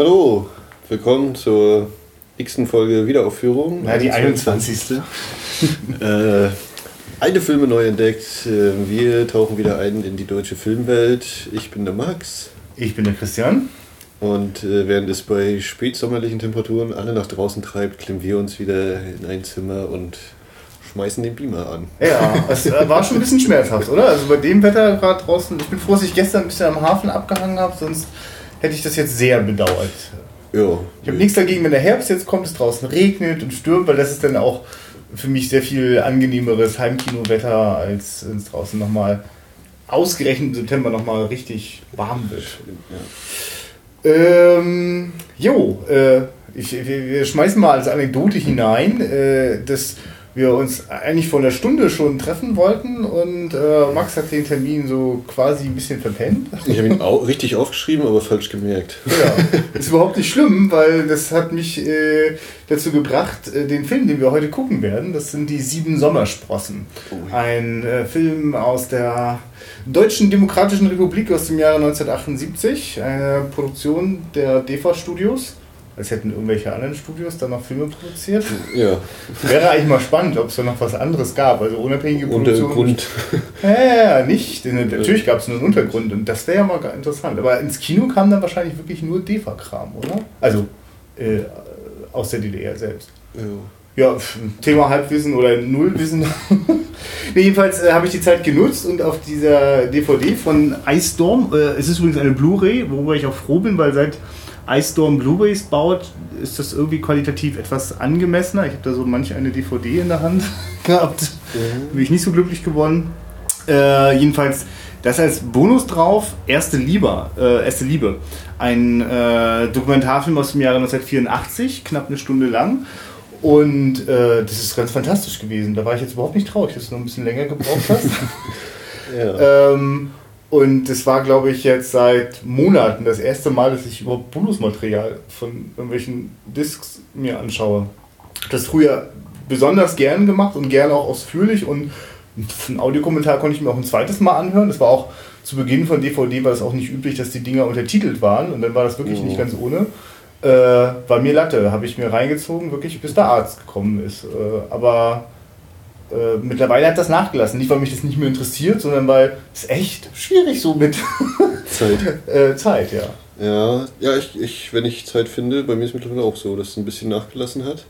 Hallo, willkommen zur x-ten Folge Wiederaufführung. Ja, die 21. äh, eine Filme neu entdeckt. Äh, Wir tauchen wieder ein in die deutsche Filmwelt. Ich bin der Max. Ich bin der Christian. Und äh, während es bei spätsommerlichen Temperaturen alle nach draußen treibt, klimmen wir uns wieder in ein Zimmer und schmeißen den Beamer an. Ja, es äh, war schon ein bisschen schmerzhaft, oder? Also bei dem Wetter gerade draußen. Ich bin froh, dass ich gestern ein bisschen am Hafen abgehangen habe, sonst hätte ich das jetzt sehr bedauert. Ja. Ich habe nichts dagegen, wenn der Herbst jetzt kommt, es draußen regnet und stürmt, weil das ist dann auch für mich sehr viel angenehmeres Heimkinowetter, als wenn es draußen nochmal ausgerechnet im September nochmal richtig warm wird. Ja. Ähm, jo, äh, ich, wir, wir schmeißen mal als Anekdote hinein, äh, dass wir uns eigentlich vor einer Stunde schon treffen wollten und äh, Max hat den Termin so quasi ein bisschen verpennt. Ich habe ihn au richtig aufgeschrieben, aber falsch gemerkt. Ja, ist überhaupt nicht schlimm, weil das hat mich äh, dazu gebracht, äh, den Film, den wir heute gucken werden, das sind die Sieben Sommersprossen. Oh. Ein äh, Film aus der Deutschen Demokratischen Republik aus dem Jahre 1978, eine Produktion der DEFA Studios. Als hätten irgendwelche anderen Studios da noch Filme produziert. Ja, Wäre eigentlich mal spannend, ob es da noch was anderes gab. Also unabhängige Produktionen. Untergrund. Ja, ja, nicht. Natürlich gab es nur einen Untergrund und das wäre ja mal interessant. Aber ins Kino kam dann wahrscheinlich wirklich nur DEFA-Kram, oder? Also äh, aus der DDR selbst. Ja. Ja, Thema Halbwissen oder Nullwissen. nee, jedenfalls äh, habe ich die Zeit genutzt und auf dieser DVD von Ice Storm, äh, es ist übrigens eine Blu-ray, worüber ich auch froh bin, weil seit Ice Storm Blu-rays baut, ist das irgendwie qualitativ etwas angemessener. Ich habe da so manch eine DVD in der Hand gehabt. Bin ich nicht so glücklich geworden. Äh, jedenfalls das als Bonus drauf, Erste Liebe, äh, Erste Liebe. Ein äh, Dokumentarfilm aus dem Jahre 1984, knapp eine Stunde lang. Und äh, das ist ganz fantastisch gewesen. Da war ich jetzt überhaupt nicht traurig, dass du noch ein bisschen länger gebraucht hast. Ja. ähm, und das war, glaube ich, jetzt seit Monaten das erste Mal, dass ich überhaupt Bonusmaterial von irgendwelchen Discs mir anschaue. Das früher besonders gern gemacht und gerne auch ausführlich und einen Audiokommentar konnte ich mir auch ein zweites Mal anhören. Das war auch zu Beginn von DVD war es auch nicht üblich, dass die Dinger untertitelt waren und dann war das wirklich Mhm. nicht ganz ohne. Äh, war mir Latte, habe ich mir reingezogen, wirklich bis der Arzt gekommen ist. Äh, aber äh, mittlerweile hat das nachgelassen. Nicht, weil mich das nicht mehr interessiert, sondern weil es echt schwierig so mit Zeit. äh, Zeit, ja. Ja, ja ich, ich, wenn ich Zeit finde, bei mir ist es mittlerweile auch so, dass es ein bisschen nachgelassen hat.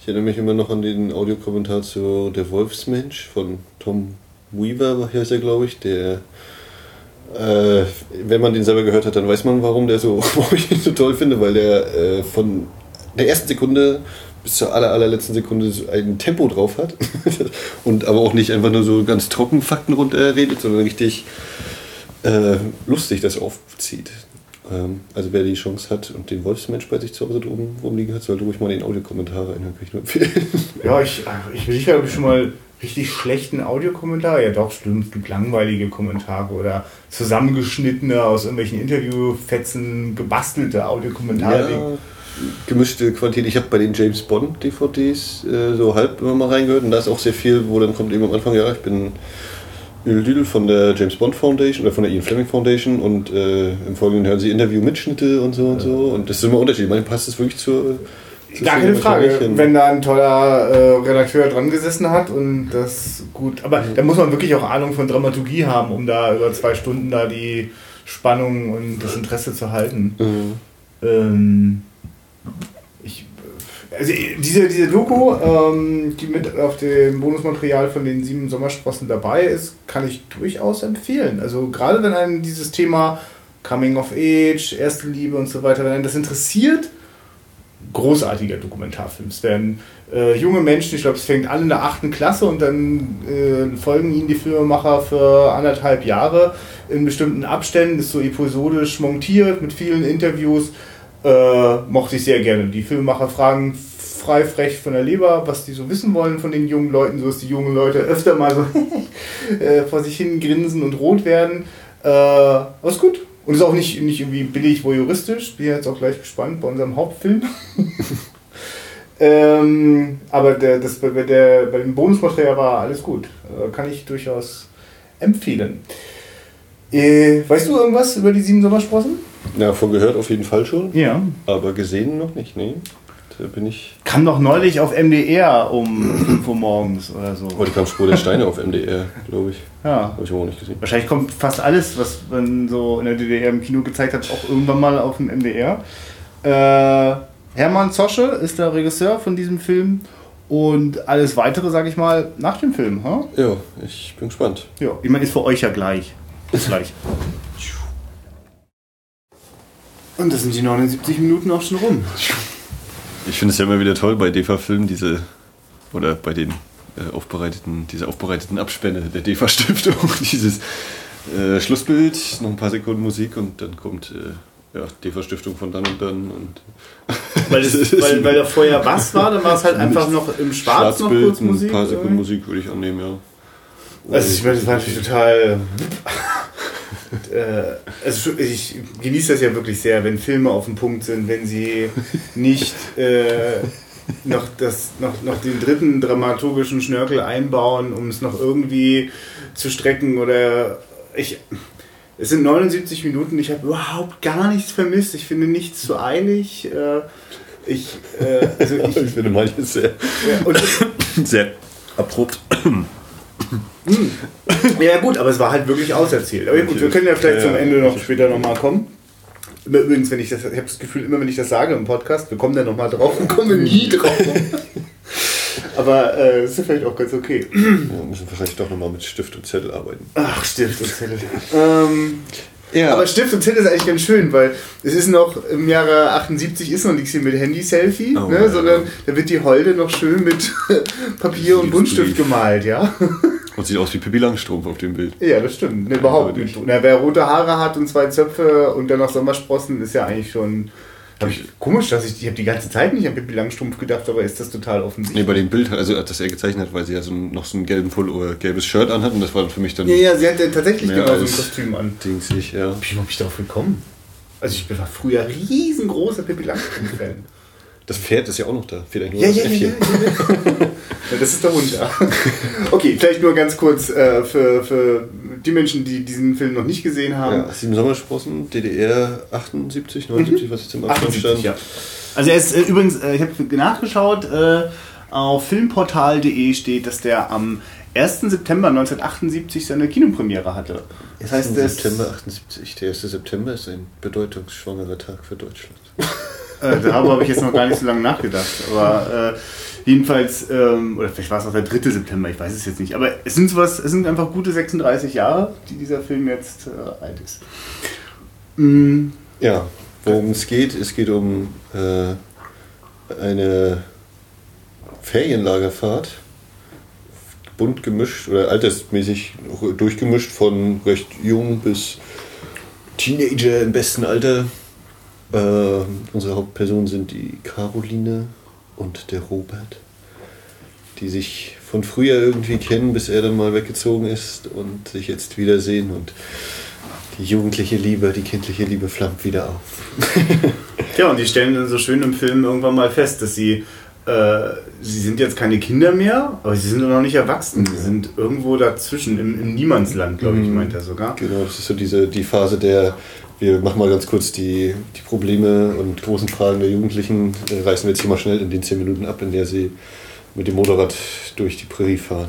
Ich erinnere mich immer noch an den Audiokommentar zu Der Wolfsmensch von Tom Weaver, heißt er, glaube ich, der. Äh, wenn man den selber gehört hat, dann weiß man, warum der so, warum ich ihn so toll finde, weil der äh, von der ersten Sekunde bis zur aller, allerletzten Sekunde ein Tempo drauf hat und aber auch nicht einfach nur so ganz trocken Fakten runterredet, sondern richtig äh, lustig das aufzieht. Ähm, also wer die Chance hat und den Wolfsmensch bei sich zu Hause oben rumliegen hat, sollte ruhig mal den Audiokommentar reinhören, kann ich nur empfehlen. Ja, ich, ich bin sicher, schon mal richtig schlechten Audiokommentar. Ja, doch, stimmt. Es gibt langweilige Kommentare oder zusammengeschnittene, aus irgendwelchen Interviewfetzen gebastelte Audiokommentare. Ja, gemischte Qualität. Ich habe bei den James Bond DVDs äh, so halb immer mal reingehört und da ist auch sehr viel, wo dann kommt eben am Anfang, ja, ich bin Düdel von der James Bond Foundation oder von der Ian Fleming Foundation und äh, im Folgenden hören sie Interview-Mitschnitte und so und so und das ist immer unterschiedlich. Manchmal passt es wirklich zur. zur Gar keine Frage, wenn da ein toller äh, Redakteur dran gesessen hat und das gut. Aber da muss man wirklich auch Ahnung von Dramaturgie haben, um da über zwei Stunden da die Spannung und das Interesse zu halten. Mhm. Ähm, ich, also diese, diese Doku, ähm, die mit auf dem Bonusmaterial von den sieben Sommersprossen dabei ist, kann ich durchaus empfehlen. Also gerade wenn einem dieses Thema Coming of Age, erste Liebe und so weiter, wenn einen das interessiert, großartiger Dokumentarfilm. Es äh, junge Menschen, ich glaube, es fängt an in der achten Klasse und dann äh, folgen ihnen die Filmemacher für anderthalb Jahre in bestimmten Abständen, ist so episodisch montiert mit vielen Interviews. Äh, mochte ich sehr gerne. Die Filmemacher fragen frei frech von der Leber, was die so wissen wollen von den jungen Leuten, so dass die jungen Leute öfter mal so äh, vor sich hin grinsen und rot werden. Äh, aber ist gut. Und ist auch nicht, nicht irgendwie billig voyeuristisch. Bin jetzt auch gleich gespannt bei unserem Hauptfilm. ähm, aber der, das, bei, der, bei dem Bonusmaterial war alles gut. Äh, kann ich durchaus empfehlen. Äh, weißt du irgendwas über die sieben Sommersprossen? Na, von gehört auf jeden Fall schon. Ja. Aber gesehen noch nicht, nee. Da bin ich. Kam doch neulich auf MDR um 5 Uhr morgens oder so. Oh, die kam Spur der Steine auf MDR, glaube ich. Ja. Habe ich aber auch nicht gesehen. Wahrscheinlich kommt fast alles, was man so in der DDR im Kino gezeigt hat, auch irgendwann mal auf dem MDR. Äh, Hermann Zosche ist der Regisseur von diesem Film und alles weitere, sage ich mal, nach dem Film. Huh? Ja, ich bin gespannt. Ja, ich meine, ist für euch ja gleich. Ist gleich. Und das sind die 79 Minuten auch schon rum. Ich finde es ja immer wieder toll bei DEFA-Filmen, diese, oder bei den äh, aufbereiteten, diese aufbereiteten Abspänne der DEFA-Stiftung, dieses äh, Schlussbild, noch ein paar Sekunden Musik und dann kommt äh, ja, DEFA-Stiftung von dann und dann und Weil, das, weil, weil da vorher was war, dann war es halt einfach noch im Schwarz noch kurz ein Musik. paar Sekunden äh. Musik würde ich annehmen, ja. Also ich meine, das war natürlich total. Äh, also ich genieße das ja wirklich sehr, wenn Filme auf dem Punkt sind, wenn sie nicht äh, noch, das, noch, noch den dritten dramaturgischen Schnörkel einbauen, um es noch irgendwie zu strecken oder ich. Es sind 79 Minuten, ich habe überhaupt gar nichts vermisst, ich finde nichts zu eilig. Äh, ich, äh, also ich, Ich finde manches sehr, ja, sehr abrupt. Ja gut, aber es war halt wirklich auserzählt. Aber gut, wir können ja vielleicht Ja, zum ja. Ende noch später nochmal kommen. Immer Übrigens, wenn ich das, ich habe das Gefühl, immer wenn ich das sage im Podcast, wir kommen da nochmal drauf und kommen nie drauf. aber äh, das ist ja vielleicht auch ganz okay. Ja, müssen wahrscheinlich doch nochmal mit Stift und Zettel arbeiten. Ach, Stift und Zettel. ähm, Ja, aber Stift und Zettel ist eigentlich ganz schön, weil es ist noch im Jahre 78 ist noch nichts hier mit Handy-Selfie, Oh, ne, ja. sondern da wird die Holde noch schön mit Papier und Buntstift gemalt, ja. und sieht aus wie Pippi Langstrumpf auf dem Bild. Ja, das stimmt. Ne, überhaupt Ja, nicht. Na, wer rote Haare hat und zwei Zöpfe und dann noch Sommersprossen, ist ja eigentlich schon. Hab ich, komisch, dass ich, ich habe die ganze Zeit nicht an Pippi Langstrumpf gedacht, aber ist das total Nee, offensichtlich. bei dem Bild, also das er gezeichnet hat, weil sie ja so ein, noch so einen gelben Pullover, gelbes Shirt anhat und das war dann für mich dann ja, ja, sie hat ja tatsächlich genau so ein Kostüm an. dingsig, ja. Wie bin ich darauf gekommen? Also ich war früher riesengroßer Pippi Langstrumpf-Fan. Das Pferd ist ja auch noch da. Ja, nur ja, das ja, Äffchen. ja. ja. Das ist der Hund, ja. Okay, vielleicht nur ganz kurz äh, für, für die Menschen, die diesen Film noch nicht gesehen haben. Ja, sieben Sommersprossen, DDR 78, 79, was jetzt im Abstand 78, stand. ja. Also er ist äh, übrigens, äh, ich habe nachgeschaut, äh, auf filmportal.de steht, dass der am 1. September 1978 seine Kinopremiere hatte. Das heißt, September 78. Der 1. September ist ein bedeutungsschwangerer Tag für Deutschland. äh, darüber habe ich jetzt noch gar nicht so lange nachgedacht. Aber äh, jedenfalls, ähm, oder vielleicht war es auch der 3. September, ich weiß es jetzt nicht. Aber es sind sowas, es sind einfach gute 36 Jahre, die dieser Film jetzt äh, alt ist. Mm, Ja, worum es geht, es geht um äh, eine Ferienlagerfahrt, bunt gemischt oder altersmäßig durchgemischt von recht jung bis Teenager im besten Alter. Äh, unsere Hauptpersonen sind die Caroline und der Robert, die sich von früher irgendwie kennen, bis er dann mal weggezogen ist und sich jetzt wiedersehen und die jugendliche Liebe, die kindliche Liebe flammt wieder auf. Ja, und die stellen dann so schön im Film irgendwann mal fest, dass sie, äh, sie sind jetzt keine Kinder mehr, aber sie sind noch nicht erwachsen. Sie sind irgendwo dazwischen, im, im Niemandsland, glaube ich, Mhm. meint er sogar. Genau, das ist so diese die Phase der, wir machen mal ganz kurz die, die Probleme und großen Fragen der Jugendlichen, äh, reißen wir jetzt hier mal schnell in den 10 Minuten ab, in der sie mit dem Motorrad durch die Prärie fahren.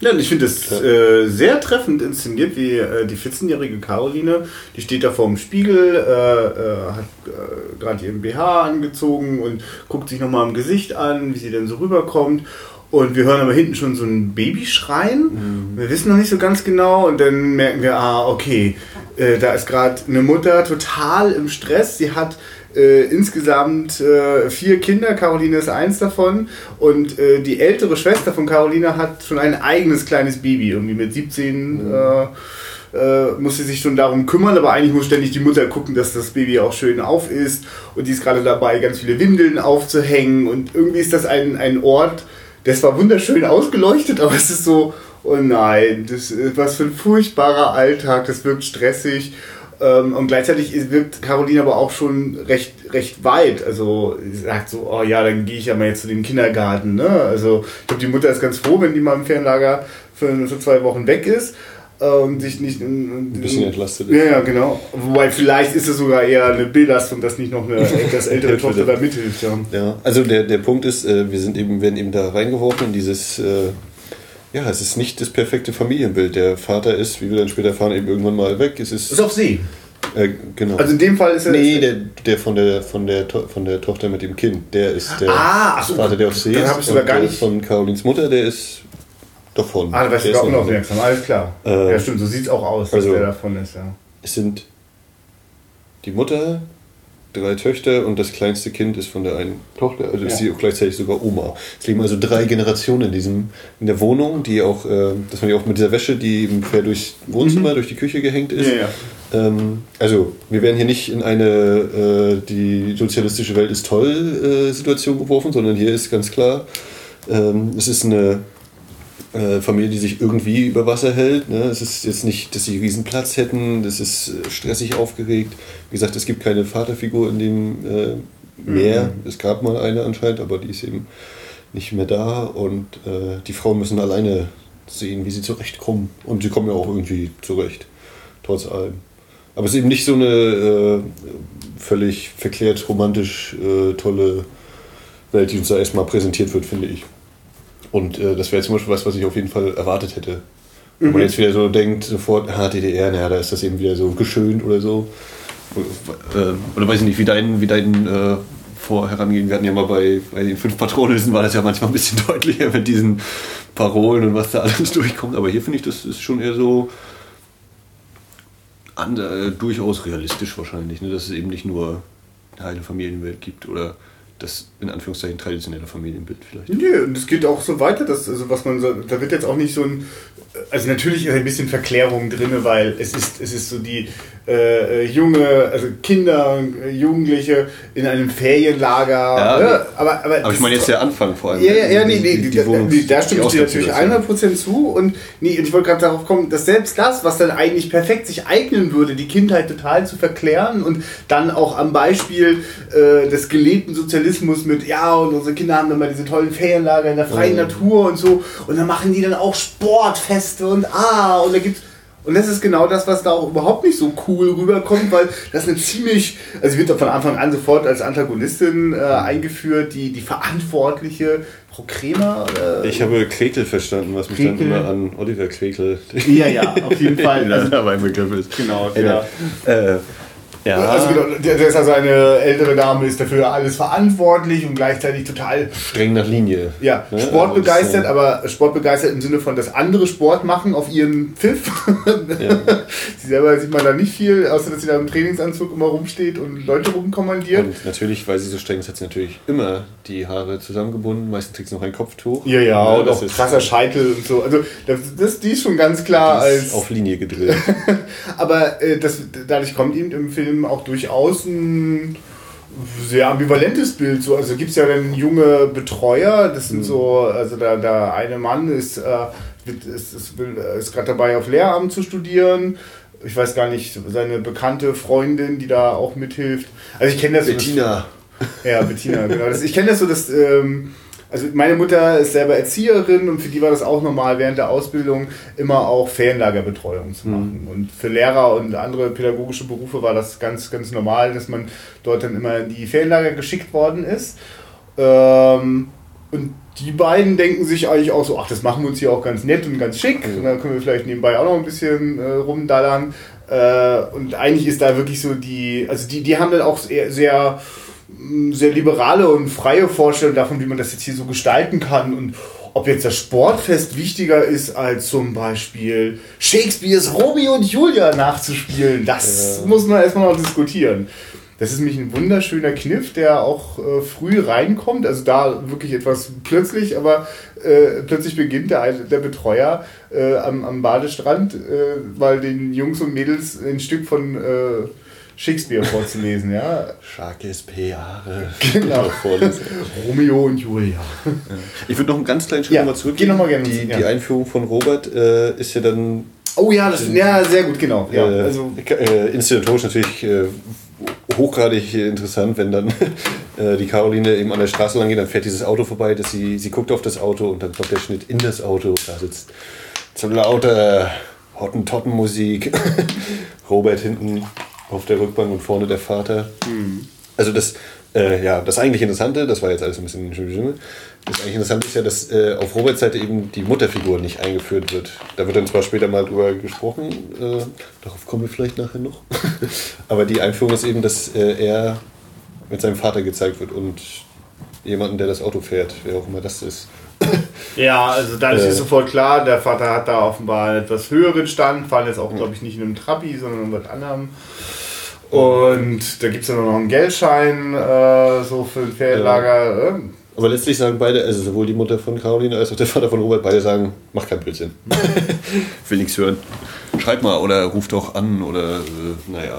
Ja, und ich finde es Ja. äh, sehr treffend inszeniert, wie äh, die 14-jährige Caroline, die steht da vorm Spiegel, äh, äh, hat äh, gerade ihren BH angezogen und guckt sich nochmal im Gesicht an, wie sie denn so rüberkommt. Und wir hören aber hinten schon so ein Baby schreien. Wir wissen noch nicht so ganz genau und dann merken wir, ah, okay, äh, da ist gerade eine Mutter total im Stress. Sie hat äh, insgesamt äh, vier Kinder, Caroline ist eins davon. Und äh, die ältere Schwester von Caroline hat schon ein eigenes kleines Baby, irgendwie mit 17 äh, äh, muss sie sich schon darum kümmern, aber eigentlich muss ständig die Mutter gucken, dass das Baby auch schön auf ist. Und die ist gerade dabei, ganz viele Windeln aufzuhängen. Und irgendwie ist das ein, ein Ort, der ist zwar wunderschön ausgeleuchtet, aber es ist so, oh nein, das ist was für ein furchtbarer Alltag, das wirkt stressig. Ähm, und gleichzeitig wirkt Caroline aber auch schon recht, recht weit. Also sie sagt so, oh ja, dann gehe ich ja mal jetzt zu den Kindergarten. Ne? Also ich glaube, die Mutter ist ganz froh, wenn die mal im Ferienlager für, für zwei Wochen weg ist. äh, und sich nicht ein bisschen entlastet ist. Ja, ja, genau. Wobei vielleicht ist es sogar eher eine Belastung, dass nicht noch eine etwas ältere Tochter da mithilft. Ja. ja, also der, der Punkt ist, äh, wir sind eben, werden eben da reingeworfen in dieses, äh, ja, es ist nicht das perfekte Familienbild. Der Vater ist, wie wir dann später erfahren, eben irgendwann mal weg. Es ist, ist auf See. Äh, genau. Also in dem Fall ist er. Nee, der, der, von der von der von der Tochter mit dem Kind, der ist der ah, so, Vater, der auf See ist. Ich sogar gar nicht. Von Carolins Mutter, der ist davon. Ah, da weißt du auch unaufmerksam, alles klar. Äh, ja, stimmt, so sieht es auch aus, dass also, der davon ist, ja. Es sind die Mutter, drei Töchter und das kleinste Kind ist von der einen Tochter, also ja. ist sie auch gleichzeitig sogar Oma. Es leben also drei Generationen in diesem, in der Wohnung, die auch, äh, dass man ja auch mit dieser Wäsche, die quer durchs Wohnzimmer, mhm. durch die Küche gehängt ist. Ja, ja. Ähm, also, wir werden hier nicht in eine äh, die sozialistische Welt ist toll äh, Situation geworfen, sondern hier ist ganz klar, ähm, es ist eine äh, Familie, die sich irgendwie über Wasser hält. Ne? Es ist jetzt nicht, dass sie riesen Platz hätten, das ist äh, stressig aufgeregt. Wie gesagt, es gibt keine Vaterfigur in dem äh, Meer. Mhm. Es gab mal eine anscheinend, aber die ist eben nicht mehr da. Und äh, die Frauen müssen alleine sehen, wie sie zurechtkommen. Und sie kommen ja auch irgendwie zurecht, trotz allem. Aber es ist eben nicht so eine äh, völlig verklärt, romantisch äh, tolle Welt, die uns da erstmal präsentiert wird, finde ich. Und äh, das wäre zum Beispiel was, was ich auf jeden Fall erwartet hätte. Wenn mhm. man jetzt wieder so denkt, sofort, ah, DDR, naja, da ist das eben wieder so geschönt oder so. Äh, oder weiß ich nicht, wie dein, wie dein äh, Vorherangehen, wir hatten ja mal bei, bei den fünf Patronen, war das ja manchmal ein bisschen deutlicher mit diesen Parolen und was da alles durchkommt. Aber hier finde ich, das ist schon eher so an, äh, durchaus realistisch wahrscheinlich, ne? dass es eben nicht nur eine Familienwelt gibt oder das in Anführungszeichen traditionelle Familienbild vielleicht. Nee, und es geht auch so weiter, dass, also was man so, da wird jetzt auch nicht so ein, also natürlich ist ein bisschen Verklärung drin, weil es ist, es ist so die äh, junge, also Kinder, Jugendliche in einem Ferienlager. Ja, ne? aber, aber, aber ich meine jetzt der Anfang vor allem. Ja, ja, ja nee, nee, die, die, die, da stimme ich dir natürlich 100% zu und, nee, und ich wollte gerade darauf kommen, dass selbst das, was dann eigentlich perfekt sich eignen würde, die Kindheit total zu verklären und dann auch am Beispiel äh, des gelebten Sozialismus mit, ja, und unsere Kinder haben dann mal diese tollen Ferienlager in der freien mhm. Natur und so und dann machen die dann auch Sportfeste und ah, und da gibt's und das ist genau das, was da auch überhaupt nicht so cool rüberkommt, weil das eine ziemlich, also wird von Anfang an sofort als Antagonistin äh, eingeführt, die, die verantwortliche Frau Kremer. Äh, ich habe Krekel verstanden, was mich Krekel. dann immer an Oliver Krekel. Ja, ja, auf jeden Fall. also, dabei Begriff ist. Genau, ja. Äh, ja. Also genau, das ist also eine ältere Dame, ist dafür alles verantwortlich und gleichzeitig total streng nach Linie. Ja, ne? sportbegeistert, aber sportbegeistert im Sinne von, dass andere Sport machen auf ihren Pfiff. Ja. sie selber sieht man da nicht viel, außer dass sie da im Trainingsanzug immer rumsteht und Leute rumkommandiert. Und natürlich, weil sie so streng ist, hat sie natürlich immer die Haare zusammengebunden. Meistens trägt sie noch ein Kopftuch. Ja, ja, und auch krasser Scheitel und so. Also das, das, die ist schon ganz klar als... Auf Linie gedrillt. aber äh, das, dadurch kommt ihm im Film Film auch durchaus ein sehr ambivalentes Bild. So, also gibt es ja dann junge Betreuer, das sind mhm. so, also der, der eine Mann ist, äh, ist, ist, ist gerade dabei, auf Lehramt zu studieren. Ich weiß gar nicht, seine bekannte Freundin, die da auch mithilft. Also ich kenne das. Bettina. So, das, ja, Bettina, genau. Das, ich kenne das so, dass ähm, also meine Mutter ist selber Erzieherin und für die war das auch normal, während der Ausbildung immer auch Ferienlagerbetreuung zu machen. Mhm. Und für Lehrer und andere pädagogische Berufe war das ganz, ganz normal, dass man dort dann immer in die Ferienlager geschickt worden ist. Ähm, und die beiden denken sich eigentlich auch so, ach, das machen wir uns hier auch ganz nett und ganz schick. Mhm. Und dann können wir vielleicht nebenbei auch noch ein bisschen äh, rumdallern. Äh, und eigentlich ist da wirklich so die, also die, die haben dann auch sehr, sehr sehr liberale und freie Vorstellung davon, wie man das jetzt hier so gestalten kann und ob jetzt das Sportfest wichtiger ist, als zum Beispiel Shakespeares Romeo und Julia nachzuspielen. Das ja. muss man erstmal noch diskutieren. Das ist nämlich ein wunderschöner Kniff, der auch äh, früh reinkommt. Also da wirklich etwas plötzlich, aber äh, plötzlich beginnt der, der Betreuer äh, am, am Badestrand, äh, mal den Jungs und Mädels ein Stück von äh, Shakespeare vorzulesen, ja. Scharkes Peare. Genau. Romeo und Julia. Ja. Ich würde noch einen ganz kleinen Schritt ja, nochmal zurück. Geh nochmal gerne. Die, die Einführung von Robert äh, ist ja dann. Oh ja, das, äh, ja, sehr gut, genau. Ja, äh, also. Äh, inszenatorisch natürlich äh, hochgradig interessant, wenn dann äh, die Caroline eben an der Straße lang geht, dann fährt dieses Auto vorbei, dass sie, sie guckt auf das Auto und dann kommt der Schnitt in das Auto. Da sitzt so lauter Hottentottenmusik. Robert hinten auf der Rückbank und vorne der Vater. Mhm. Also das, äh, ja, das eigentlich Interessante, das war jetzt alles ein bisschen das eigentlich Interessante ist ja, dass äh, auf Roberts Seite eben die Mutterfigur nicht eingeführt wird. Da wird dann zwar später mal drüber gesprochen, äh, darauf kommen wir vielleicht nachher noch. Aber die Einführung ist eben, dass äh, er mit seinem Vater gezeigt wird und jemanden, der das Auto fährt, wer auch immer das ist. Ja, also da ist äh, sofort klar, der Vater hat da offenbar einen etwas höheren Stand, fahren jetzt auch, glaube ich, nicht in einem Trabi, sondern in was anderem. Und da gibt es ja noch einen Geldschein äh, so für ein Ferienlager. Äh. Aber letztlich sagen beide, also sowohl die Mutter von Caroline als auch der Vater von Robert, beide sagen, mach kein Blödsinn. Will nichts hören. Schreib mal oder ruf doch an oder, äh, naja,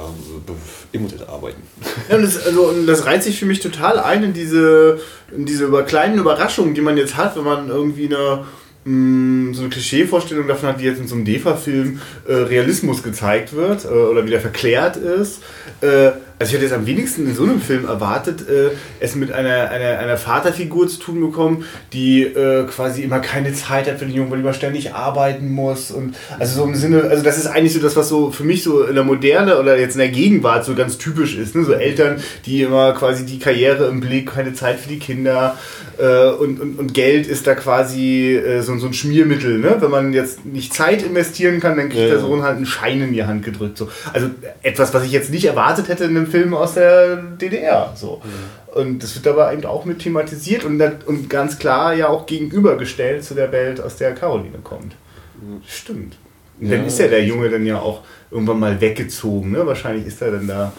ich muss jetzt arbeiten. Ja, und das, also, und das reiht sich für mich total ein in diese, in diese kleinen Überraschungen, die man jetzt hat, wenn man irgendwie eine mh, so eine Klischeevorstellung davon hat, wie jetzt in so einem DEFA-Film äh, Realismus gezeigt wird äh, oder wieder verklärt ist. Äh, also ich hätte jetzt am wenigsten in so einem Film erwartet, äh, es mit einer, einer, einer Vaterfigur zu tun bekommen, die äh, quasi immer keine Zeit hat für den Jungen, weil immer ständig arbeiten muss. Und also so im Sinne, also das ist eigentlich so das, was so für mich so in der Moderne oder jetzt in der Gegenwart so ganz typisch ist. Ne? So Eltern, die immer quasi die Karriere im Blick, keine Zeit für die Kinder äh, und, und, und Geld ist da quasi äh, so, so ein Schmiermittel. Ne? Wenn man jetzt nicht Zeit investieren kann, dann kriegt ja. der Sohn halt einen Schein in die Hand gedrückt. So. Also etwas, was ich jetzt nicht erwartet hätte in einem Film aus der DDR. So. Ja. Und das wird aber eben auch mit thematisiert und, und ganz klar ja auch gegenübergestellt zu der Welt, aus der Caroline kommt. Ja. Stimmt. Und dann ist ja der Junge dann ja auch irgendwann mal weggezogen. Ne? Wahrscheinlich ist er dann da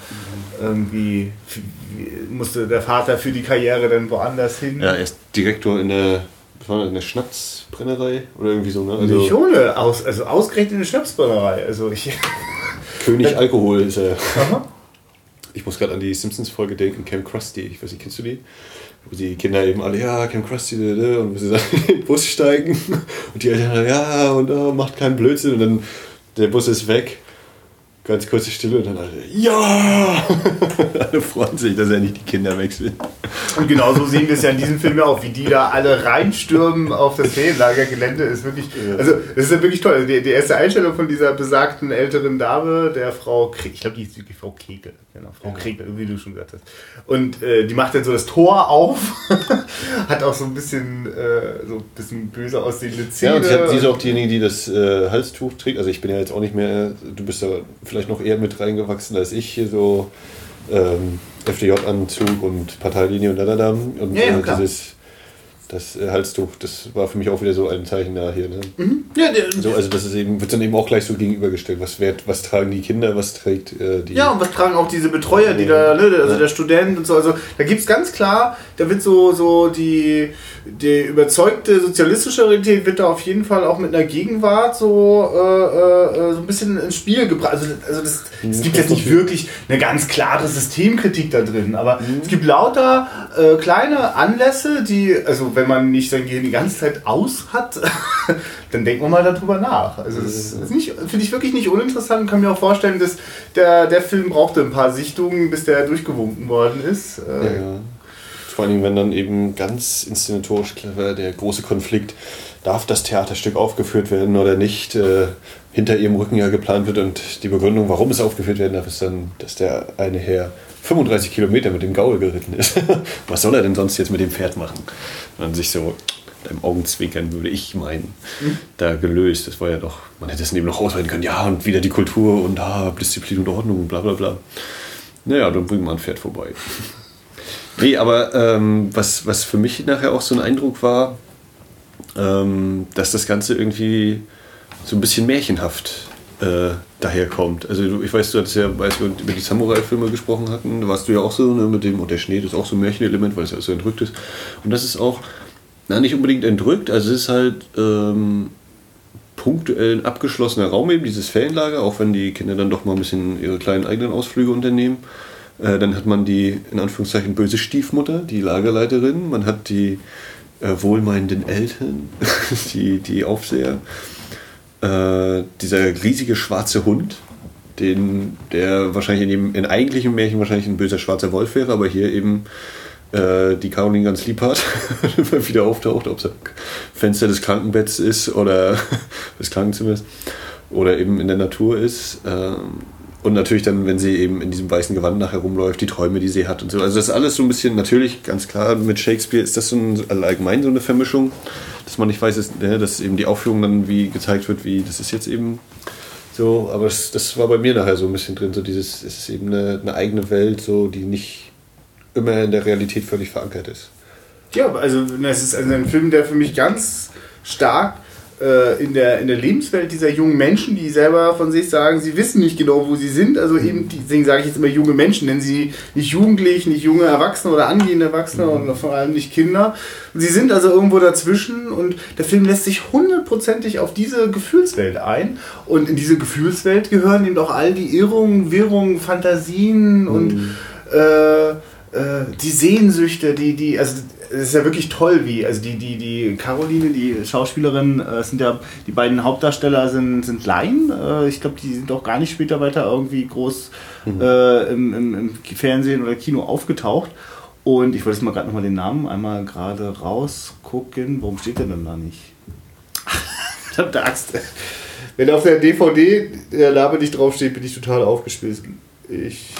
irgendwie, musste der Vater für die Karriere dann woanders hin. Ja, er ist Direktor in der, in der Schnapsbrennerei oder irgendwie so. Ne? Also Nicht ohne, aus, also ausgerechnet in der Schnapsbrennerei. Also ich, König Alkohol ist er. Aha. Ich muss gerade an die Simpsons-Folge denken, Camp Krusty. Ich weiß nicht, kennst du die? Wo die Kinder eben alle, ja, Camp Krusty, und wo sie dann in den Bus steigen und die Eltern, ja, und oh, macht keinen Blödsinn und dann der Bus ist weg Ganz kurze Stille und dann alle, ja! alle freuen sich, dass er nicht die Kinder wechselt. Und genauso sehen wir es ja in diesem Film ja auch, wie die da alle reinstürmen auf das Ferienlagergelände. Ist wirklich, also das ist ja wirklich toll. Also die, die, erste Einstellung von dieser besagten älteren Dame, der Frau, Kre ich glaube, die ist die Frau Kegel. Genau, Frau ja. Kregel, wie du schon gesagt hast. Und äh, die macht dann so das Tor auf, hat auch so ein bisschen, äh, so ein bisschen böse aussehende Zähne. Ja, und sie, ist auch diejenige, die das äh, Halstuch trägt. Also ich bin ja jetzt auch nicht mehr, du bist ja vielleicht noch eher mit reingewachsen als ich hier so ähm, FDJ-Anzug und Parteilinie und da da da. Und ja, ja, dieses das äh, Halstuch, das war für mich auch wieder so ein Zeichen da hier. Ne? Mhm. Ja, der, so, also das ist eben, wird dann eben auch gleich so gegenübergestellt. Was, wird, was tragen die Kinder, was trägt äh, die. Ja, und was tragen auch diese Betreuer, die da, ne, also ja. der Student und so. Also da gibt es ganz klar, da wird so, so die, die überzeugte sozialistische Realität wird da auf jeden Fall auch mit einer Gegenwart so, äh, äh, so ein bisschen ins Spiel gebracht. Also, also das, mhm. es gibt jetzt nicht wirklich eine ganz klare Systemkritik da drin, aber mhm. es gibt lauter äh, kleine Anlässe, die, also wenn man nicht sein Gehirn die ganze Zeit aus hat, dann denkt man mal darüber nach. Also das finde ich wirklich nicht uninteressant. Kann mir auch vorstellen, dass der, der Film brauchte ein paar Sichtungen, bis der durchgewunken worden ist. Äh, ja. Vor allem, wenn dann eben ganz inszenatorisch clever der große Konflikt, darf das Theaterstück aufgeführt werden oder nicht, äh, hinter ihrem Rücken ja geplant wird und die Begründung, warum es aufgeführt werden darf, ist dann, dass der eine Herr 35 Kilometer mit dem Gaul geritten ist. Was soll er denn sonst jetzt mit dem Pferd machen? Und dann sich so mit einem Augenzwinkern, würde ich meinen, mhm. da gelöst. Das war ja doch, man hätte es eben noch ausweiten können. Ja, und wieder die Kultur und ah, Disziplin und Ordnung und bla bla bla. Naja, dann bringt man ein Pferd vorbei. nee, aber ähm, was, was für mich nachher auch so ein Eindruck war, ähm, dass das Ganze irgendwie so ein bisschen märchenhaft äh, daherkommt. Also ich weiß, du hattest ja, als wir über die Samurai-Filme gesprochen hatten, da warst du ja auch so ne, mit dem, und der Schnee, das ist auch so ein Märchenelement, weil es ja so entrückt ist. Und das ist auch, na, nicht unbedingt entrückt, also es ist halt ähm, punktuell ein abgeschlossener Raum eben, dieses Ferienlager, auch wenn die Kinder dann doch mal ein bisschen ihre kleinen eigenen Ausflüge unternehmen. Äh, dann hat man die, in Anführungszeichen, böse Stiefmutter, die Lagerleiterin, man hat die äh, wohlmeinenden Eltern, die, die Aufseher äh, dieser riesige schwarze Hund, den, der wahrscheinlich in, dem, in eigentlichem Märchen wahrscheinlich ein böser schwarzer Wolf wäre, aber hier eben äh, die Caroline ganz lieb hat, er wieder auftaucht, ob es Fenster des Krankenbetts ist oder des Krankenzimmers. oder eben in der Natur ist. Ähm, und natürlich dann, wenn sie eben in diesem weißen Gewand nachher rumläuft, die Träume, die sie hat und so. Also das ist alles so ein bisschen, natürlich, ganz klar, mit Shakespeare ist das so ein, allgemein so eine Vermischung, dass man nicht weiß, dass, ne, dass eben die Aufführung dann wie gezeigt wird, wie das ist jetzt eben so. Aber das, das war bei mir nachher so ein bisschen drin, so dieses, es ist eben eine, eine eigene Welt, so, die nicht immer in der Realität völlig verankert ist. Ja, also es ist also ein Film, der für mich ganz stark in, der, in der Lebenswelt dieser jungen Menschen, die selber von sich sagen, sie wissen nicht genau, wo sie sind. Also eben, deswegen sage ich jetzt immer junge Menschen, nennen sie nicht jugendlich, nicht junge Erwachsene oder angehende Erwachsene mhm. und vor allem nicht Kinder. Sie sind also irgendwo dazwischen und der Film lässt sich hundertprozentig auf diese Gefühlswelt ein. Und in diese Gefühlswelt gehören eben auch all die Irrungen, Wirrungen, Fantasien mhm. und äh, äh, die Sehnsüchte, die, die, also es ist ja wirklich toll, wie, also die, die, die Caroline, die Schauspielerin, äh, sind ja, die beiden Hauptdarsteller sind, sind Laien. Äh, ich glaube, die sind auch gar nicht später weiter irgendwie groß mhm. äh, im, im, im, Fernsehen oder Kino aufgetaucht. Und ich wollte jetzt mal gerade nochmal den Namen einmal gerade rausgucken. Warum steht der denn da nicht? Verdammte Axt. Wenn auf der DVD der Name nicht draufsteht, bin ich total aufgespielt. Ich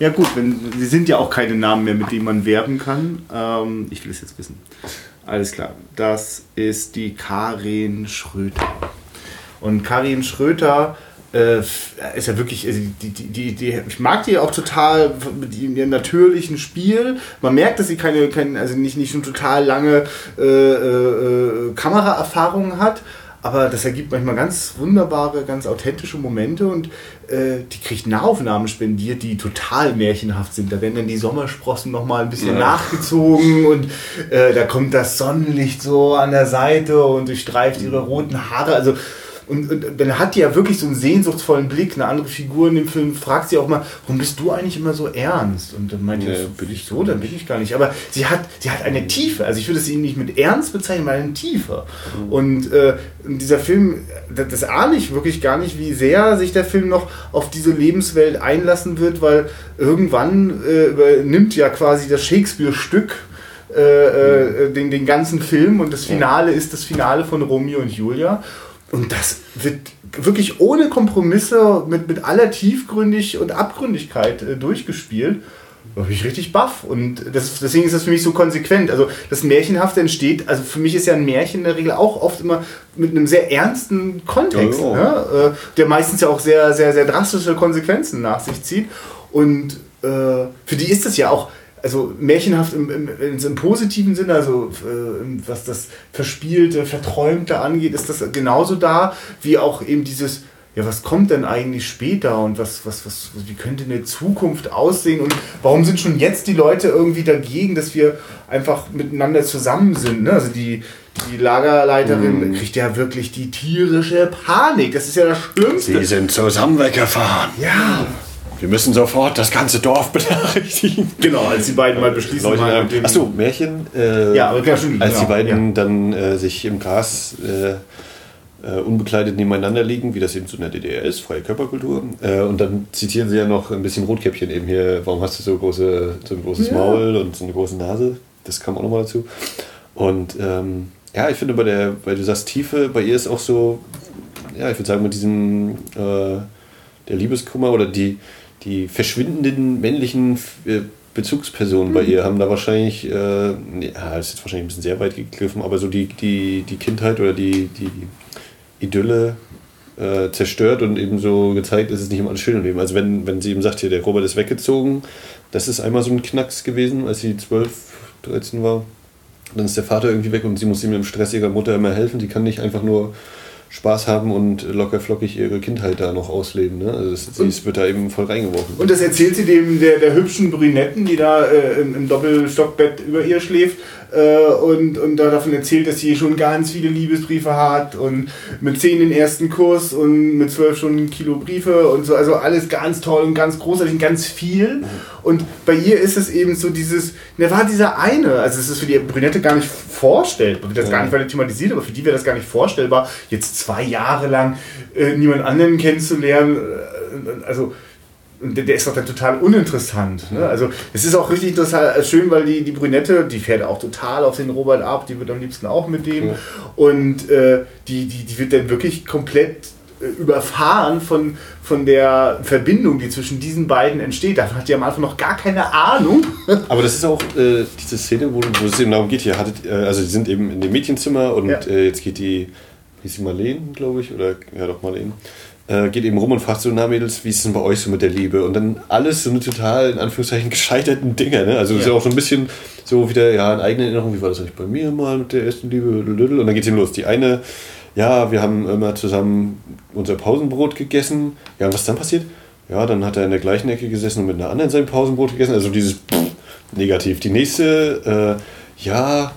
ja gut, wenn, sie sind ja auch keine Namen mehr, mit denen man werben kann. Ähm, ich will es jetzt wissen. Alles klar. Das ist die Karin Schröter. Und Karin Schröter äh, ist ja wirklich, also die, die, die, ich mag die auch total mit ihrem natürlichen Spiel. Man merkt, dass sie keine, keine also nicht, nicht schon total lange äh, äh, Kameraerfahrung hat, aber das ergibt manchmal ganz wunderbare, ganz authentische Momente und äh, die kriegt Nahaufnahmen spendiert, die total märchenhaft sind. Da werden dann die Sommersprossen nochmal ein bisschen ja. nachgezogen und äh, da kommt das Sonnenlicht so an der Seite und durchstreift ihre roten Haare. Also und, und, dann hat die ja wirklich so einen sehnsuchtsvollen Blick. Eine andere Figur in dem Film fragt sie auch mal, warum bist du eigentlich immer so ernst? Und dann meint ja, ich, bin ich so, dann bin ich gar nicht. Aber sie hat, sie hat eine Tiefe. Also ich würde sie nicht mit Ernst bezeichnen, sondern eine Tiefe. Mhm. Und äh, dieser Film, das, das ahne ich wirklich gar nicht, wie sehr sich der Film noch auf diese Lebenswelt einlassen wird, weil irgendwann äh, übernimmt ja quasi das Shakespeare-Stück äh, äh, mhm. den, den ganzen Film und das Finale ist das Finale von Romeo und Julia. Und das wird wirklich ohne Kompromisse, mit, mit aller Tiefgründig und Abgründigkeit äh, durchgespielt. Da bin ich richtig baff. Und das, deswegen ist das für mich so konsequent. Also das Märchenhafte entsteht, also für mich ist ja ein Märchen in der Regel auch oft immer mit einem sehr ernsten Kontext, oh, Ne? Äh, der meistens ja auch sehr, sehr, sehr drastische Konsequenzen nach sich zieht. Und äh, für die ist es ja auch also märchenhaft im, im, im, positiven Sinne, also äh, was das Verspielte, Verträumte angeht, ist das genauso da, wie auch eben dieses, ja, was kommt denn eigentlich später und was, was, was, wie könnte eine Zukunft aussehen und warum sind schon jetzt die Leute irgendwie dagegen, dass wir einfach miteinander zusammen sind? Ne? Also die, die Lagerleiterin mm. kriegt ja wirklich die tierische Panik. Das ist ja das Schlimmste. Sie sind zusammen weggefahren. Ja. Wir müssen sofort das ganze Dorf benachrichtigen. Genau, als die beiden mal beschließen. Leute, äh, Achso, Märchen. Äh, ja, aber klar, stimmt. Als genau, die beiden ja. dann äh, sich im Gras äh, äh, unbekleidet nebeneinander liegen, wie das eben so in der DDR ist, freie Körperkultur. Äh, und dann zitieren sie ja noch ein bisschen Rotkäppchen eben hier, warum hast du so, große, so ein großes ja. Maul und so eine große Nase? Das kam auch nochmal dazu. Und ähm, ja, ich finde bei der, weil du sagst Tiefe, bei ihr ist auch so, ja, ich würde sagen, mit diesem der Liebeskummer oder die, die verschwindenden männlichen äh, Bezugspersonen mhm. bei ihr haben da wahrscheinlich, äh, ja, das ist jetzt wahrscheinlich ein bisschen sehr weit gegriffen, aber so die, die, die Kindheit oder die, die Idylle äh, zerstört und eben so gezeigt, ist es nicht immer alles schön im Leben. Also wenn, wenn sie eben sagt, hier, der Robert ist weggezogen, das ist einmal so ein Knacks gewesen, als sie 12, 13 war. Dann ist der Vater irgendwie weg und sie muss ihm im Stress ihrer Mutter immer helfen. Die kann nicht einfach nur Spaß haben und locker flockig ihre Kindheit da noch ausleben. Ne? Also das, sie wird da eben voll reingeworfen. Und das erzählt sie dem der, der hübschen Brünetten, die da äh, im, im Doppelstockbett über ihr schläft äh, und, und da davon erzählt, dass sie schon ganz viele Liebesbriefe hat und mit zehn den ersten Kurs und mit zwölf schon ein Kilo Briefe und so. Also alles ganz toll und ganz großartig und ganz viel. Mhm. Und bei ihr ist es eben so dieses, da war dieser eine, also es ist für die Brünette gar nicht vorstellbar, das gar nicht weiter thematisiert, aber für die wäre das gar nicht vorstellbar, jetzt zwei Jahre lang äh, niemand anderen kennenzulernen. Äh, also und der ist doch dann total uninteressant. Ne? Also es ist auch richtig interessant, äh, schön, weil die, die Brünette, die fährt auch total auf den Robert ab, die wird am liebsten auch mit dem. Ja. Und äh, die, die, die wird dann wirklich komplett äh, überfahren von, von der Verbindung, die zwischen diesen beiden entsteht. Da hat die am Anfang noch gar keine Ahnung. Aber das ist auch äh, diese Szene, wo, wo es eben darum geht, hier hattet, also die sind eben in dem Mädchenzimmer und Ja. jetzt geht die, wie ist sie Marlene, glaube ich, oder ja doch Marlene, äh, geht eben rum und fragt so, na Mädels, wie ist es denn bei euch so mit der Liebe? Und dann alles so eine total, in Anführungszeichen, gescheiterten Dinger, ne? Also das ist Ja. ja auch so ein bisschen so wieder, ja, in eigener Erinnerung, wie war das eigentlich bei mir mal mit der ersten Liebe? Und dann geht's eben los. Die eine, ja, wir haben immer zusammen unser Pausenbrot gegessen. Ja, und was dann passiert? Ja, dann hat er in der gleichen Ecke gesessen und mit einer anderen sein Pausenbrot gegessen. Also dieses pff, negativ. Die nächste, äh, ja,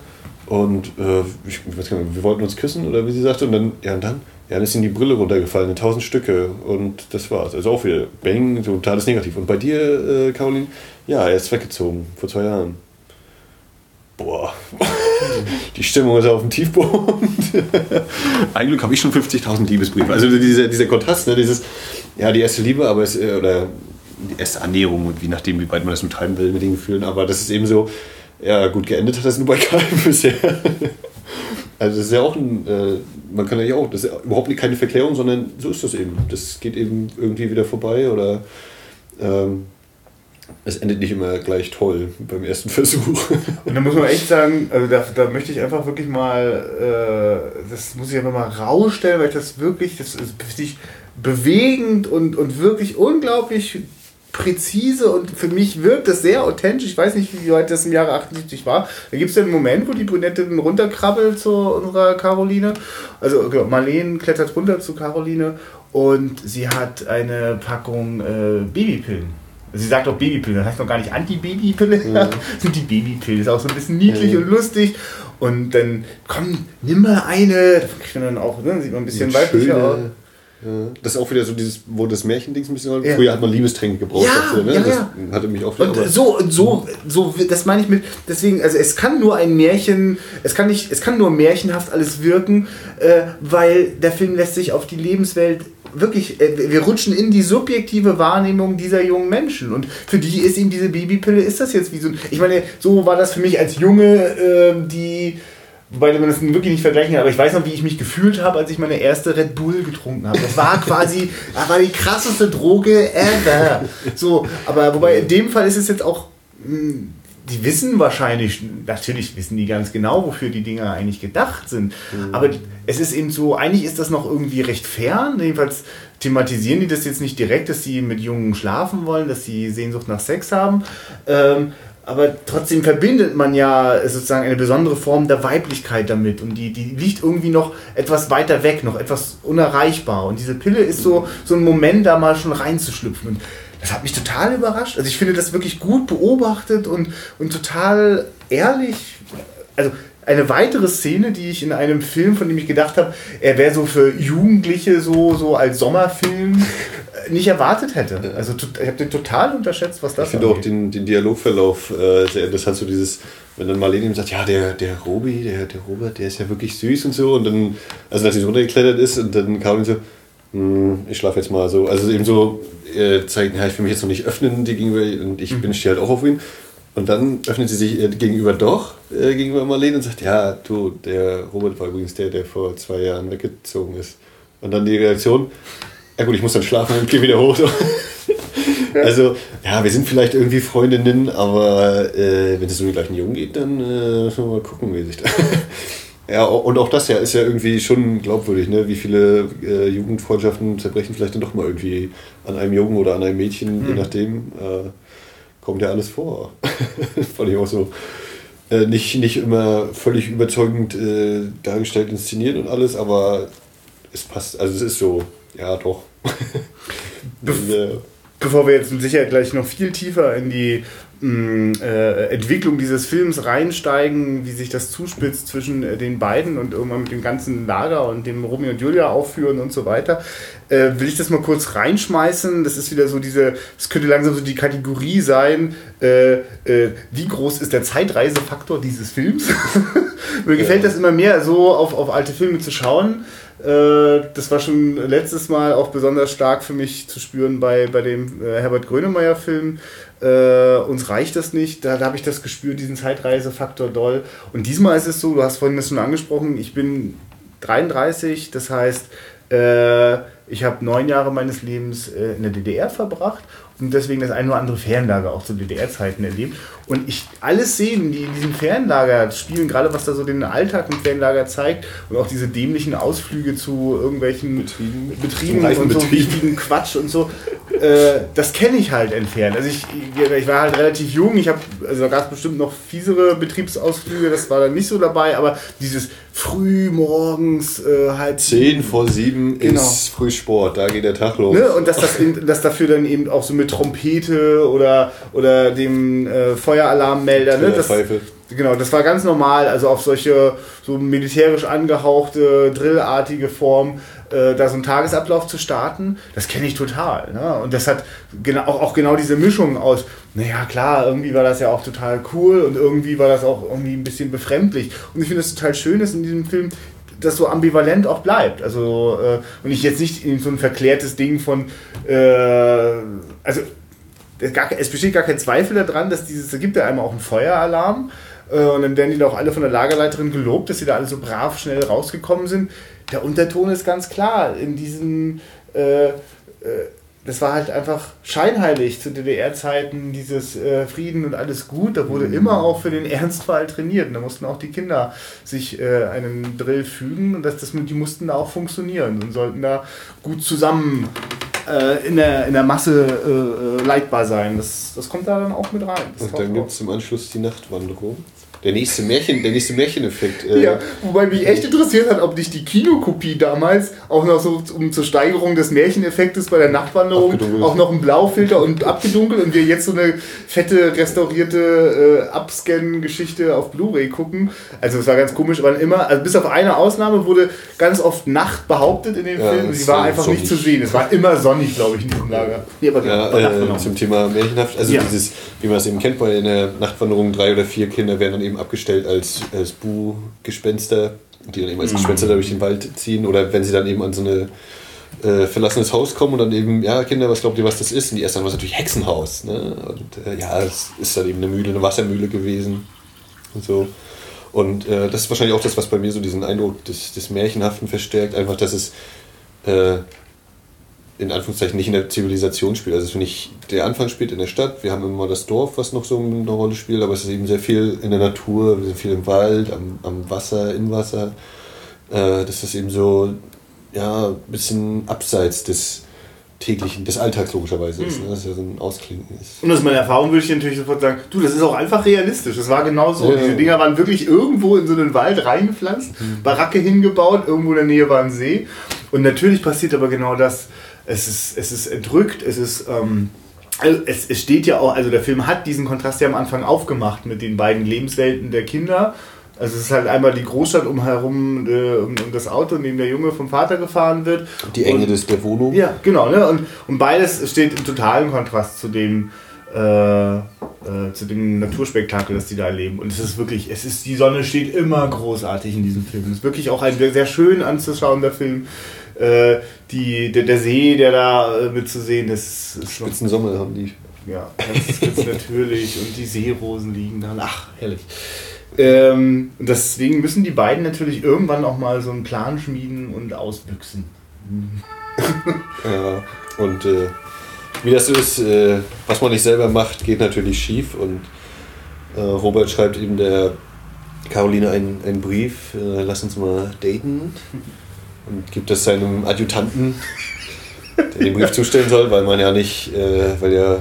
und äh, ich weiß gar nicht, wir wollten uns küssen oder wie sie sagte. Und dann, ja, und dann, ja, dann ist ihm die Brille runtergefallen in tausend Stücke. Und das war's. Also auch wieder Bang, totales Negativ. Und bei dir, äh, Caroline, ja, er ist weggezogen vor zwei Jahren. Boah, die Stimmung ist auf dem Tiefpunkt. Ein Glück habe ich schon 50.000 Liebesbriefe. Also dieser, dieser Kontrast, ne, dieses, ja, die erste Liebe, aber es, äh, oder die erste Annäherung, und je nachdem, wie weit man das betreiben will mit den Gefühlen, aber das ist eben so, ja, gut geendet hat das nur bei keinem bisher. Also das ist ja auch ein, äh, man kann ja auch, das ist ja überhaupt keine Verklärung, sondern so ist das eben. Das geht eben irgendwie wieder vorbei oder ähm, es endet nicht immer gleich toll beim ersten Versuch. Und da muss man echt sagen, also da, da möchte ich einfach wirklich mal, äh, das muss ich einfach mal rausstellen, weil ich das wirklich, das ist richtig bewegend und, und wirklich unglaublich präzise und für mich wirkt das sehr authentisch. Ich weiß nicht, wie weit das im Jahre 78 war. Da gibt es ja einen Moment, wo die Brünette runterkrabbelt zu unserer Caroline. Also genau, Marlene klettert runter zu Caroline und sie hat eine Packung äh, Babypillen. Sie sagt auch Babypille, das heißt noch gar nicht Anti-Babypille, das sind die Babypillen. Ist auch so ein bisschen niedlich Ja. und lustig. Und dann, komm, nimm mal eine. Da kriegt man dann auch, ne, sieht man ein bisschen weiblicher aus. Das ist auch wieder so dieses, wo das Märchendings ein bisschen. Ja. Früher hat man Liebestränke gebraucht Ja, dafür, ne? ja, das ja. hatte mich auch wieder. Und so, so, so, das meine ich mit, deswegen, also es kann nur ein Märchen, es kann nicht, es kann nur märchenhaft alles wirken, äh, weil der Film lässt sich auf die Lebenswelt wirklich, äh, wir rutschen in die subjektive Wahrnehmung dieser jungen Menschen und für die ist ihm diese Babypille, ist das jetzt wie so ein, ich meine, so war das für mich als Junge, äh, die, Wobei man das wirklich nicht vergleichen kann, aber ich weiß noch, wie ich mich gefühlt habe, als ich meine erste Red Bull getrunken habe. Das war quasi, das war die krasseste Droge ever. So, aber wobei in dem Fall ist es jetzt auch, mh, die wissen wahrscheinlich, natürlich wissen die ganz genau, wofür die Dinger eigentlich gedacht sind. Aber es ist eben so, eigentlich ist das noch irgendwie recht fern. Jedenfalls thematisieren die das jetzt nicht direkt, dass sie mit Jungen schlafen wollen, dass sie Sehnsucht nach Sex haben. Ähm, aber trotzdem verbindet man ja sozusagen eine besondere Form der Weiblichkeit damit und die, die liegt irgendwie noch etwas weiter weg, noch etwas unerreichbar. Und diese Pille ist so, so ein Moment, da mal schon reinzuschlüpfen. Und das hat mich total überrascht. Also ich finde das wirklich gut beobachtet und, und total ehrlich. Also eine weitere Szene, die ich in einem Film, von dem ich gedacht habe, er wäre so für Jugendliche so, so als Sommerfilm äh, nicht erwartet hätte. Also ich habe den total unterschätzt, was das Ich finde auch den, den Dialogverlauf äh, sehr interessant, so dieses, wenn dann Marlene ihm sagt, ja, der, der Robi, der, der Robert, der ist ja wirklich süß und so und dann, also als sie so runtergeklettert ist und dann Caroline so, "Hm, ich schlafe jetzt mal so, also eben so äh, zeigt, ja, ich will mich jetzt noch nicht öffnen dir gegenüber und ich bin stehe halt auch auf ihn und dann öffnet sie sich äh, gegenüber doch, äh, gegenüber Marlene und sagt, ja, du, der Robert war übrigens der, der vor zwei Jahren weggezogen ist. Und dann die Reaktion, ja gut, ich muss dann schlafen und gehe wieder hoch. So. Also, ja, wir sind vielleicht irgendwie Freundinnen, aber äh, wenn es um den gleichen Jungen geht, dann äh, müssen wir mal gucken, wie sich da. ja, und auch das ja ist ja irgendwie schon glaubwürdig, ne? Wie viele äh, Jugendfreundschaften zerbrechen vielleicht dann doch mal irgendwie an einem Jungen oder an einem Mädchen, je nachdem. Äh, kommt ja alles vor. Fand ich auch so. Äh, nicht, nicht immer völlig überzeugend äh, dargestellt, inszeniert und alles, aber es passt, also es ist so, ja doch. Ja. Bevor wir jetzt sicher gleich noch viel tiefer in die äh, Entwicklung dieses Films reinsteigen, wie sich das zuspitzt zwischen äh, den beiden und irgendwann mit dem ganzen Lager und dem Romeo und Julia aufführen und so weiter, äh, will ich das mal kurz reinschmeißen. Das ist wieder so diese, es könnte langsam so die Kategorie sein, wie groß ist der Zeitreisefaktor dieses Films? Mir gefällt das immer mehr, so auf, auf alte Filme zu schauen. Äh, Das war schon letztes Mal auch besonders stark für mich zu spüren bei, bei dem äh, Herbert Grönemeyer-Film. Äh, uns reicht das nicht. Da, da habe ich das gespürt, diesen Zeitreisefaktor doll. Und diesmal ist es so, du hast vorhin das schon angesprochen, ich bin 33, das heißt, Äh, ich habe neun Jahre meines Lebens äh, in der DDR verbracht und deswegen das ein oder andere Ferienlager auch zu DDR-Zeiten erlebt. Und ich alle Szenen, die in diesem Ferienlager spielen, gerade was da so den Alltag im Ferienlager zeigt und auch diese dämlichen Ausflüge zu irgendwelchen Betrieben, Betrieben und so wichtigen Quatsch und so, äh, das kenne ich halt entfernt. Also ich, ich war halt relativ jung, ich habe, also da gab es bestimmt noch fiesere Betriebsausflüge, das war dann nicht so dabei, aber dieses früh morgens äh, halt. 10 vor 7 genau. ist Frühsport, da geht der Tag los. Ne? Und dass das, dass dafür dann eben auch so mit Trompete oder, oder dem äh, Feueralarmmelder, ne? Das, genau, das war ganz normal, also auf solche so militärisch angehauchte, drillartige Form, äh, da so einen Tagesablauf zu starten, das kenne ich total. Ne? Und das hat genau, auch, auch genau diese Mischung aus, naja klar, irgendwie war das ja auch total cool und irgendwie war das auch irgendwie ein bisschen befremdlich. Und ich finde es total schön, dass in diesem Film das so ambivalent auch bleibt. Also, äh, und ich jetzt nicht in so ein verklärtes Ding von, äh, also es besteht gar kein Zweifel daran, dass dieses, da gibt ja einmal auch einen Feueralarm äh, und dann werden die da auch alle von der Lagerleiterin gelobt, dass sie da alle so brav schnell rausgekommen sind. Der Unterton ist ganz klar in diesem, äh, äh, das war halt einfach scheinheilig zu DDR-Zeiten, dieses äh, Frieden und alles gut. Da wurde mhm. immer auch für den Ernstfall trainiert. Und da mussten auch die Kinder sich äh, einen Drill fügen und das, das, die mussten da auch funktionieren und sollten da gut zusammen äh, in, der, in der Masse äh, äh, leitbar sein. Das, das kommt da dann auch mit rein. Das und dann gibt es im Anschluss die Nachtwanderung. Der nächste Märchen, der nächste Märcheneffekt. Äh ja, wobei mich echt interessiert hat, ob nicht die Kinokopie damals auch noch so um zur Steigerung des Märcheneffektes bei der Nachtwanderung auch noch ein Blaufilter und abgedunkelt und wir jetzt so eine fette restaurierte äh, Upscan-Geschichte auf Blu-ray gucken. Also es war ganz komisch, weil immer, also bis auf eine Ausnahme wurde ganz oft Nacht behauptet in den ja, Filmen. Sie war einfach sonnig. nicht zu sehen. Es war immer sonnig, glaube ich, in diesem Lager. Nee, aber ja, äh, zum Thema Märchenhaft, also ja. dieses, wie man es eben kennt, bei der Nachtwanderung drei oder vier Kinder werden dann eben eben abgestellt als, als Bu-Gespenster, die dann eben als mhm. Gespenster durch den Wald ziehen. Oder wenn sie dann eben an so ein äh, verlassenes Haus kommen und dann eben, ja, Kinder, was glaubt ihr, was das ist? Und die ersten dann, was natürlich Hexenhaus. Ne? Und äh, ja, es ist dann eben eine Mühle, eine Wassermühle gewesen. Und so. Und äh, das ist wahrscheinlich auch das, was bei mir so diesen Eindruck des, des Märchenhaften verstärkt. Einfach, dass es äh, in Anführungszeichen nicht in der Zivilisation spielt. Also finde ich, der Anfang spielt in der Stadt. Wir haben immer das Dorf, was noch so eine Rolle spielt, aber es ist eben sehr viel in der Natur, sehr viel im Wald, am, am Wasser, im Wasser. Äh, dass das eben so ja, ein bisschen abseits des täglichen, des Alltags logischerweise ist. Mhm. Ne? Dass ja so ein Ausklingen ist. Und aus meiner Erfahrung würde ich natürlich sofort sagen, du, das ist auch einfach realistisch. Das war genau so. Ja. Diese Dinger waren wirklich irgendwo in so einen Wald reingepflanzt, mhm. Baracke hingebaut, irgendwo in der Nähe war ein See. Und natürlich passiert aber genau das, es ist, es ist entrückt, es ist. Ähm, also es, es steht ja auch, also der Film hat diesen Kontrast ja am Anfang aufgemacht mit den beiden Lebenswelten der Kinder. Also es ist halt einmal die Großstadt umherum äh, um, um, das Auto, in dem der Junge vom Vater gefahren wird. Die Enge und, des der Wohnung. Ja, genau. Ne? Und, und beides steht im totalen Kontrast zu dem, äh, äh, zu dem Naturspektakel, das die da erleben. Und es ist wirklich, es ist, die Sonne steht immer großartig in diesem Film. Es ist wirklich auch ein sehr schön anzuschauender Film. Äh, die, der, der, See, der da äh, mitzusehen ist. ist Spitzensommer haben die. Ja, ganz spitz natürlich. Und die Seerosen liegen da. Ach, herrlich. Ähm, deswegen müssen die beiden natürlich irgendwann auch mal so einen Plan schmieden und ausbüchsen. ja, und äh, wie das so ist, äh, was man nicht selber macht, geht natürlich schief. Und äh, Robert schreibt eben der Caroline einen, einen Brief, äh, lass uns mal daten und gibt es seinem Adjutanten, der den Brief zustellen soll, weil man ja nicht, äh, weil ja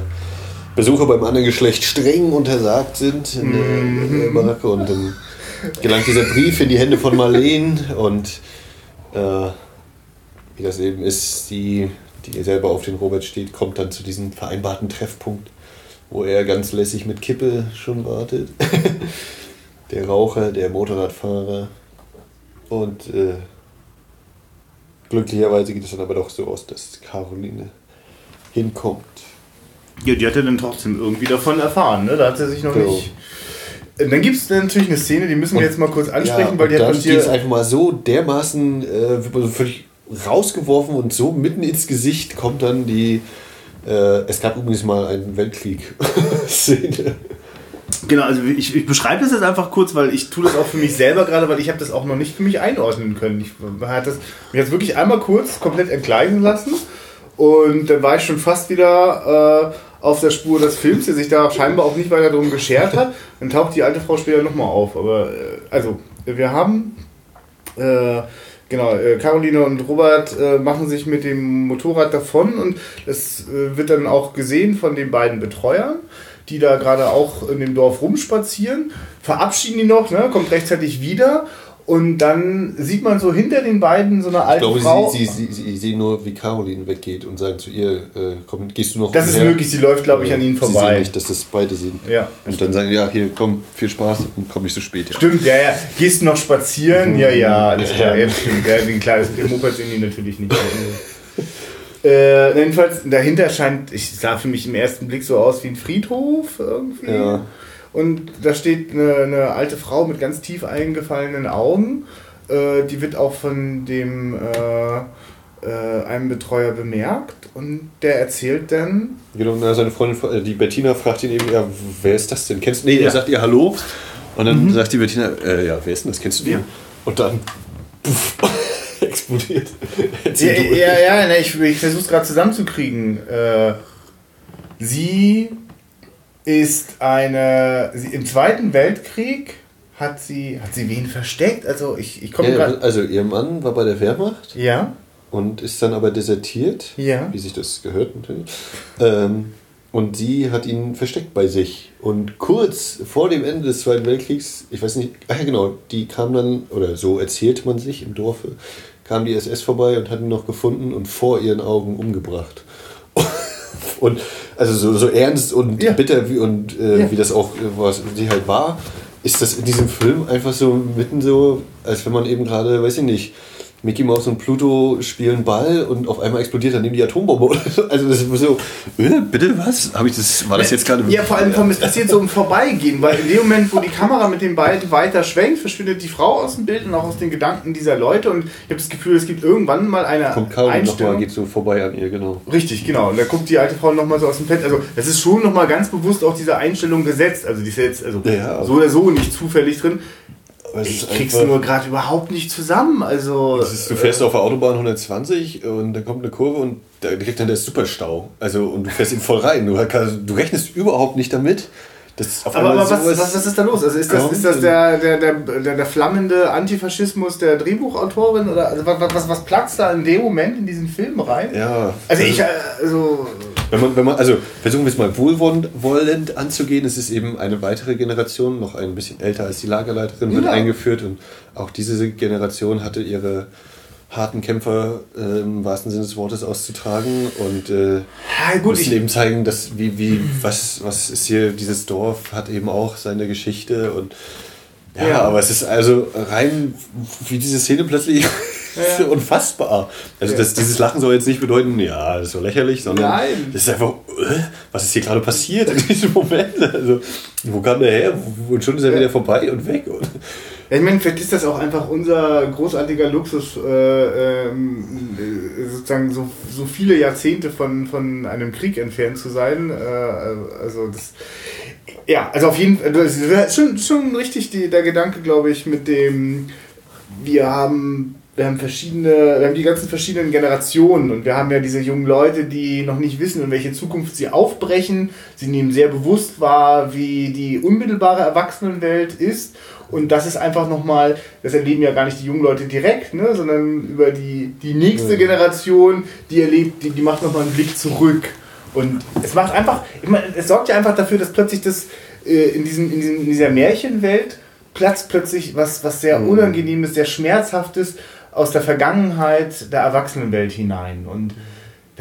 Besucher beim anderen Geschlecht streng untersagt sind in der, in der Baracke und dann gelangt dieser Brief in die Hände von Marleen und äh, wie das eben ist, die, die selber auf den Robert steht, kommt dann zu diesem vereinbarten Treffpunkt, wo er ganz lässig mit Kippe schon wartet. der Raucher, der Motorradfahrer und äh, Glücklicherweise geht es dann aber doch so aus, dass Caroline hinkommt. Ja, die hat er dann trotzdem irgendwie davon erfahren, ne? Da hat sie sich noch genau. nicht. Äh, dann gibt es natürlich eine Szene, die müssen wir und, jetzt mal kurz ansprechen, ja, weil die hat es einfach mal so dermaßen äh, völlig rausgeworfen und so mitten ins Gesicht kommt dann die. Äh, es gab übrigens mal einen Weltkrieg-Szene. Genau, also ich, ich beschreibe das jetzt einfach kurz, weil ich tue das auch für mich selber gerade, weil ich habe das auch noch nicht für mich einordnen können. Ich habe das mich jetzt wirklich einmal kurz komplett entgleisen lassen und dann war ich schon fast wieder äh, auf der Spur des Films, der sich da scheinbar auch nicht weiter darum geschert hat. Dann taucht die alte Frau später nochmal auf. Aber äh, also, wir haben äh, genau, äh, Caroline und Robert äh, machen sich mit dem Motorrad davon und es äh, wird dann auch gesehen von den beiden Betreuern, die da gerade auch in dem Dorf rumspazieren, verabschieden die noch, ne, kommt rechtzeitig wieder und dann sieht man so hinter den beiden so eine alte Ich glaube, Frau. sie, sie, sie, sie sehen nur, wie Caroline weggeht und sagen zu ihr, äh, komm, gehst du noch das ist möglich, sie läuft, glaube ich, an ihnen Sie sehen vorbei. nicht, dass das beide sehen. Ja. Und dann sagen, ja, hier, komm, viel Spaß und komm nicht so spät. Ja. Stimmt, ja, ja. Gehst du noch spazieren? Ja, ja, alles klar. Ja. Ja, stimmt. Ja, klar, das- Moped sehen die natürlich nicht. äh, jedenfalls, dahinter scheint, ich sah für mich im ersten Blick so aus wie ein Friedhof irgendwie. Ja. Und da steht eine, eine alte Frau mit ganz tief eingefallenen Augen. Äh, die wird auch von dem äh, äh, einem Betreuer bemerkt und der erzählt dann, Genau, na, seine Freundin, äh, die Bettina, fragt ihn eben, ja, wer ist das denn? Kennst du? Nee, Ja. er sagt ihr Hallo. Und dann sagt die Bettina, äh, ja, wer ist denn das? Kennst du den? Ja. Und dann puff, explodiert. Ja, ja, ja, ne, ich, ich versuche es gerade zusammenzukriegen. Äh, sie ist eine. Sie, Im Zweiten Weltkrieg hat sie. Hat sie wen versteckt? Also ich, ich komme Ja, gerade. also ihr Mann war bei der Wehrmacht Ja, und ist dann aber desertiert, ja. wie sich das gehört natürlich. Ähm, und sie hat ihn versteckt bei sich. Und kurz vor dem Ende des Zweiten Weltkriegs, ich weiß nicht, ach ja genau, die kam dann, oder so erzählte man sich im Dorfe, kam die SS vorbei und hat ihn noch gefunden und vor ihren Augen umgebracht. Und also so, so ernst und Ja. bitter wie, und äh, Ja. wie das auch äh, was sie halt war, ist das in diesem Film einfach so mitten so, als wenn man eben gerade, weiß ich nicht, Mickey Mouse und Pluto spielen Ball und auf einmal explodiert daneben die Atombombe. Also das ist so, äh, bitte was? Habe ich das? War das jetzt gerade? Ja, vor allem, es passiert so im Vorbeigehen, weil in dem Moment, wo die Kamera mit den beiden weiter schwenkt, verschwindet die Frau aus dem Bild und auch aus den Gedanken dieser Leute und ich habe das Gefühl, es gibt irgendwann mal eine Kommt nochmal, Einstellung. geht so vorbei an ihr, genau. Richtig, genau. Und da guckt die alte Frau nochmal so aus dem Fenster. Also, das ist schon nochmal ganz bewusst auch diese Einstellung gesetzt. Also, die ist jetzt also Ja. so oder so nicht zufällig drin. Es Ich krieg's nur gerade überhaupt nicht zusammen. Also, ist, du fährst auf der Autobahn 120 und dann kommt eine Kurve und da direkt dann der Superstau. Also und du fährst ihn voll rein. Du, du rechnest überhaupt nicht damit. Dass auf aber, aber was, was, was ist da los? Also ist das, ist das der, der, der, der, der flammende Antifaschismus der Drehbuchautorin? Oder also was, was, was platzt da in dem Moment in diesen Film rein? Ja. Also ich, äh, also, Wenn man, wenn man, also versuchen wir es mal wohlwollend anzugehen, es ist eben eine weitere Generation, noch ein bisschen älter als die Lagerleiterin, wird Ja. eingeführt und auch diese Generation hatte ihre harten Kämpfer äh, im wahrsten Sinne des Wortes auszutragen und äh, ja, gut, müssen eben zeigen, dass wie, wie, was, was ist hier, dieses Dorf hat eben auch seine Geschichte und ja, Ja. aber es ist also rein, wie diese Szene plötzlich Ja. unfassbar. Also das, dieses Lachen soll jetzt nicht bedeuten, ja, das ist so lächerlich, sondern Nein. das ist einfach, äh, was ist hier gerade passiert in diesem Moment? Also, wo kam der her? Und schon ist er wieder vorbei und weg. Und, ich meine, vielleicht ist das auch einfach unser großartiger Luxus, äh, ähm, äh, sozusagen so, so viele Jahrzehnte von, von einem Krieg entfernt zu sein. Äh, also das, ja, also auf jeden Fall, das ist schon, schon richtig die, der Gedanke, glaube ich, mit dem, wir haben, wir haben verschiedene, wir haben die ganzen verschiedenen Generationen und wir haben ja diese jungen Leute, die noch nicht wissen, in welche Zukunft sie aufbrechen. Sie nehmen sehr bewusst wahr, wie die unmittelbare Erwachsenenwelt ist. Und das ist einfach nochmal, das erleben ja gar nicht die jungen Leute direkt, ne, sondern über die, die nächste Ja. Generation, die erlebt, die, die macht nochmal einen Blick zurück. Und es macht einfach, ich meine, es sorgt ja einfach dafür, dass plötzlich das äh, in, diesem, in, diesem, in dieser Märchenwelt platzt plötzlich was, was sehr Mhm. Unangenehmes, sehr Schmerzhaftes aus der Vergangenheit der Erwachsenenwelt hinein. Und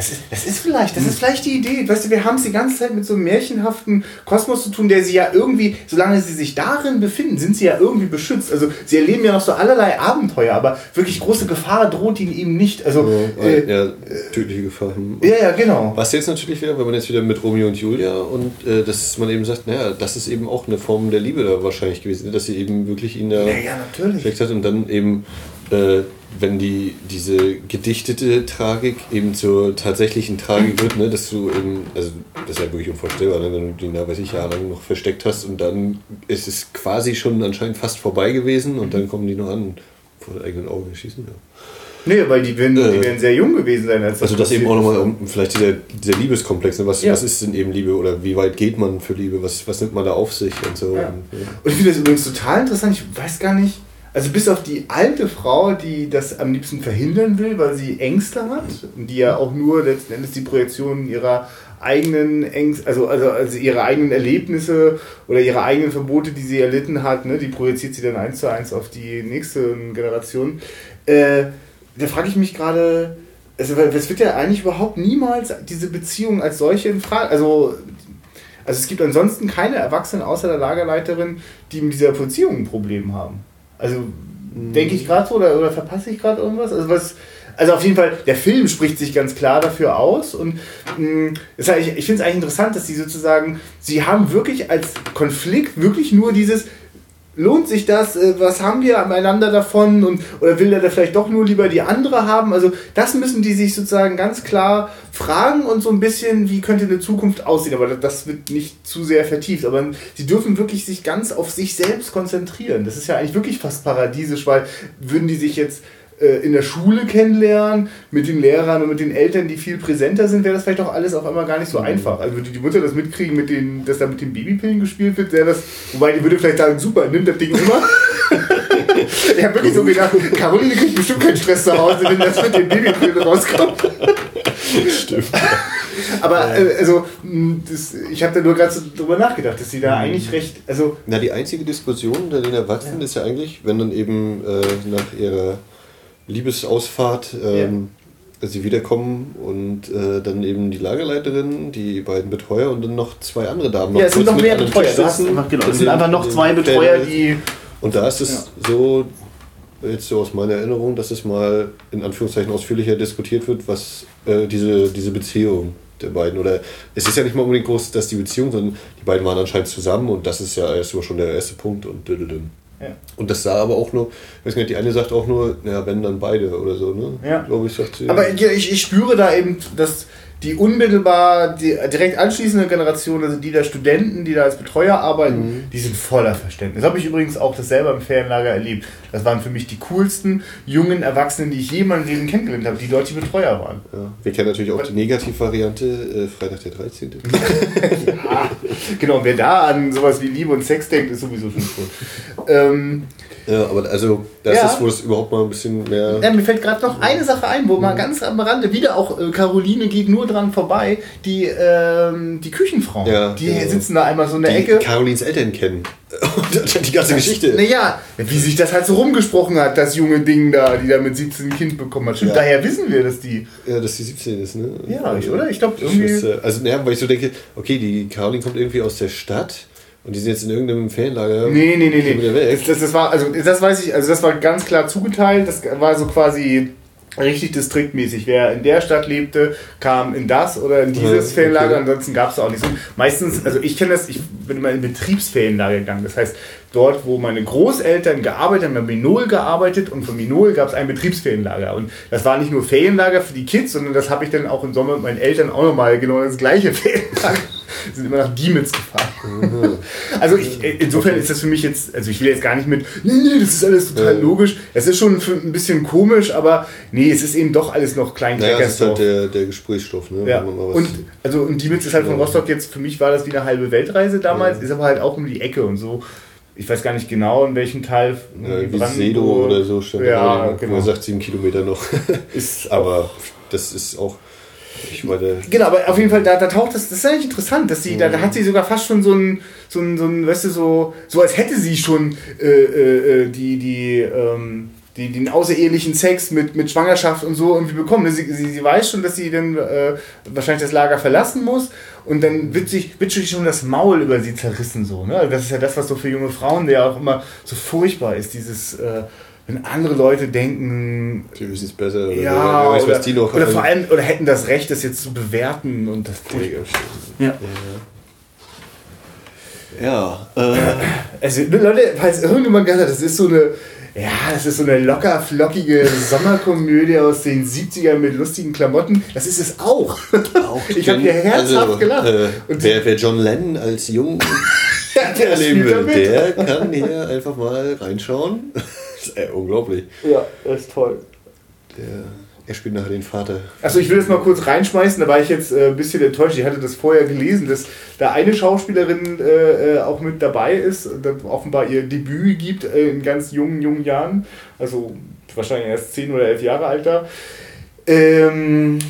das ist, das ist vielleicht, das ist vielleicht die Idee. Weißt du, wir haben es die ganze Zeit mit so einem märchenhaften Kosmos zu tun, der sie ja irgendwie, solange sie sich darin befinden, sind sie ja irgendwie beschützt. Also sie erleben ja noch so allerlei Abenteuer, aber wirklich große Gefahr droht ihnen eben nicht. Also, äh, ja, tödliche Gefahr. ja, ja, genau. Was jetzt natürlich wäre, wenn man jetzt wieder mit Romeo und Julia und äh, dass man eben sagt, naja, das ist eben auch eine Form der Liebe da wahrscheinlich gewesen, dass sie eben wirklich ihn da Ja, ja, natürlich. hat und dann eben äh, wenn die, diese gedichtete Tragik eben zur tatsächlichen Tragik wird, ne, dass du eben, also das ist ja wirklich unvorstellbar, ne, wenn du die, da weiß ich, jahrelang noch versteckt hast und dann ist es quasi schon anscheinend fast vorbei gewesen und dann kommen die noch an, vor der eigenen Augen schießen. Ja. Nee, weil die werden, äh, die werden sehr jung gewesen sein. Als das also das eben auch nochmal, um, vielleicht dieser, dieser Liebeskomplex, ne? was, ja. was ist denn eben Liebe oder wie weit geht man für Liebe, was, was nimmt man da auf sich und so. Ja. Und, ja. und ich finde das übrigens total interessant, ich weiß gar nicht, also bis auf die alte Frau, die das am liebsten verhindern will, weil sie Ängste hat, die ja auch nur letzten Endes die Projektion ihrer eigenen Ängste, also, also, also ihre eigenen Erlebnisse oder ihre eigenen Verbote, die sie erlitten hat, ne, die projiziert sie dann eins zu eins auf die nächste Generation. Äh, da frage ich mich gerade, also es wird ja eigentlich überhaupt niemals diese Beziehung als solche in Frage, also also es gibt ansonsten keine Erwachsenen außer der Lagerleiterin, die mit dieser Beziehung ein Problem haben. Also mhm. denke ich gerade so oder, oder verpasse ich gerade irgendwas? Also was, also auf jeden Fall, der Film spricht sich ganz klar dafür aus und mh, mm, ich, ich finde es eigentlich interessant, dass sie sozusagen, sie haben wirklich als Konflikt wirklich nur dieses, lohnt sich das? Äh, was haben wir aneinander davon? Und, oder will er da vielleicht doch nur lieber die andere haben? Also das müssen die sich sozusagen ganz klar fragen und so ein bisschen, wie könnte eine Zukunft aussehen? Aber das wird nicht zu sehr vertieft. Aber sie dürfen wirklich sich ganz auf sich selbst konzentrieren. Das ist ja eigentlich wirklich fast paradiesisch, weil würden die sich jetzt in der Schule kennenlernen, mit den Lehrern und mit den Eltern, die viel präsenter sind, wäre das vielleicht auch alles auf einmal gar nicht so mhm. einfach. Also würde die Mutter das mitkriegen, mit den, dass da mit den Babypillen gespielt wird, wäre das, wobei die würde vielleicht sagen, super, nimm das Ding immer. ich habe wirklich so gedacht, Caroline kriegt bestimmt keinen Stress zu Hause, wenn das mit den Babypillen rauskommt. Stimmt. Aber äh, also, das, ich habe da nur gerade so drüber nachgedacht, dass sie da mhm. eigentlich recht. Also Na, die einzige Diskussion unter den Erwachsenen ja. ist ja eigentlich, wenn dann eben äh, nach ihrer Liebesausfahrt ähm, ja. sie wiederkommen und äh, dann eben die Lagerleiterin, die beiden Betreuer und dann noch zwei andere Damen. Ja, es sind noch mehr Betreuer. Einfach, genau, es sind einfach noch zwei Betreuer, die. Und da ist es ja. so, jetzt so aus meiner Erinnerung, dass es mal in Anführungszeichen ausführlicher diskutiert wird, was äh, diese, diese Beziehung der beiden, oder es ist ja nicht mal unbedingt groß, dass die Beziehung, sondern die beiden waren anscheinend zusammen und das ist ja erst schon der erste Punkt und Und das sah aber auch nur, ich weiß nicht, die eine sagt auch nur, naja, wenn dann beide oder so, ne? Ja. Glaube ich, sagt sie. Aber ich, ich spüre da eben, dass die unmittelbar die direkt anschließende Generation, also die der Studenten, die da als Betreuer arbeiten, mhm. die sind voller Verständnis. Das habe ich übrigens auch das selber im Ferienlager erlebt. Das waren für mich die coolsten jungen Erwachsenen, die ich je in meinem Leben kennengelernt habe, die dort die Betreuer waren. Ja. Wir kennen natürlich auch die Negativvariante, äh, Freitag der 13. ja, genau, wer da an sowas wie Liebe und Sex denkt, ist sowieso schon tot. Ähm, ja, aber also das ja. ist, wo es überhaupt mal ein bisschen mehr. Ja, mir fällt gerade noch eine Sache ein, wo man ganz am Rande wieder auch äh, Caroline geht nur dran vorbei, die, ähm, die Küchenfrau. Ja, die ja. sitzen da einmal so in der die Ecke. Carolins Eltern kennen. die ganze Geschichte. Naja, wie sich das halt so rumgesprochen hat, das junge Ding da, die da mit 17 ein Kind bekommen hat. Stimmt, daher wissen wir, dass die. Ja, dass die 17 ist, ne? Ja, ich, oder? Ich glaube irgendwie. Also, naja, weil ich so denke, okay, die Caroline kommt irgendwie aus der Stadt und die sind jetzt in irgendeinem Ferienlager. Nee, nee, nee, nee. Das, das, war, also das weiß ich, also das war ganz klar zugeteilt. Das war so quasi richtig distriktmäßig. Wer in der Stadt lebte, kam in das oder in dieses ja, Ferienlager. Okay. Ansonsten gab es auch nicht so. Meistens, also ich kenne das, ich bin immer in Betriebsferienlager gegangen. Das heißt, dort, wo meine Großeltern gearbeitet haben, haben Minol gearbeitet und von Minol gab es ein Betriebsferienlager. Und das war nicht nur Ferienlager für die Kids, sondern das habe ich dann auch im Sommer mit meinen Eltern auch nochmal genau das gleiche Ferienlager sind immer nach Diemels gefahren. Mhm. Also ich, äh, insofern ist das für mich jetzt, also ich will jetzt gar nicht mit, nee, nee, das ist alles total logisch. Es ist schon ein bisschen komisch, aber nee, es ist eben doch alles noch klein naja, das ist halt der, der Gesprächsstoff. Ne? Ja. Und, also, und Diemels ist halt von Rostock jetzt, für mich war das wie eine halbe Weltreise damals, ja. ist aber halt auch um die Ecke und so ich weiß gar nicht genau, in welchem Teil. Ja, wie Sedo oder so stand ja, genau. Er sagt sieben Kilometer noch. ist aber das ist auch ich wollte genau, aber auf jeden Fall, da, da taucht das, das ist eigentlich interessant, dass sie, mhm. da, da hat sie sogar fast schon so ein, so ein, so ein weißt du, so, so als hätte sie schon äh, äh, äh, die, die, ähm, die, den außerehelichen Sex mit, mit Schwangerschaft und so irgendwie bekommen. Sie, sie, sie weiß schon, dass sie dann äh, wahrscheinlich das Lager verlassen muss und dann wird sich, wird schon das Maul über sie zerrissen. So, ne? Das ist ja das, was so für junge Frauen ja auch immer so furchtbar ist, dieses äh, wenn andere Leute denken, die wissen es besser oder, ja, weiß, oder, die noch oder vor allem oder hätten das Recht, das jetzt zu bewerten und das ja. ja. ja äh. Also Leute, falls irgendjemand gesagt hat, das ist so eine ja, das ist so eine locker flockige Sommerkomödie aus den 70ern mit lustigen Klamotten. Das ist es auch. auch ich habe hier herzhaft also, gelacht. Äh, wer, wer John Lennon als jung ja, der erleben will, der kann hier einfach mal reinschauen. Das ist äh, unglaublich. Ja, das ist toll. Der er spielt nachher den Vater. Achso, ich will das mal kurz reinschmeißen, da war ich jetzt äh, ein bisschen enttäuscht. Ich hatte das vorher gelesen, dass da eine Schauspielerin äh, äh auch mit dabei ist offenbar ihr Debüt gibt äh, in ganz jungen, jungen Jahren. Also wahrscheinlich erst 10 oder 11 Jahre alt da. Ähm,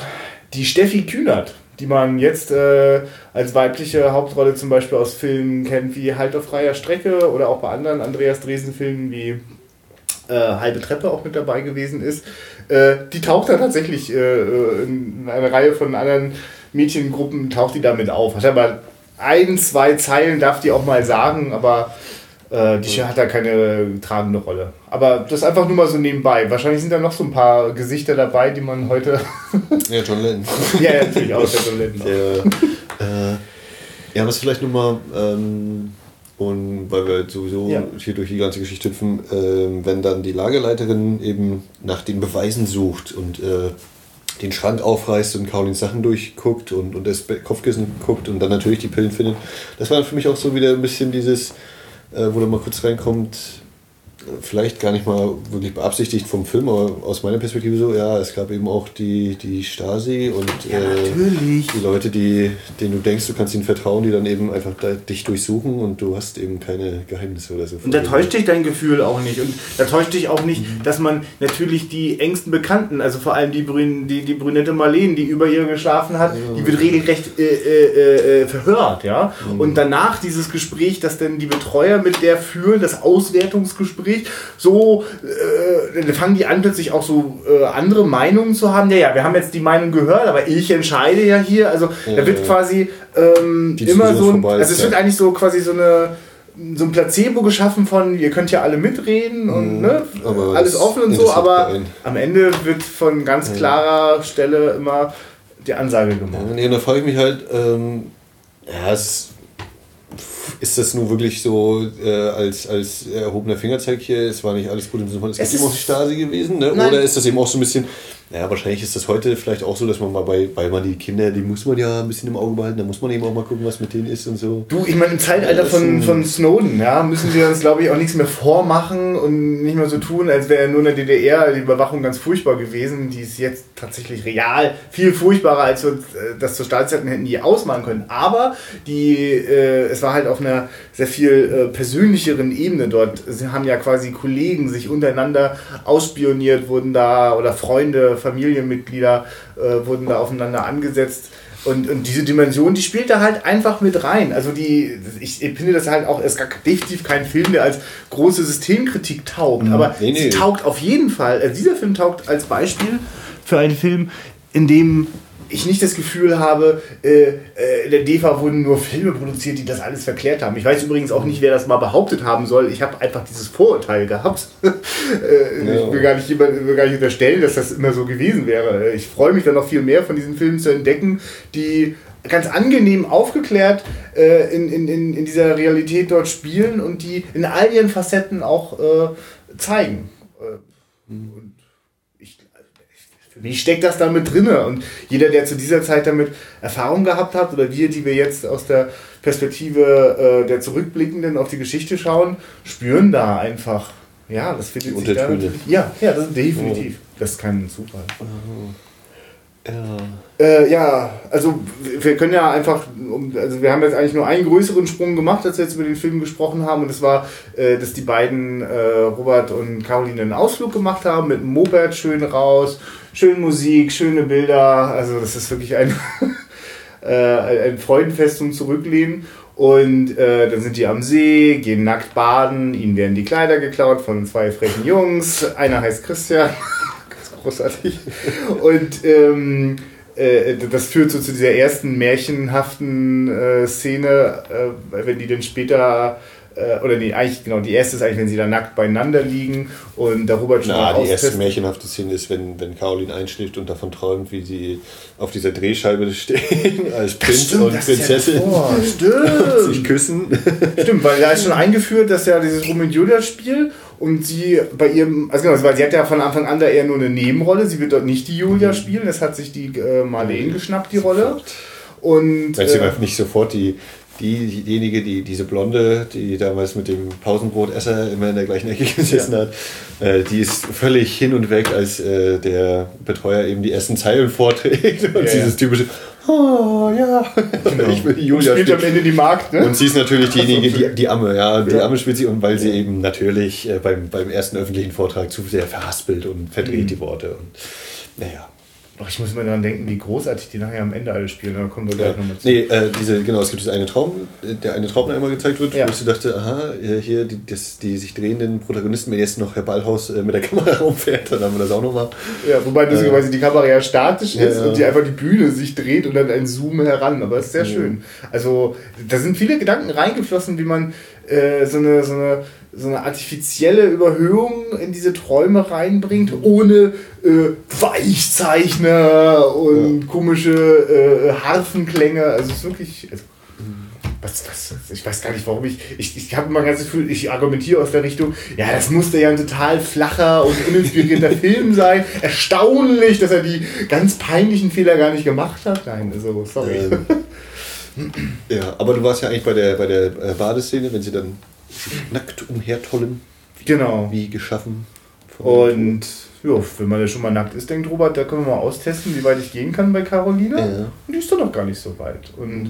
die Steffi Kühnert, die man jetzt äh, als weibliche Hauptrolle zum Beispiel aus Filmen kennt wie Halt auf freier Strecke oder auch bei anderen Andreas Dresen-Filmen wie äh, Halbe Treppe auch mit dabei gewesen ist. Äh, die taucht da tatsächlich äh, in einer Reihe von anderen Mädchengruppen, taucht die damit auf. Hat aber ein, zwei Zeilen, darf die auch mal sagen, aber äh, die hat da keine tragende Rolle. Aber das einfach nur mal so nebenbei. Wahrscheinlich sind da noch so ein paar Gesichter dabei, die man heute. ja, John Lennon. ja, natürlich auch der John Lennon. Ja, äh, ja was vielleicht nochmal. Ähm und weil wir sowieso ja. hier durch die ganze Geschichte hüpfen, äh, wenn dann die Lagerleiterin eben nach den Beweisen sucht und äh, den Schrank aufreißt und Caroline Sachen durchguckt und, und das Kopfkissen guckt und dann natürlich die Pillen findet, das war für mich auch so wieder ein bisschen dieses, äh, wo er mal kurz reinkommt, vielleicht gar nicht mal wirklich beabsichtigt vom Film, aber aus meiner Perspektive so, ja, es gab eben auch die, die Stasi und ja, äh, die Leute, die, denen du denkst, du kannst ihnen vertrauen, die dann eben einfach da, dich durchsuchen und du hast eben keine Geheimnisse oder so. Und da täuscht dich dein Gefühl auch nicht. Und da täuscht dich auch nicht, mhm. dass man natürlich die engsten Bekannten, also vor allem die, Brün, die, die brünette Marlene, die über ihr geschlafen hat, ja. die wird regelrecht äh, äh, äh, verhört, ja. Mhm. Und danach dieses Gespräch, das dann die Betreuer mit der führen, das Auswertungsgespräch, Gespräch so, äh, fangen die an plötzlich auch so äh, andere Meinungen zu haben. Ja, ja, wir haben jetzt die Meinung gehört, aber ich entscheide ja hier. Also ja, da wird quasi ähm, immer so ein, also es wird eigentlich so quasi so eine so ein Placebo geschaffen von, ihr könnt ja alle mitreden und mhm, ne, alles offen und so, aber am Ende wird von ganz klarer Stelle immer die Ansage gemacht. Ja, nee, da frage ich mich halt, ähm, ja, es ist das nun wirklich so äh, als, als erhobener Fingerzeig hier, es war nicht alles gut im Sinne von, es, es ist eben auch die Stasi gewesen, ne? oder ist das eben auch so ein bisschen, naja, wahrscheinlich ist das heute vielleicht auch so, dass man mal bei, weil man die Kinder, die muss man ja ein bisschen im Auge behalten, da muss man eben auch mal gucken, was mit denen ist und so. Du, ich meine, im Zeitalter von, von Snowden, ja, müssen wir uns, glaube ich, auch nichts mehr vormachen und nicht mehr so tun, als wäre nur in der DDR die Überwachung ganz furchtbar gewesen. Die ist jetzt tatsächlich real viel furchtbarer, als wir äh, das zu Staatzeiten hätten je ausmalen können. Aber die, äh, es war halt auf einer sehr viel äh, persönlicheren Ebene dort. Sie haben ja quasi Kollegen sich untereinander ausspioniert, wurden da oder Freunde Familienmitglieder äh, wurden da aufeinander angesetzt. Und, und diese Dimension, die spielt da halt einfach mit rein. Also die, ich finde das halt auch, es ist definitiv kein Film, der als große Systemkritik taugt, mhm. aber nee, nee. sie taugt auf jeden Fall, also dieser Film taugt als Beispiel für einen Film, in dem ich nicht das Gefühl habe, äh, äh, in der DEFA wurden nur Filme produziert, die das alles verklärt haben. Ich weiß übrigens auch nicht, wer das mal behauptet haben soll. Ich habe einfach dieses Vorurteil gehabt. äh, ja. Ich will gar, nicht will gar nicht unterstellen, dass das immer so gewesen wäre. Ich freue mich dann noch viel mehr von diesen Filmen zu entdecken, die ganz angenehm aufgeklärt äh, in, in, in, dieser Realität dort spielen und die in all ihren Facetten auch äh, zeigen. Äh, und wie steckt das damit drin? Und jeder, der zu dieser Zeit damit Erfahrung gehabt hat, oder wir, die wir jetzt aus der Perspektive äh, der Zurückblickenden auf die Geschichte schauen, spüren da einfach, ja, das findet sich da. Ja, ja, das ist definitiv. Das ist kein Zufall. Oh. Ja. Äh, ja, also wir können ja einfach, also wir haben jetzt eigentlich nur einen größeren Sprung gemacht, als wir jetzt über den Film gesprochen haben. Und das war, äh, dass die beiden, äh, Robert und Caroline, einen Ausflug gemacht haben mit dem schön raus, schön Musik, schöne Bilder. Also das ist wirklich ein, äh, ein Freudenfest zum Zurücklehnen. Und äh, dann sind die am See, gehen nackt baden, ihnen werden die Kleider geklaut von zwei frechen Jungs. Einer heißt Christian großartig. Und ähm, äh, das führt so zu dieser ersten märchenhaften äh, Szene, äh, wenn die dann später äh, oder nee, eigentlich, genau, die erste ist eigentlich, wenn sie da nackt beieinander liegen und darüber schon Na, die erste märchenhafte Szene ist, wenn, wenn Caroline einschläft und davon träumt, wie sie auf dieser Drehscheibe stehen, als Prinz stimmt, und Prinzessin. Ja stimmt. sich küssen. Stimmt, weil da ist schon eingeführt, dass ja dieses Romeo und Julia Spiel und sie bei ihrem, also genau, weil sie hat ja von Anfang an da eher nur eine Nebenrolle, sie wird dort nicht die Julia Mhm. spielen, das hat sich die äh, Marlene geschnappt, die Rolle. Und Weil sie äh, nicht sofort die, die, diejenige, die diese Blonde, die damals mit dem Pausenbrotesser immer in der gleichen Ecke gesessen hat, äh, die ist völlig hin und weg, als äh, der Betreuer eben die ersten Zeilen vorträgt und Ja, dieses ja. typische Oh ja, ich will die Julia spielt spielen. am Ende die Magd, ne? Und sie ist natürlich diejenige, die, die Amme, ja, die Ja. Amme spielt sie und weil sie eben natürlich äh, beim, beim ersten öffentlichen Vortrag zu sehr verhaspelt und verdreht Mhm. die Worte. Und naja. Doch, ich muss immer daran denken, wie großartig die nachher am Ende alle spielen, da kommen wir gleich nochmal zu. Nee, äh, diese, genau, es gibt diese eine Traum, äh, der eine Traum, der einmal gezeigt wird, Ja. wo ich so dachte, aha, äh, hier die, das, die sich drehenden Protagonisten, wenn jetzt noch Herr Ballhaus äh, mit der Kamera rumfährt, dann haben wir das auch nochmal. Ja, wobei lustigerweise die Kamera ja statisch Ja, ist ja. und die einfach die Bühne sich dreht und dann ein Zoom heran. Aber es ist sehr schön. Also da sind viele Gedanken reingeflossen, wie man äh, so, eine, so, eine, so eine artifizielle Überhöhung in diese Träume reinbringt, ohne äh, Weichzeichner und komische äh, Harfenklänge. Also es ist wirklich. Also, was, was, ich weiß gar nicht, warum ich. Ich, ich habe immer ganz das Gefühl, ich argumentiere aus der Richtung, ja, das musste ja ein total flacher und uninspirierter Film sein. Erstaunlich, dass er die ganz peinlichen Fehler gar nicht gemacht hat. Nein, also, sorry. Ähm, ja, aber du warst ja eigentlich bei der, bei der äh, Badeszene, wenn sie dann nackt umhertollen, genau. wie geschaffen. Und ja, wenn man ja schon mal nackt ist, denkt Robert, da können wir mal austesten, wie weit ich gehen kann bei Carolina. Ja. Und die ist doch noch gar nicht so weit. Und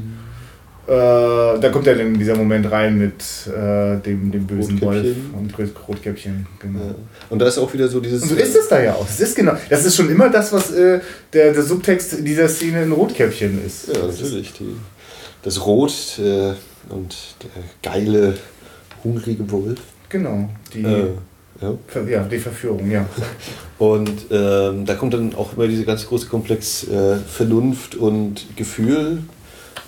äh, da kommt ja dann dieser Moment rein mit äh, dem, dem bösen Wolf und Rot- Rotkäppchen. Genau. Ja. Und da ist auch wieder so dieses. Und so ist es da ja auch. Das ist genau. Das ist schon immer das, was äh, der, der Subtext dieser Szene in Rotkäppchen ist. Ja, natürlich. Die, das Rot äh, und der geile, hungrige Wolf. genau. Die, Äh, ja. Ver ja, die Verführung, ja. Und ähm, da kommt dann auch immer dieser ganz große Komplex äh, Vernunft und Gefühl,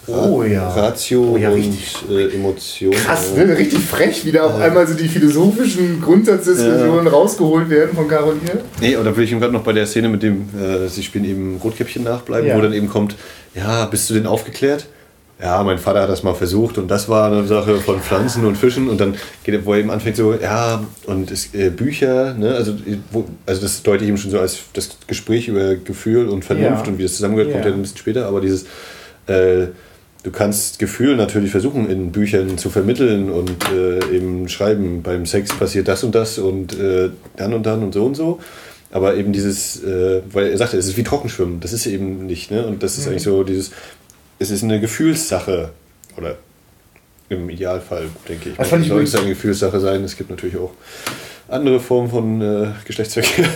Oh ja. Ratio Oh ja, und äh, Emotion. Krass, ne? richtig frech, wie da auf einmal so die philosophischen Grundsatzdiskussionen rausgeholt werden von Caroline. Nee, und da bin ich eben gerade noch bei der Szene mit dem, äh, sie spielen eben Rotkäppchen nachbleiben, wo dann eben kommt, ja, bist du denn aufgeklärt? Ja, mein Vater hat das mal versucht und das war eine Sache von Pflanzen und Fischen und dann geht er, wo er eben anfängt so, ja, und es, äh, Bücher, ne, also, wo, also das deute ich eben schon so als das Gespräch über Gefühl und Vernunft Ja. und wie das zusammengehört, kommt Ja. ja ein bisschen später, aber dieses, äh, du kannst Gefühl natürlich versuchen in Büchern zu vermitteln und äh, eben schreiben, beim Sex passiert das und das und äh, dann und dann und so und so. Aber eben dieses, äh, weil er sagte, es ist wie Trockenschwimmen, das ist eben nicht, ne? Und das ist eigentlich so dieses, es ist eine Gefühlssache. Oder im Idealfall, denke ich. Das fand ich soll es eine Gefühlssache sein. Es gibt natürlich auch andere Formen von äh, Geschlechtsverkehr.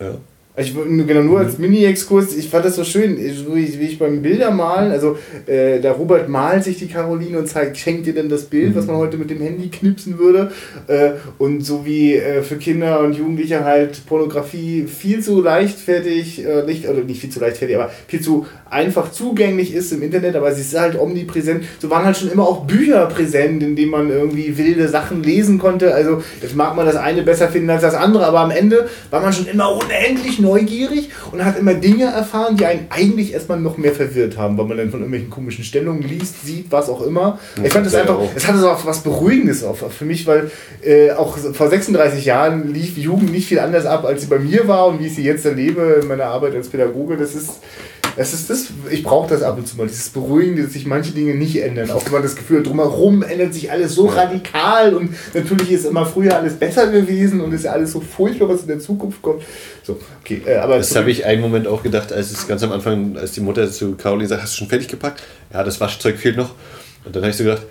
ja. Ich, genau, nur als Mini-Exkurs, ich fand das so schön, wie ich, beim Bildermalen, also äh, der Robert malt sich die Caroline und zeigt, schenkt dir denn das Bild, was man heute mit dem Handy knipsen würde. Äh, und so wie äh, für Kinder und Jugendliche halt Pornografie viel zu leichtfertig, äh, nicht, oder nicht viel zu leichtfertig, aber viel zu einfach zugänglich ist im Internet, aber sie ist halt omnipräsent. So waren halt schon immer auch Bücher präsent, in denen man irgendwie wilde Sachen lesen konnte. Also jetzt mag man das eine besser finden als das andere, aber am Ende war man schon immer unendlich neugierig und hat immer Dinge erfahren, die einen eigentlich erstmal noch mehr verwirrt haben, weil man dann von irgendwelchen komischen Stellungen liest, sieht, was auch immer. Ich fand das Ja, einfach, auch. es hatte so auch was Beruhigendes auch für mich, weil äh, auch vor 36 Jahren lief Jugend nicht viel anders ab, als sie bei mir war und wie ich sie jetzt erlebe in meiner Arbeit als Pädagoge. Das ist das ist das, ich brauche das ab und zu mal, dieses Beruhigende, dass sich manche Dinge nicht ändern. Auch wenn man das Gefühl hat, drumherum ändert sich alles so radikal und natürlich ist immer früher alles besser gewesen und ist ja alles so furchtbar, was in der Zukunft kommt. So, okay, äh, aber Das habe ich einen Moment auch gedacht, als es ganz am Anfang, als die Mutter zu Caroline sagt, hast du schon fertig gepackt? Ja, das Waschzeug fehlt noch. Und dann habe ich so gedacht,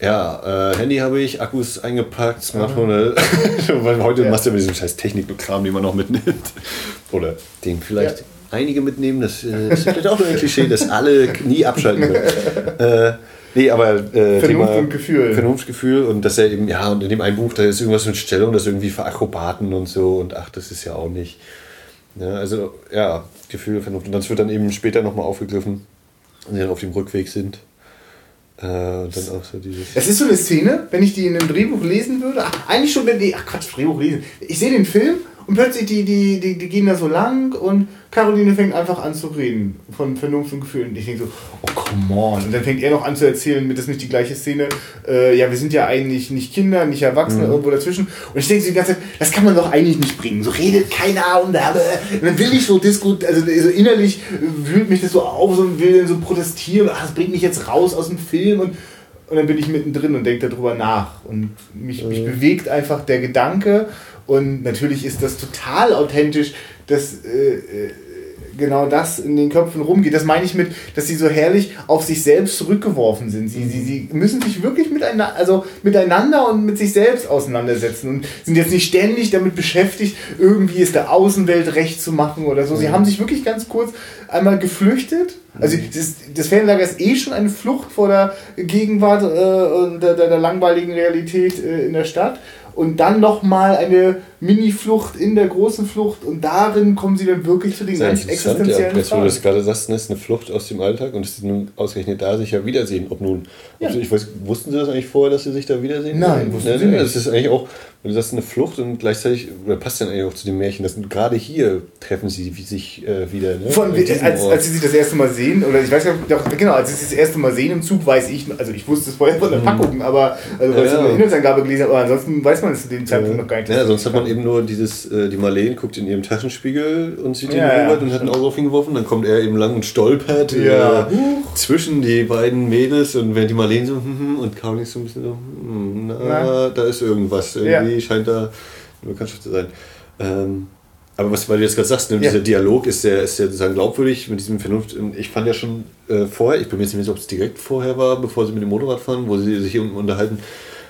ja, äh, Handy habe ich, Akkus eingepackt, Smartphone. äh, Weil heute Ja. machst du ja mit diesem scheiß Technikkram, den man noch mitnimmt. Oder den vielleicht Ja. Einige mitnehmen. Das äh, ist vielleicht auch nur ein Klischee, dass alle nie abschalten können. äh, nee, aber äh, Vernunft Thema und Gefühl. Vernunftgefühl und dass er eben, ja, und in dem einen Buch, da ist irgendwas mit Stellung, das irgendwie für Akrobaten und so und ach, das ist ja auch nicht. Ja, also, ja, Gefühl, Vernunft. Und das wird dann eben später nochmal aufgegriffen, wenn sie dann auf dem Rückweg sind. Äh, und dann auch so dieses. Es ist so eine Szene, wenn ich die in einem Drehbuch lesen würde, ach, eigentlich schon, wenn die, ach Quatsch, Drehbuch lesen. Ich sehe den Film und plötzlich die, die, die, die gehen da so lang und Caroline fängt einfach an zu reden von Vernunft und Gefühlen. Und ich denke so, oh come on. Und dann fängt er noch an zu erzählen, mit das ist nicht die gleiche Szene. Äh, ja, wir sind ja eigentlich nicht Kinder, nicht Erwachsene, mhm. irgendwo dazwischen. Und ich denke so die ganze Zeit, das kann man doch eigentlich nicht bringen. So redet keiner und, da, und dann will ich so diskutieren, also so innerlich wühlt mich das so auf und will dann so protestieren, ach, das bringt mich jetzt raus aus dem Film und und dann bin ich mittendrin und denke darüber nach. Und mich, mich bewegt einfach der Gedanke. Und natürlich ist das total authentisch, dass äh, äh, genau das in den Köpfen rumgeht. Das meine ich mit, dass sie so herrlich auf sich selbst zurückgeworfen sind. Sie, sie, sie müssen sich wirklich miteinander, also miteinander und mit sich selbst auseinandersetzen und sind jetzt nicht ständig damit beschäftigt, irgendwie es der Außenwelt recht zu machen oder so. Sie haben sich wirklich ganz kurz einmal geflüchtet. Also das, das Ferienlager ist eh schon eine Flucht vor der Gegenwart äh, und der, der, der langweiligen Realität äh, in der Stadt und dann nochmal eine Mini-Flucht in der großen Flucht und darin kommen sie dann wirklich zu den ganz existenziellen ja, Jetzt, wo du das gerade sagst, ist eine Flucht aus dem Alltag und es ist nun ausgerechnet da sich ja wiedersehen. Ob nun, ja. ich weiß, wussten sie das eigentlich vorher, dass sie sich da wiedersehen? Nein, wussten ja, sie nicht. Es ist eigentlich auch, wenn du sagst, eine Flucht und gleichzeitig, oder passt dann eigentlich auch zu dem Märchen, dass gerade hier treffen sie sich äh, wieder. Ne? Von, als, als sie sich das erste Mal sehen, oder ich weiß ja, genau, als sie sich das erste Mal sehen im Zug, weiß ich, also ich wusste es vorher von der mhm. Packung, aber, also weil ja, ich eine Inhaltsangabe gelesen habe, aber ansonsten weiß man es zu dem Zeitpunkt noch gar nicht. Ja, sonst hat man eben nur dieses äh, die Marlene guckt in ihrem Taschenspiegel und sieht ihn ja, Robert ja, und hat ein Auge auf ihn geworfen. Dann kommt er eben lang und stolpert ja. äh, zwischen die beiden Mädels und wenn die Marlene so hm, hm, und Caroline so ein bisschen so, hm, na, da ist irgendwas. Irgendwie scheint da eine Bekanntschaft zu sein. Ähm, aber was, weil du jetzt gerade sagst, ne, dieser Dialog ist sehr, ist sehr sozusagen glaubwürdig mit diesem Vernunft. Ich fand ja schon äh, vorher, ich bin mir jetzt nicht sicher, ob es direkt vorher war, bevor sie mit dem Motorrad fahren, wo sie sich unterhalten,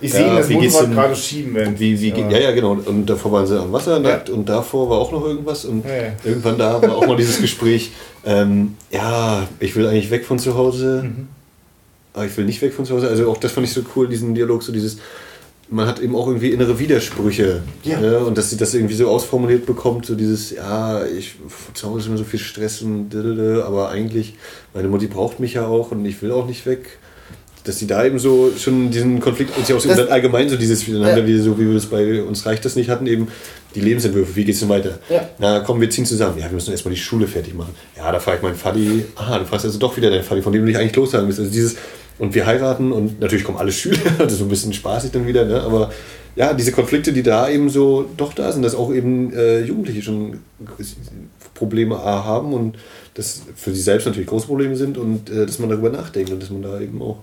ich sehe das Motorrad gerade schieben. Wenn wie, wie, ja. ja, ja, genau. Und davor waren sie am Wasser nackt ja. und davor war auch noch irgendwas. Und ja, irgendwann da war auch mal dieses Gespräch, ähm, ja, ich will eigentlich weg von zu Hause, mhm. aber ich will nicht weg von zu Hause. Also auch das fand ich so cool, diesen Dialog, so dieses, man hat eben auch irgendwie innere Widersprüche. Ja. Ne? Und dass sie das irgendwie so ausformuliert bekommt, so dieses, ja, ich zu Hause ist immer so viel Stress und aber eigentlich, meine Mutti braucht mich ja auch und ich will auch nicht weg dass sie da eben so schon diesen Konflikt und sie auch so das, allgemein so dieses Miteinander, ja. wie, so wie wir es bei uns reicht das nicht hatten, eben die Lebensentwürfe, wie geht es denn weiter? Ja. Na komm, wir ziehen zusammen. Ja, wir müssen erstmal die Schule fertig machen. Ja, da frage ich meinen Faddy, aha, du fragst also doch wieder deinen Faddy, von dem du dich eigentlich lossagen willst. Also dieses, und wir heiraten und natürlich kommen alle Schüler, das ist so ein bisschen spaßig dann wieder, ne? aber ja, diese Konflikte, die da eben so doch da sind, dass auch eben äh, Jugendliche schon Probleme haben und das für sie selbst natürlich große Probleme sind und äh, dass man darüber nachdenkt und dass man da eben auch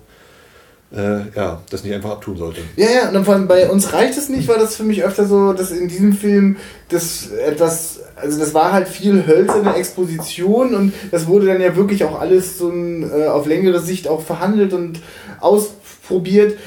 äh, ja, das nicht einfach abtun sollte. Ja, ja, und vor allem bei uns reicht es nicht, weil das für mich öfter so, dass in diesem Film das etwas, also das war halt viel hölzerne Exposition und das wurde dann ja wirklich auch alles so ein, äh, auf längere Sicht auch verhandelt und ausprobiert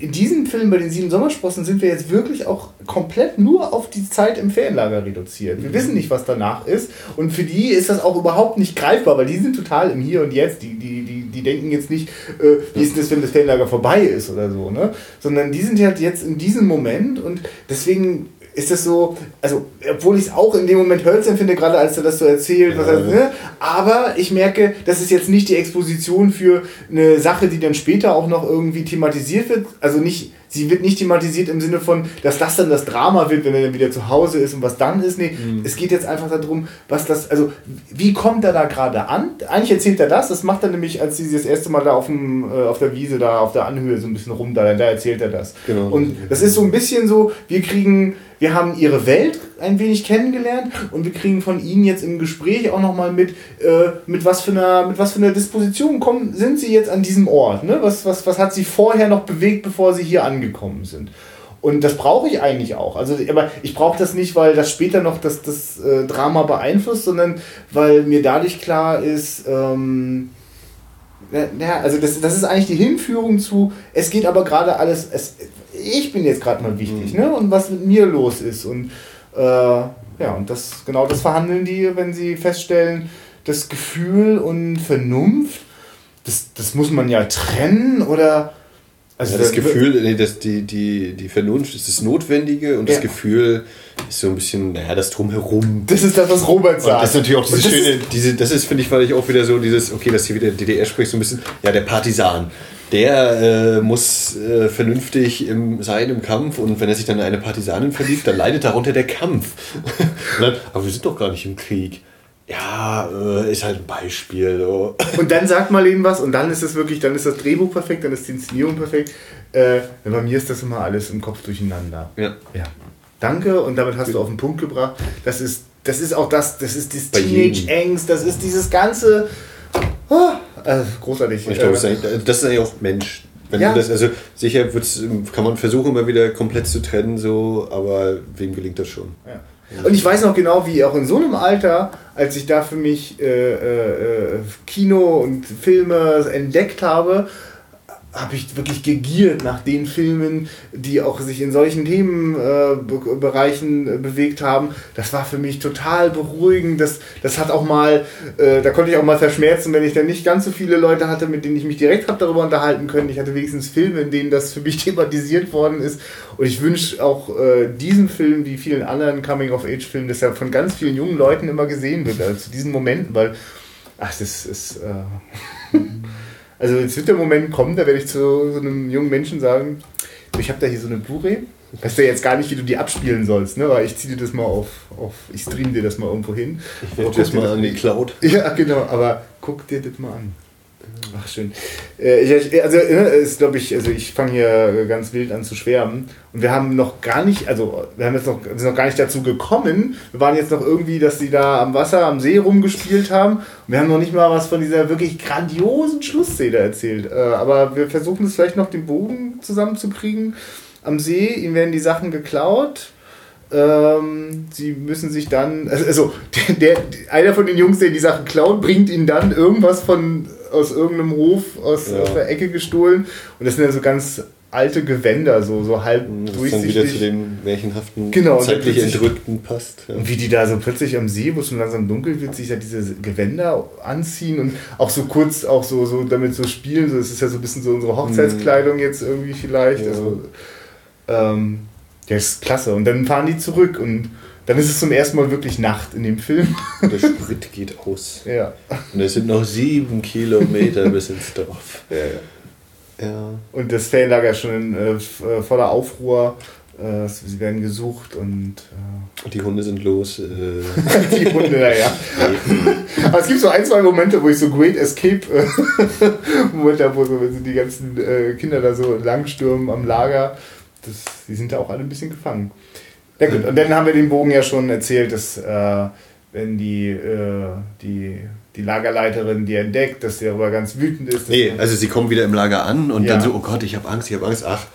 in diesem Film bei den sieben Sommersprossen sind wir jetzt wirklich auch komplett nur auf die Zeit im Ferienlager reduziert. Wir mhm. wissen nicht, was danach ist. Und für die ist das auch überhaupt nicht greifbar, weil die sind total im Hier und Jetzt. Die, die, die, die denken jetzt nicht, äh, wie ist das, wenn das Ferienlager vorbei ist oder so, ne? Sondern die sind halt jetzt in diesem Moment und deswegen ist das so, also obwohl ich es auch in dem Moment hölzern finde, gerade als er das so erzählt, was er, ne? aber ich merke, das ist jetzt nicht die Exposition für eine Sache, die dann später auch noch irgendwie thematisiert wird, also nicht sie wird nicht thematisiert im Sinne von, dass das dann das Drama wird, wenn er dann wieder zu Hause ist und was dann ist. Nee, mhm. es geht jetzt einfach darum, was das, also wie kommt er da gerade an? Eigentlich erzählt er das, das macht er nämlich, als sie das erste Mal da auf, dem, äh, auf der Wiese, da auf der Anhöhe so ein bisschen rum, da, da erzählt er das. Genau. Und das ist so ein bisschen so, wir kriegen, wir haben ihre Welt ein wenig kennengelernt und wir kriegen von ihnen jetzt im Gespräch auch nochmal mit, äh, mit, was für einer, mit was für einer Disposition kommen, sind sie jetzt an diesem Ort? Ne? Was, was, was hat sie vorher noch bewegt, bevor sie hier angekommen sind? Und das brauche ich eigentlich auch. Also, aber ich brauche das nicht, weil das später noch das, das äh, Drama beeinflusst, sondern weil mir dadurch klar ist, ähm, ja, also das, das ist eigentlich die Hinführung zu, es geht aber gerade alles, es, ich bin jetzt gerade mal wichtig, mhm. ne? Und was mit mir los ist. Und äh, ja, und das, genau das verhandeln die, wenn sie feststellen, das Gefühl und Vernunft, das, das muss man ja trennen oder. Also ja, das Gefühl, nee, das, die, die, die Vernunft ist das Notwendige und ja. das Gefühl ist so ein bisschen, naja, das Drumherum. Das ist das, was Robert sagt. Und das ist natürlich auch diese schöne, diese, das ist, finde ich, weil ich auch wieder so dieses, okay, dass hier wieder DDR spricht, so ein bisschen, ja, der Partisan. Der äh, muss äh, vernünftig im, sein im Kampf und wenn er sich dann in eine Partisanin verliebt, dann leidet darunter der Kampf. dann, aber wir sind doch gar nicht im Krieg. Ja, äh, ist halt ein Beispiel. So. Und dann sagt mal eben was und dann ist es wirklich, dann ist das Drehbuch perfekt, dann ist die Inszenierung perfekt. Äh, bei mir ist das immer alles im Kopf durcheinander. Ja. ja. Danke und damit hast du auf den Punkt gebracht. Das ist, das ist auch das, das ist das Teenage-Angst, das ist dieses ganze. Oh, also großartig. Ich glaube, das, das ist eigentlich auch Mensch. Wenn ja. das, also sicher kann man versuchen, immer wieder komplett zu trennen, so, aber wem gelingt das schon? Ja. Und ich weiß noch genau, wie auch in so einem Alter, als ich da für mich äh, äh, Kino und Filme entdeckt habe, habe ich wirklich gegiert nach den Filmen, die auch sich in solchen Themenbereichen äh, bewegt haben. Das war für mich total beruhigend. Das, das hat auch mal, äh, da konnte ich auch mal verschmerzen, wenn ich dann nicht ganz so viele Leute hatte, mit denen ich mich direkt habe darüber unterhalten können. Ich hatte wenigstens Filme, in denen das für mich thematisiert worden ist. Und ich wünsche auch äh, diesen Film, wie vielen anderen Coming-of-Age-Filmen, dass er von ganz vielen jungen Leuten immer gesehen wird, also zu diesen Momenten, weil, ach, das ist. Also jetzt wird der Moment kommen, da werde ich zu so einem jungen Menschen sagen, ich habe da hier so eine Blu-ray. Weißt du jetzt gar nicht, wie du die abspielen sollst, ne? Weil ich ziehe dir das mal auf, auf ich stream dir das mal irgendwo hin. Ich werde das mal an die Cloud. Ja, genau, aber guck dir das mal an. Ach, schön. Äh, also, äh, ist, glaube ich, also ich fange hier ganz wild an zu schwärmen. Und wir haben noch gar nicht, also wir haben jetzt noch, sind noch gar nicht dazu gekommen. Wir waren jetzt noch irgendwie, dass sie da am Wasser, am See rumgespielt haben. Und wir haben noch nicht mal was von dieser wirklich grandiosen Schlussszene erzählt. Äh, aber wir versuchen es vielleicht noch den Bogen zusammenzukriegen. Am See, ihnen werden die Sachen geklaut. Ähm, sie müssen sich dann, also der, der, einer von den Jungs, der die Sachen klaut, bringt ihnen dann irgendwas von aus irgendeinem Hof aus, ja. aus der Ecke gestohlen. Und das sind ja so ganz alte Gewänder, so, so halb das durchsichtig. dann wieder zu dem märchenhaften, genau, zeitlich Entrückten passt. Ja. Und wie die da so plötzlich am See, wo es schon langsam dunkel wird, sich da diese Gewänder anziehen und auch so kurz auch so, so damit so spielen. So, das ist ja so ein bisschen so unsere Hochzeitskleidung jetzt irgendwie vielleicht. Ja. Also, ähm, ja, ist klasse. Und dann fahren die zurück und dann ist es zum ersten Mal wirklich Nacht in dem Film. Und der Sprit geht aus. Ja. Und es sind noch sieben Kilometer bis ins Dorf. Ja, ja. ja. Und das Ferienlager ist schon in, äh, äh, voller Aufruhr. Äh, sie werden gesucht und. Äh die Hunde sind los. Äh. die Hunde, naja. Aber es gibt so ein, zwei Momente, wo ich so Great Escape äh, Momente habe, wo so, wenn die ganzen Kinder da so langstürmen am Lager. Das, die sind da auch alle ein bisschen gefangen. Ja gut, und dann haben wir den Bogen ja schon erzählt, dass äh, wenn die, äh, die, die Lagerleiterin die entdeckt, dass sie darüber ganz wütend ist. Nee, also sie kommen wieder im Lager an und ja. dann so, oh Gott, ich habe Angst, ich habe Angst, ach.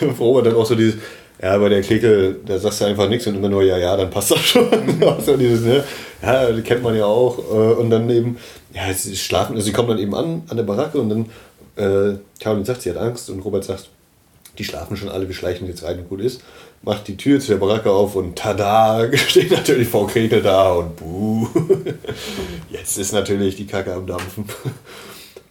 Robert dann auch so dieses, ja, bei der Clique, da sagst du einfach nichts und immer nur, ja, ja, dann passt das schon. so dieses, ne? Ja, die kennt man ja auch. Äh, und dann eben, ja, sie schlafen, also sie kommen dann eben an, an der Baracke und dann, äh, Caroline sagt, sie hat Angst und Robert sagt, die schlafen schon alle, wir schleichen jetzt rein und gut ist macht die Tür zu der Baracke auf und tada, steht natürlich Frau Krekel da und buh. Jetzt ist natürlich die Kacke am Dampfen.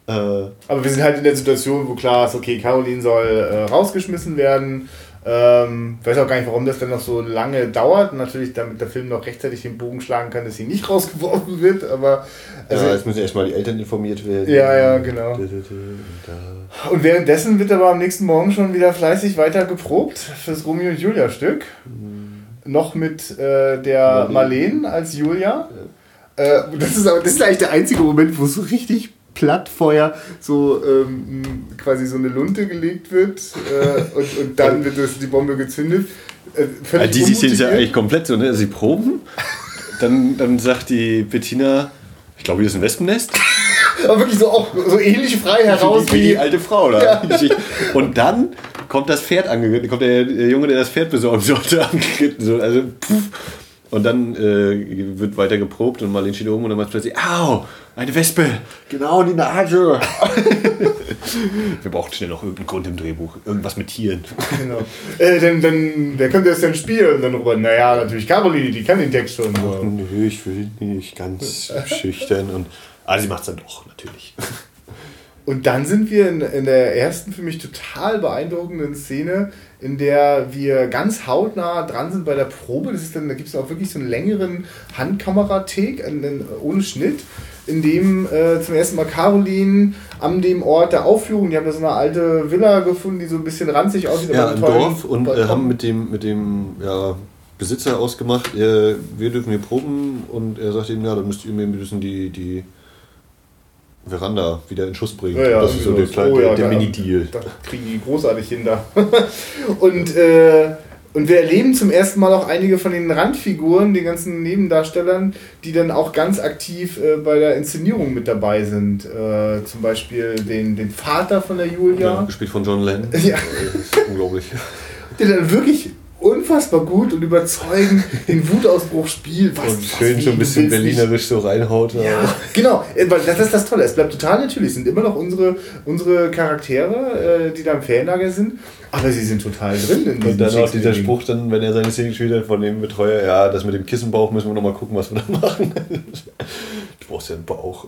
Äh, Aber wir sind halt in der Situation, wo klar ist, okay, Caroline soll äh, rausgeschmissen werden. Ähm, weiß auch gar nicht, warum das dann noch so lange dauert. Natürlich, damit der Film noch rechtzeitig den Bogen schlagen kann, dass sie nicht rausgeworfen wird. Aber also, ja, jetzt müssen erstmal die Eltern informiert werden. Ja, ja, genau. Und währenddessen wird aber am nächsten Morgen schon wieder fleißig weiter geprobt fürs Romeo und Julia Stück. Mhm. Noch mit äh, der Marlene. Marlene als Julia. Ja. Äh, das, ist aber, das ist eigentlich der einzige Moment, wo es so richtig Plattfeuer so ähm, quasi so eine Lunte gelegt wird äh, und, und dann wird das, die Bombe gezündet. Äh, ja, die Szene ist ja eigentlich komplett so, ne? Sie proben, dann, dann sagt die Bettina, ich glaube, hier ist ein Wespennest. Aber wirklich so auch so ähnlich frei heraus wie, wie die alte Frau da. Ja. Und dann kommt das Pferd angeritten, kommt der, Junge, der das Pferd besorgen sollte, angeritten. So, also, puff. Und dann äh, wird weiter geprobt und Marlene steht oben und dann macht plötzlich, au, eine Wespe, genau in die Nase. Wir brauchen schnell noch irgendeinen Grund im Drehbuch, irgendwas mit Tieren. Genau. Äh, dann, dann, wer könnte das denn spielen? Dann Robert, naja, natürlich Caroline, die kann den Text schon. So. nö, ich will nicht, ganz schüchtern. Und, aber sie macht es dann doch, natürlich. Und dann sind wir in, in der ersten für mich total beeindruckenden Szene, in der wir ganz hautnah dran sind bei der Probe. Das ist dann, da gibt es auch wirklich so einen längeren Handkamera-Take ohne Schnitt in dem äh, zum ersten Mal Caroline an dem Ort der Aufführung, die haben da so eine alte Villa gefunden, die so ein bisschen ranzig aussieht. Ja, im Dorf und äh, haben mit dem, mit dem ja, Besitzer ausgemacht, äh, wir dürfen hier proben und er sagt ihm, ja, dann müsst ihr mir ein bisschen die, die Veranda wieder in Schuss bringen. Ja, ja, das ist so der, kleine, oh, ja, der Mini-Deal. Da kriegen die großartig hin da. und, äh, und wir erleben zum ersten Mal auch einige von den Randfiguren, den ganzen Nebendarstellern, die dann auch ganz aktiv äh, bei der Inszenierung mit dabei sind. Äh, zum Beispiel den, den Vater von der Julia. Ja, gespielt von John Lennon. Ja. Ist unglaublich. Der dann wirklich unfassbar gut und überzeugend den Wutausbruch spielt. Was, und schön was, so ein bisschen berlinerisch so reinhaut. Ja, genau. Äh, das ist das Tolle. Es bleibt total natürlich. Es sind immer noch unsere, unsere Charaktere, äh, die da im Fanlager sind. Aber sie sind total drin. In und dann auch dieser Spruch, dann, wenn er seine Szene gespielt hat von dem Betreuer, ja, das mit dem Kissenbauch müssen wir nochmal gucken, was wir da machen. du brauchst ja einen Bauch.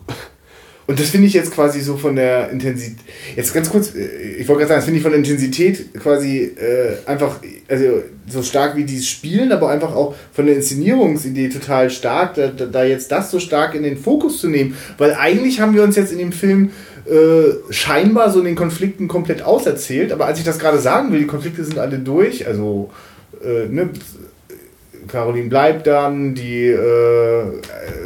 Und das finde ich jetzt quasi so von der Intensität, jetzt ganz kurz, äh, ich wollte gerade sagen, das finde ich von der Intensität quasi äh, einfach, also so stark wie die spielen, aber einfach auch von der Inszenierungsidee total stark, da, da jetzt das so stark in den Fokus zu nehmen. Weil eigentlich haben wir uns jetzt in dem Film äh, scheinbar so in den Konflikten komplett auserzählt, aber als ich das gerade sagen will, die Konflikte sind alle durch, also äh, ne, Caroline bleibt dann, die äh,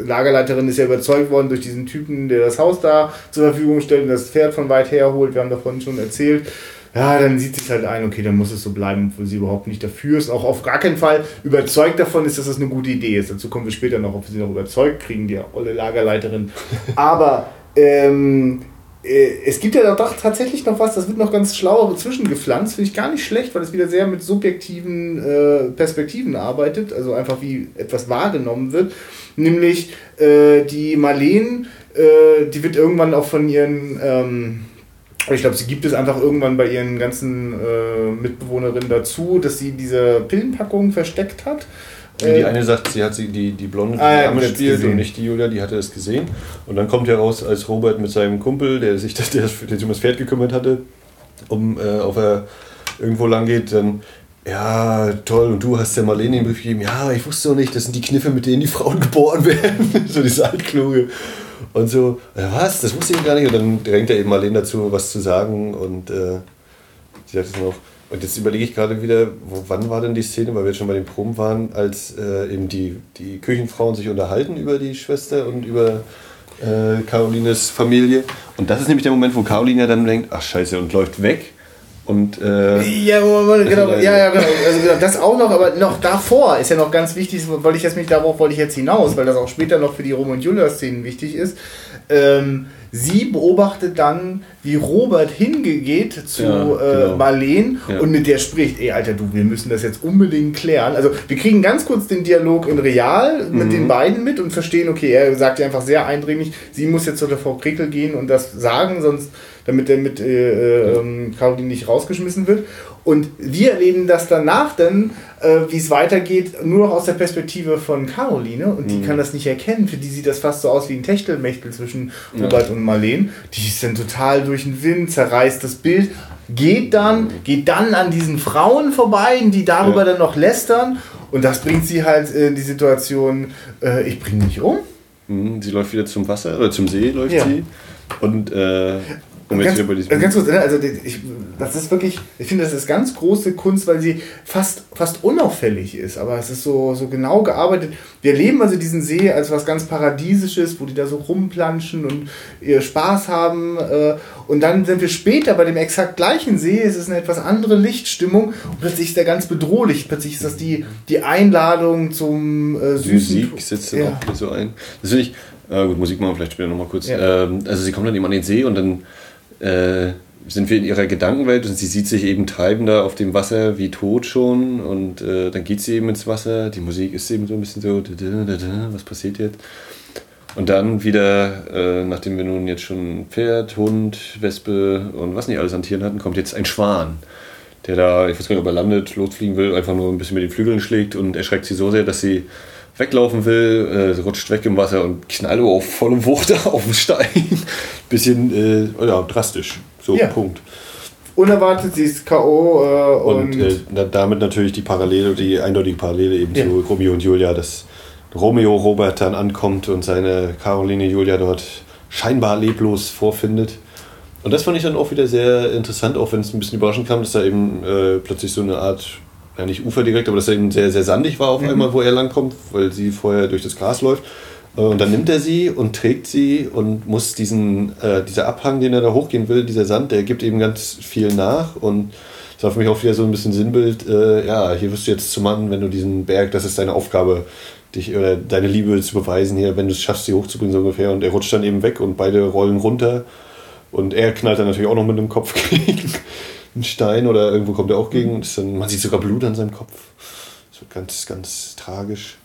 Lagerleiterin ist ja überzeugt worden durch diesen Typen, der das Haus da zur Verfügung stellt und das Pferd von weit her holt, wir haben davon schon erzählt. Ja, dann sieht sich halt ein, okay, dann muss es so bleiben, obwohl sie überhaupt nicht dafür ist. Auch auf gar keinen Fall überzeugt davon ist, dass das eine gute Idee ist. Dazu kommen wir später noch, ob wir sie noch überzeugt kriegen, die olle Lagerleiterin. Aber ähm, äh, es gibt ja doch tatsächlich noch was, das wird noch ganz schlau zwischengepflanzt, finde ich gar nicht schlecht, weil es wieder sehr mit subjektiven äh, Perspektiven arbeitet, also einfach wie etwas wahrgenommen wird. Nämlich äh, die Marleen, äh, die wird irgendwann auch von ihren, ähm, ich glaube, sie gibt es einfach irgendwann bei ihren ganzen äh, Mitbewohnerinnen dazu, dass sie diese Pillenpackung versteckt hat. Die äh, eine sagt, sie hat sie die, die Blonde, die ah, ja, gespielt und nicht die Julia, die hatte es gesehen. Und dann kommt heraus, als Robert mit seinem Kumpel, der sich der, der sich um das Pferd gekümmert hatte, um äh, auf er irgendwo lang geht, dann ja, toll, und du hast der Marlene den Brief gegeben, ja, ich wusste doch nicht, das sind die Kniffe, mit denen die Frauen geboren werden. so diese Altkluge. Und so, was, das wusste ich gar nicht. Und dann drängt er eben Marlene dazu, was zu sagen. Und äh, sie sagt es noch, und jetzt überlege ich gerade wieder, wo, wann war denn die Szene, weil wir jetzt schon bei den Proben waren, als äh, eben die, die Küchenfrauen sich unterhalten über die Schwester und über äh, Carolines Familie. Und das ist nämlich der Moment, wo Caroline dann denkt, ach scheiße, und läuft weg. Und, äh, ja, genau, ja, ja, genau. Also genau, das auch noch, aber noch davor ist ja noch ganz wichtig, weil ich jetzt mich darauf wollte ich jetzt hinaus, weil das auch später noch für die Rom und Julia Szenen wichtig ist. Ähm, sie beobachtet dann, wie Robert hingeht zu ja, äh, genau. äh, Marleen ja. und mit der spricht, ey Alter, du, wir müssen das jetzt unbedingt klären. Also wir kriegen ganz kurz den Dialog in Real mit mhm. den beiden mit und verstehen, okay, er sagt ja einfach sehr eindringlich, sie muss jetzt zu der Frau Krickel gehen und das sagen, sonst damit er mit äh, äh, Caroline nicht rausgeschmissen wird. Und wir erleben das danach dann, äh, wie es weitergeht, nur noch aus der Perspektive von Caroline. Und die mhm. kann das nicht erkennen. Für die sieht das fast so aus wie ein Techtelmechtel zwischen Robert ja. und Marleen. Die ist dann total durch den Wind, zerreißt das Bild, geht dann, geht dann an diesen Frauen vorbei, die darüber ja. dann noch lästern. Und das bringt sie halt in die Situation, äh, ich bringe mich um. Mhm, sie läuft wieder zum Wasser oder zum See läuft ja. sie. Und äh, um ganz, also ganz kurz, ne, also ich, das ist wirklich, ich finde, das ist ganz große Kunst, weil sie fast, fast unauffällig ist, aber es ist so, so genau gearbeitet. Wir erleben also diesen See als was ganz Paradiesisches, wo die da so rumplanschen und ihr Spaß haben. Äh, und dann sind wir später bei dem exakt gleichen See, es ist eine etwas andere Lichtstimmung und plötzlich ist der ganz bedrohlich. Plötzlich ist das die, die Einladung zum äh, süßen... Musik setzt dann ja. auch so ein. Das finde ich, äh, gut, Musik machen wir vielleicht später nochmal kurz. Ja. Ähm, also sie kommen dann eben an den See und dann äh, sind wir in ihrer Gedankenwelt und sie sieht sich eben treiben da auf dem Wasser wie tot schon und äh, dann geht sie eben ins Wasser. Die Musik ist eben so ein bisschen so, was passiert jetzt? Und dann wieder, äh, nachdem wir nun jetzt schon Pferd, Hund, Wespe und was nicht alles an Tieren hatten, kommt jetzt ein Schwan, der da, ich weiß gar nicht, ob er landet, losfliegen will, einfach nur ein bisschen mit den Flügeln schlägt und erschreckt sie so sehr, dass sie weglaufen will, äh, rutscht weg im Wasser und knallt auf volle Wucht auf den Stein. Bisschen äh, ja, drastisch. So, ja. Punkt. Unerwartet, sie ist K.O. Äh, und, und äh, damit natürlich die Parallele, die eindeutige Parallele eben ja. zu Romeo und Julia, dass Romeo Robert dann ankommt und seine Caroline Julia dort scheinbar leblos vorfindet. Und das fand ich dann auch wieder sehr interessant, auch wenn es ein bisschen überraschend kam, dass da eben äh, plötzlich so eine Art, ja nicht Ufer direkt, aber dass er eben sehr, sehr sandig war auf mhm. einmal, wo er langkommt, weil sie vorher durch das Gras läuft. Äh, und dann nimmt er sie und trägt sie und muss diesen, äh, dieser Abhang, den er da hochgehen will, dieser Sand, der gibt eben ganz viel nach und das war für mich auch wieder so ein bisschen Sinnbild, äh, ja, hier wirst du jetzt zum Mann, wenn du diesen Berg, das ist deine Aufgabe, dich oder deine Liebe zu beweisen hier, wenn du es schaffst, sie hochzubringen, so ungefähr. Und er rutscht dann eben weg und beide rollen runter. Und er knallt dann natürlich auch noch mit dem Kopf gegen einen Stein oder irgendwo kommt er auch gegen. Und dann, man sieht sogar Blut an seinem Kopf. Das wird ganz, ganz tragisch.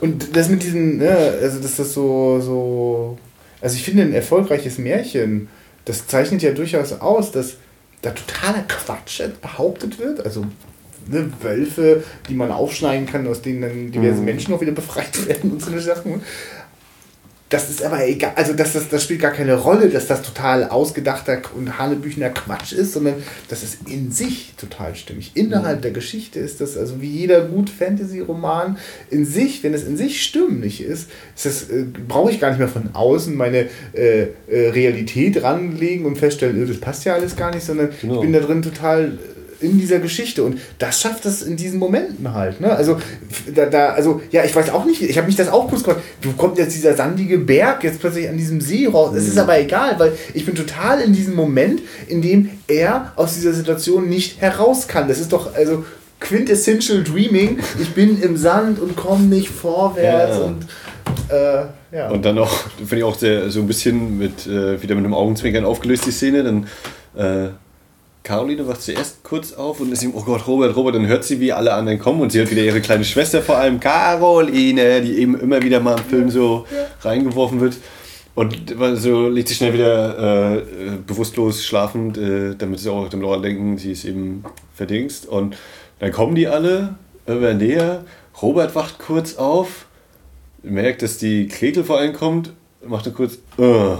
Und das mit diesen, ne, also dass das so, so, also ich finde ein erfolgreiches Märchen, das zeichnet ja durchaus aus, dass da totaler Quatsch behauptet wird. Also ne, Wölfe, die man aufschneiden kann, aus denen dann diverse mhm. Menschen auch wieder befreit werden und so eine Sachen. Das ist aber egal, also das, das, das spielt gar keine Rolle, dass das total ausgedachter und hanebüchener Quatsch ist, sondern das ist in sich total stimmig. Innerhalb mhm. der Geschichte ist das, also wie jeder gut Fantasy-Roman in sich, wenn es in sich stimmig ist, ist das, äh, brauche ich gar nicht mehr von außen meine äh, äh, Realität ranlegen und feststellen, äh, das passt ja alles gar nicht, sondern genau. ich bin da drin total in dieser Geschichte. Und das schafft es in diesen Momenten halt. Ne? Also, da, da, also, ja, ich weiß auch nicht, ich habe mich das auch kurz gefragt, du kommt jetzt dieser sandige Berg jetzt plötzlich an diesem See raus. Es mhm. ist aber egal, weil ich bin total in diesem Moment, in dem er aus dieser Situation nicht heraus kann. Das ist doch, also, quintessential Dreaming. Ich bin im Sand und komme nicht vorwärts ja. und äh, ja. Und dann auch, finde ich auch sehr, so ein bisschen mit, äh, wieder mit einem Augenzwinkern aufgelöst, die Szene. Dann äh, Caroline wacht zuerst kurz auf und ist ihm, oh Gott, Robert, Robert, dann hört sie, wie alle anderen kommen und sie hört wieder ihre kleine Schwester, vor allem Caroline, die eben immer wieder mal im Film so reingeworfen wird. Und so liegt sie schnell wieder äh, bewusstlos schlafend, äh, damit sie auch dem Laura denken, sie ist eben verdingst. Und dann kommen die alle, immer näher. Robert wacht kurz auf, merkt, dass die Gretel vor allem kommt, macht dann kurz, uh,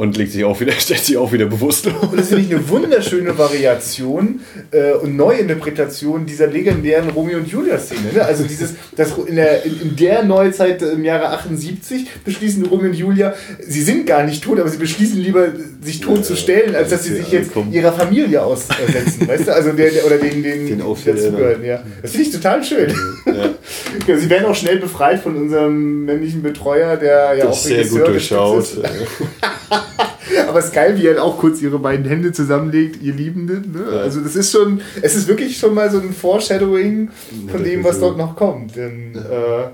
und legt sich auch wieder, stellt sich auch wieder bewusstlos. Und das finde ich eine wunderschöne Variation äh, und Neuinterpretation dieser legendären Romeo und Julia-Szene. Ne? Also dieses, das in der, in, in, der Neuzeit im Jahre 78 beschließen Romeo und Julia, sie sind gar nicht tot, aber sie beschließen lieber, sich tot ja, zu stellen, als dass sie sich jetzt kommen. ihrer Familie aussetzen, weißt du? Also der, der oder den, den, den dazugehören, ja. Das finde ich total schön. Ja. sie werden auch schnell befreit von unserem männlichen Betreuer, der ja das auch sehr gut durchschaut. Aber es ist geil, wie er auch kurz ihre beiden Hände zusammenlegt, ihr Liebenden. Ne? Ja. Also das ist schon, es ist wirklich schon mal so ein Foreshadowing von dem, was dort noch kommt. Denn äh,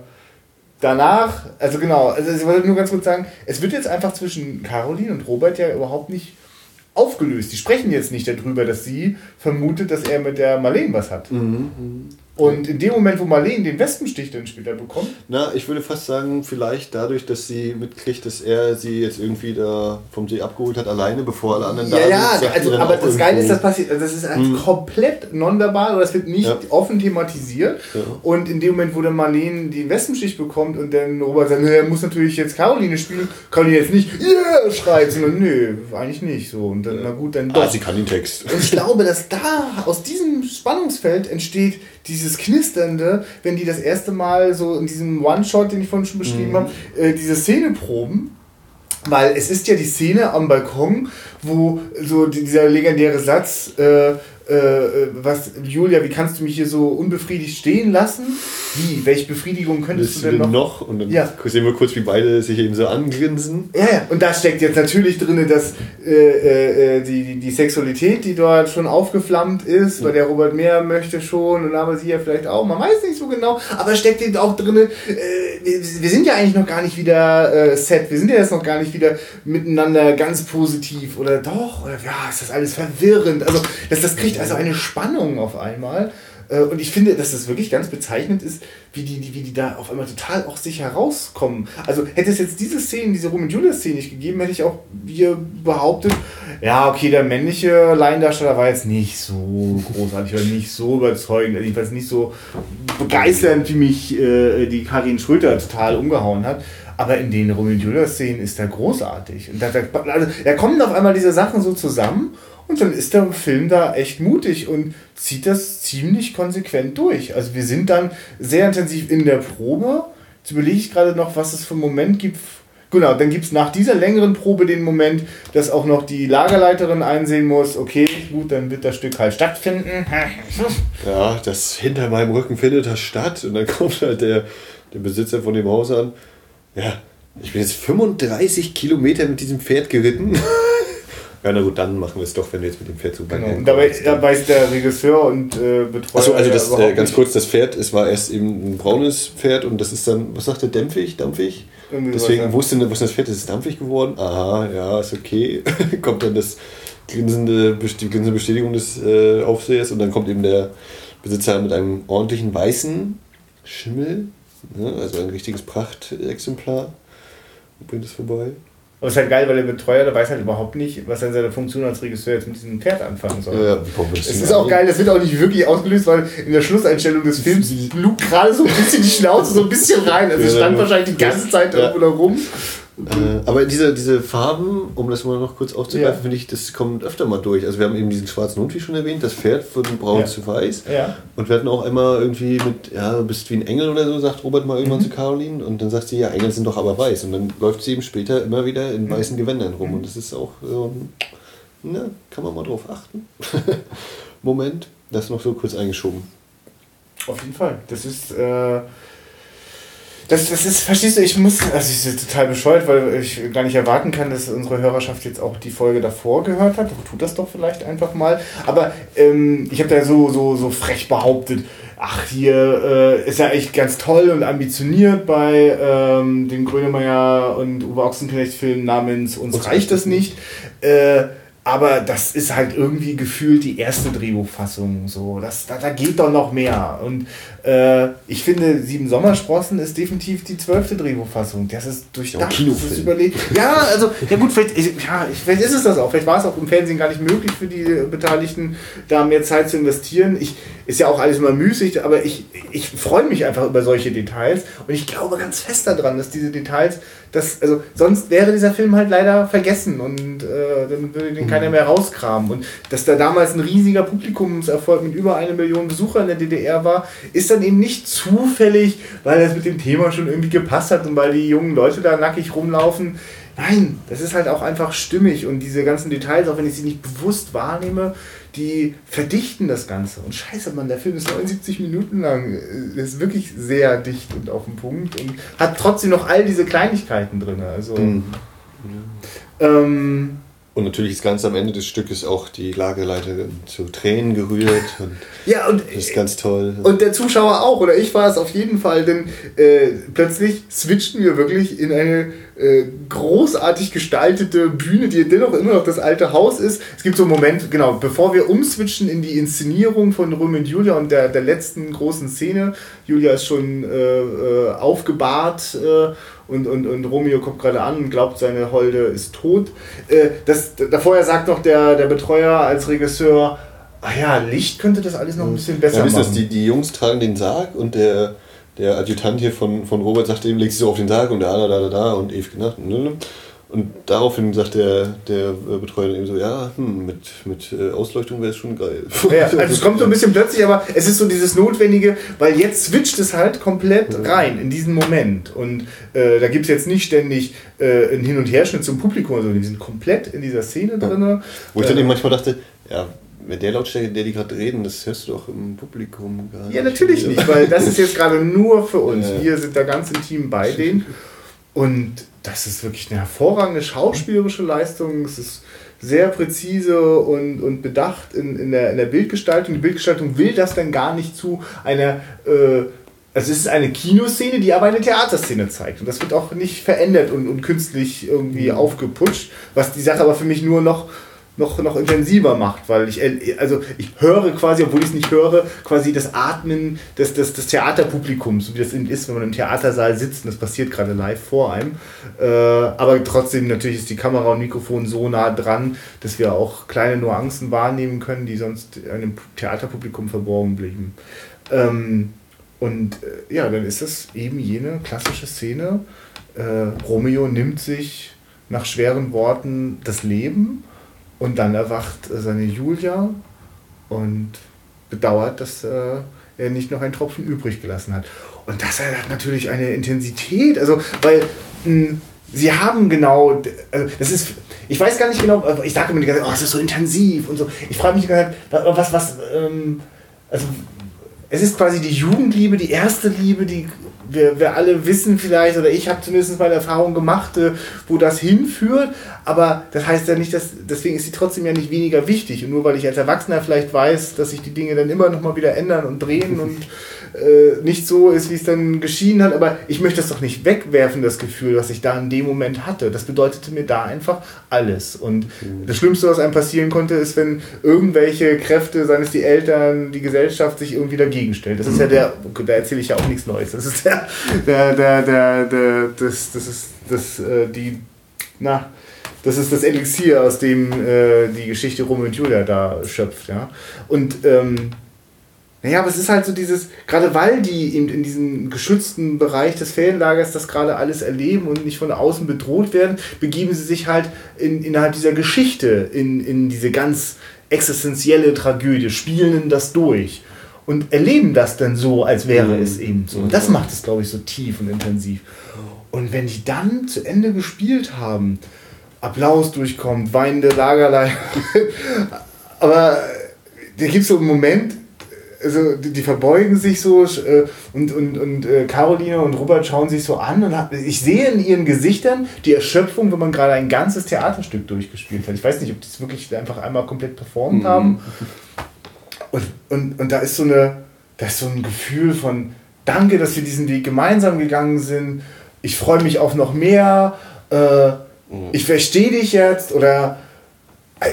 danach, also genau, also ich wollte nur ganz kurz sagen, es wird jetzt einfach zwischen Caroline und Robert ja überhaupt nicht aufgelöst. Die sprechen jetzt nicht darüber, dass sie vermutet, dass er mit der Marlene was hat. Mhm. Und in dem Moment, wo Marlene den Wespenstich dann später bekommt. Na, ich würde fast sagen, vielleicht dadurch, dass sie mitkriegt, dass er sie jetzt irgendwie da vom See abgeholt hat, alleine, bevor alle anderen ja, da ja, sind. Ja, also, aber das Geile ist, das passiert, das ist halt hm. komplett nonverbal oder es wird nicht ja. offen thematisiert. Ja. Und in dem Moment, wo dann Marlene den Wespenstich bekommt und dann Robert sagt, er muss natürlich jetzt Caroline spielen, Caroline jetzt nicht, yeah, schreit, sondern nö, eigentlich nicht so. Und dann, na gut, dann doch. Ah, sie kann den Text. Und ich glaube, dass da aus diesem Spannungsfeld entsteht dieses Knisternde, wenn die das erste Mal so in diesem One-Shot, den ich vorhin schon beschrieben mhm. habe, äh, diese Szene proben. Weil es ist ja die Szene am Balkon, wo so dieser legendäre Satz, äh, äh, äh, was, Julia, wie kannst du mich hier so unbefriedigt stehen lassen? Wie? Welche Befriedigung könntest du denn noch? noch? Und dann ja. sehen wir kurz, wie beide sich eben so angrinsen. Ja, ja. und da steckt jetzt natürlich drin, dass äh, äh, äh, die, die, die Sexualität, die dort schon aufgeflammt ist, weil der Robert mehr möchte schon und aber sie ja vielleicht auch, man weiß nicht so genau, aber steckt eben auch drin, äh, wir, wir, sind ja eigentlich noch gar nicht wieder äh, set, wir sind ja jetzt noch gar nicht wieder miteinander ganz positiv oder doch, oder ja, ist das alles verwirrend. Also, das, das kriegt also eine Spannung auf einmal. Äh, und ich finde, dass das wirklich ganz bezeichnend ist, wie die, wie die da auf einmal total auch sich herauskommen. Also hätte es jetzt diese Szene, diese Roman Julius Szene nicht gegeben, hätte ich auch hier behauptet, ja, okay, der männliche Laiendarsteller war jetzt nicht so großartig oder nicht so überzeugend, jedenfalls nicht so begeisternd, wie mich äh, die Karin Schröter total umgehauen hat. Aber in den Romeo Julius Szenen ist er großartig. Und da, da, also, da kommen auf einmal diese Sachen so zusammen und dann ist der Film da echt mutig und zieht das ziemlich konsequent durch. Also wir sind dann sehr intensiv in der Probe. Jetzt überlege ich gerade noch, was es für einen Moment gibt. Genau, dann gibt es nach dieser längeren Probe den Moment, dass auch noch die Lagerleiterin einsehen muss, okay, gut, dann wird das Stück halt stattfinden. Ja, das hinter meinem Rücken findet das statt und dann kommt halt der, der Besitzer von dem Haus an. Ja, ich bin jetzt 35 Kilometer mit diesem Pferd geritten. Ja, na gut, dann machen wir es doch, wenn wir jetzt mit dem Pferd so genau. Und dabei, dabei ist der Regisseur und äh, Betreuer. Achso, also das, äh, ganz kurz, das Pferd, es war erst eben ein braunes Pferd und das ist dann, was sagt der, dämpfig, dampfig? Irgendwie Deswegen wusste was das Pferd ist, ist dampfig geworden. Aha, ja, ist okay. kommt dann das grinsende, die grinsende Bestätigung des äh, Aufsehers und dann kommt eben der Besitzer mit einem ordentlichen weißen Schimmel, ne, also ein richtiges Prachtexemplar und bringt es vorbei. Aber es ist halt geil, weil der Betreuer, der weiß halt überhaupt nicht, was er in seiner Funktion als Regisseur jetzt mit diesem Pferd anfangen soll. Ja, es ist auch geil, das wird auch nicht wirklich ausgelöst, weil in der Schlusseinstellung des Films lug gerade so ein bisschen die Schnauze so ein bisschen rein. Also es stand wahrscheinlich die ganze Zeit irgendwo da rum. Äh, aber diese, diese Farben, um das mal noch kurz aufzugreifen, ja. finde ich, das kommt öfter mal durch. Also wir haben eben diesen schwarzen Hund, wie schon erwähnt, das Pferd von braun ja. zu weiß. Ja. Und wir hatten auch einmal irgendwie mit, ja, du bist wie ein Engel oder so, sagt Robert mal irgendwann mhm. zu Caroline. Und dann sagt sie, ja, Engel sind doch aber weiß. Und dann läuft sie eben später immer wieder in mhm. weißen Gewändern rum. Und das ist auch so na, kann man mal drauf achten. Moment, das noch so kurz eingeschoben. Auf jeden Fall. Das ist... Äh das, das ist, verstehst du, ich muss, also ich bin total bescheuert, weil ich gar nicht erwarten kann, dass unsere Hörerschaft jetzt auch die Folge davor gehört hat. Tut das doch vielleicht einfach mal. Aber ähm, ich habe da so, so, so frech behauptet, ach, hier äh, ist ja echt ganz toll und ambitioniert bei ähm, dem Grönemeyer und Uwe Ochsenknecht-Film namens Uns reicht das nicht. Äh, aber das ist halt irgendwie gefühlt die erste Drehbuchfassung. So, das, da, da geht doch noch mehr. Und äh, ich finde, Sieben Sommersprossen ist definitiv die zwölfte Drehbuchfassung. Das ist durchdacht, ja, das ist überlegt. Ja, also, ja gut, vielleicht, ja, vielleicht ist es das auch. Vielleicht war es auch im Fernsehen gar nicht möglich für die Beteiligten, da mehr Zeit zu investieren. Ich, ist ja auch alles immer müßig, aber ich, ich freue mich einfach über solche Details. Und ich glaube ganz fest daran, dass diese Details, das, also sonst wäre dieser Film halt leider vergessen und äh, dann würde den keiner mehr rauskramen. Und dass da damals ein riesiger Publikumserfolg mit über eine Million Besucher in der DDR war, ist dann eben nicht zufällig, weil das mit dem Thema schon irgendwie gepasst hat und weil die jungen Leute da nackig rumlaufen. Nein, das ist halt auch einfach stimmig und diese ganzen Details, auch wenn ich sie nicht bewusst wahrnehme, die verdichten das Ganze. Und scheiße, Mann, der Film ist 79 Minuten lang. Ist wirklich sehr dicht und auf den Punkt und hat trotzdem noch all diese Kleinigkeiten drin. Also. Mhm. Ähm, und natürlich ist ganz am Ende des Stückes auch die Lagerleiterin zu Tränen gerührt. Und ja, und das ist ganz toll. Und der Zuschauer auch, oder ich war es auf jeden Fall, denn äh, plötzlich switchten wir wirklich in eine äh, großartig gestaltete Bühne, die dennoch immer noch das alte Haus ist. Es gibt so einen Moment, genau, bevor wir umswitchen in die Inszenierung von Romeo und Julia und der, der letzten großen Szene. Julia ist schon äh, äh aufgebahrt äh, und, und, und Romeo kommt gerade an und glaubt, seine Holde ist tot. Äh, das, davor sagt noch der, der Betreuer als Regisseur, ah ja, Licht könnte das alles noch ein bisschen besser ja, machen. Das, die, die Jungs tragen den Sarg und der, der Adjutant hier von, von Robert sagt ihm, leg sich so auf den Sarg und der da, da, da, da und Eve ne. Und daraufhin sagt der, der Betreuer eben so, ja, hm, mit, mit äh, Ausleuchtung wäre es schon geil. Ja, also es kommt so ein bisschen plötzlich, aber es ist so dieses Notwendige, weil jetzt switcht es halt komplett rein in diesen Moment. Und äh, da gibt es jetzt nicht ständig äh, einen Hin- und Herschnitt zum Publikum, sondern die sind komplett in dieser Szene drin. Ja. Wo ich dann eben manchmal dachte, ja, mit der Lautstärke, in der die gerade reden, das hörst du doch im Publikum gar nicht. Ja, natürlich nicht, weil das ist jetzt gerade nur für uns. Ja. Wir sind da ganz intim bei denen. Und das ist wirklich eine hervorragende schauspielerische Leistung. Es ist sehr präzise und, und bedacht in, in, der, in der Bildgestaltung. Die Bildgestaltung will das dann gar nicht zu einer. Äh, also es ist eine Kinoszene, die aber eine Theaterszene zeigt. Und das wird auch nicht verändert und, und künstlich irgendwie mhm. aufgeputscht, was die Sache aber für mich nur noch noch, noch intensiver macht, weil ich, also ich höre quasi, obwohl ich es nicht höre, quasi das Atmen des, des, des Theaterpublikums, so wie das ist, wenn man im Theatersaal sitzt und das passiert gerade live vor einem. Äh, aber trotzdem natürlich ist die Kamera und Mikrofon so nah dran, dass wir auch kleine Nuancen wahrnehmen können, die sonst einem Theaterpublikum verborgen blieben. Ähm, und äh, ja, dann ist es eben jene klassische Szene. Äh, Romeo nimmt sich nach schweren Worten das Leben und dann erwacht seine Julia und bedauert, dass äh, er nicht noch einen Tropfen übrig gelassen hat. Und das hat natürlich eine Intensität, also weil mh, hm, sie haben genau, also das ist, ich weiß gar nicht genau, ich sage immer die ganze Zeit, oh, es ist so intensiv und so. Ich frage mich die ganze was, was, ähm, also es ist quasi die Jugendliebe, die erste Liebe, die wir, wir alle wissen vielleicht, oder ich habe zumindest meine Erfahrung gemacht, äh, wo das hinführt, aber das heißt ja nicht, dass, deswegen ist sie trotzdem ja nicht weniger wichtig. Und nur weil ich als Erwachsener vielleicht weiß, dass sich die Dinge dann immer noch mal wieder ändern und drehen und äh, nicht so ist, wie es dann geschieden hat, aber ich möchte das doch nicht wegwerfen, das Gefühl, was ich da in dem Moment hatte. Das bedeutete mir da einfach alles. Und mhm. das Schlimmste, was einem passieren konnte, ist, wenn irgendwelche Kräfte, seien es die Eltern, die Gesellschaft, sich irgendwie dagegen stellt. Das ist ja der, da erzähle ich ja auch nichts Neues. Das ist der, der, der, der, der das, das ist das, äh, die, na, das ist das Elixier, aus dem äh, die Geschichte Romeo und Julia da schöpft, ja. Und ähm, naja, aber es ist halt so dieses, gerade weil die eben in diesem geschützten Bereich des Ferienlagers das gerade alles erleben und nicht von außen bedroht werden, begeben sie sich halt in, innerhalb dieser Geschichte in, in diese ganz existenzielle Tragödie, spielen das durch und erleben das dann so, als wäre mhm. es eben so. Und das macht es, glaube ich, so tief und intensiv. Und wenn die dann zu Ende gespielt haben, Applaus durchkommt, weinende Lagerlei, aber da gibt es so einen Moment, also die, die, verbeugen sich so äh, und, und, und äh, Caroline und Robert schauen sich so an und hab, ich sehe in ihren Gesichtern die Erschöpfung, wenn man gerade ein ganzes Theaterstück durchgespielt hat. Ich weiß nicht, ob die es wirklich einfach einmal komplett performt mhm. haben. Und, und, und da ist so eine, da ist so ein Gefühl von Danke, dass wir diesen Weg gemeinsam gegangen sind. Ich freue mich auf noch mehr. Äh, mhm. Ich verstehe dich jetzt oder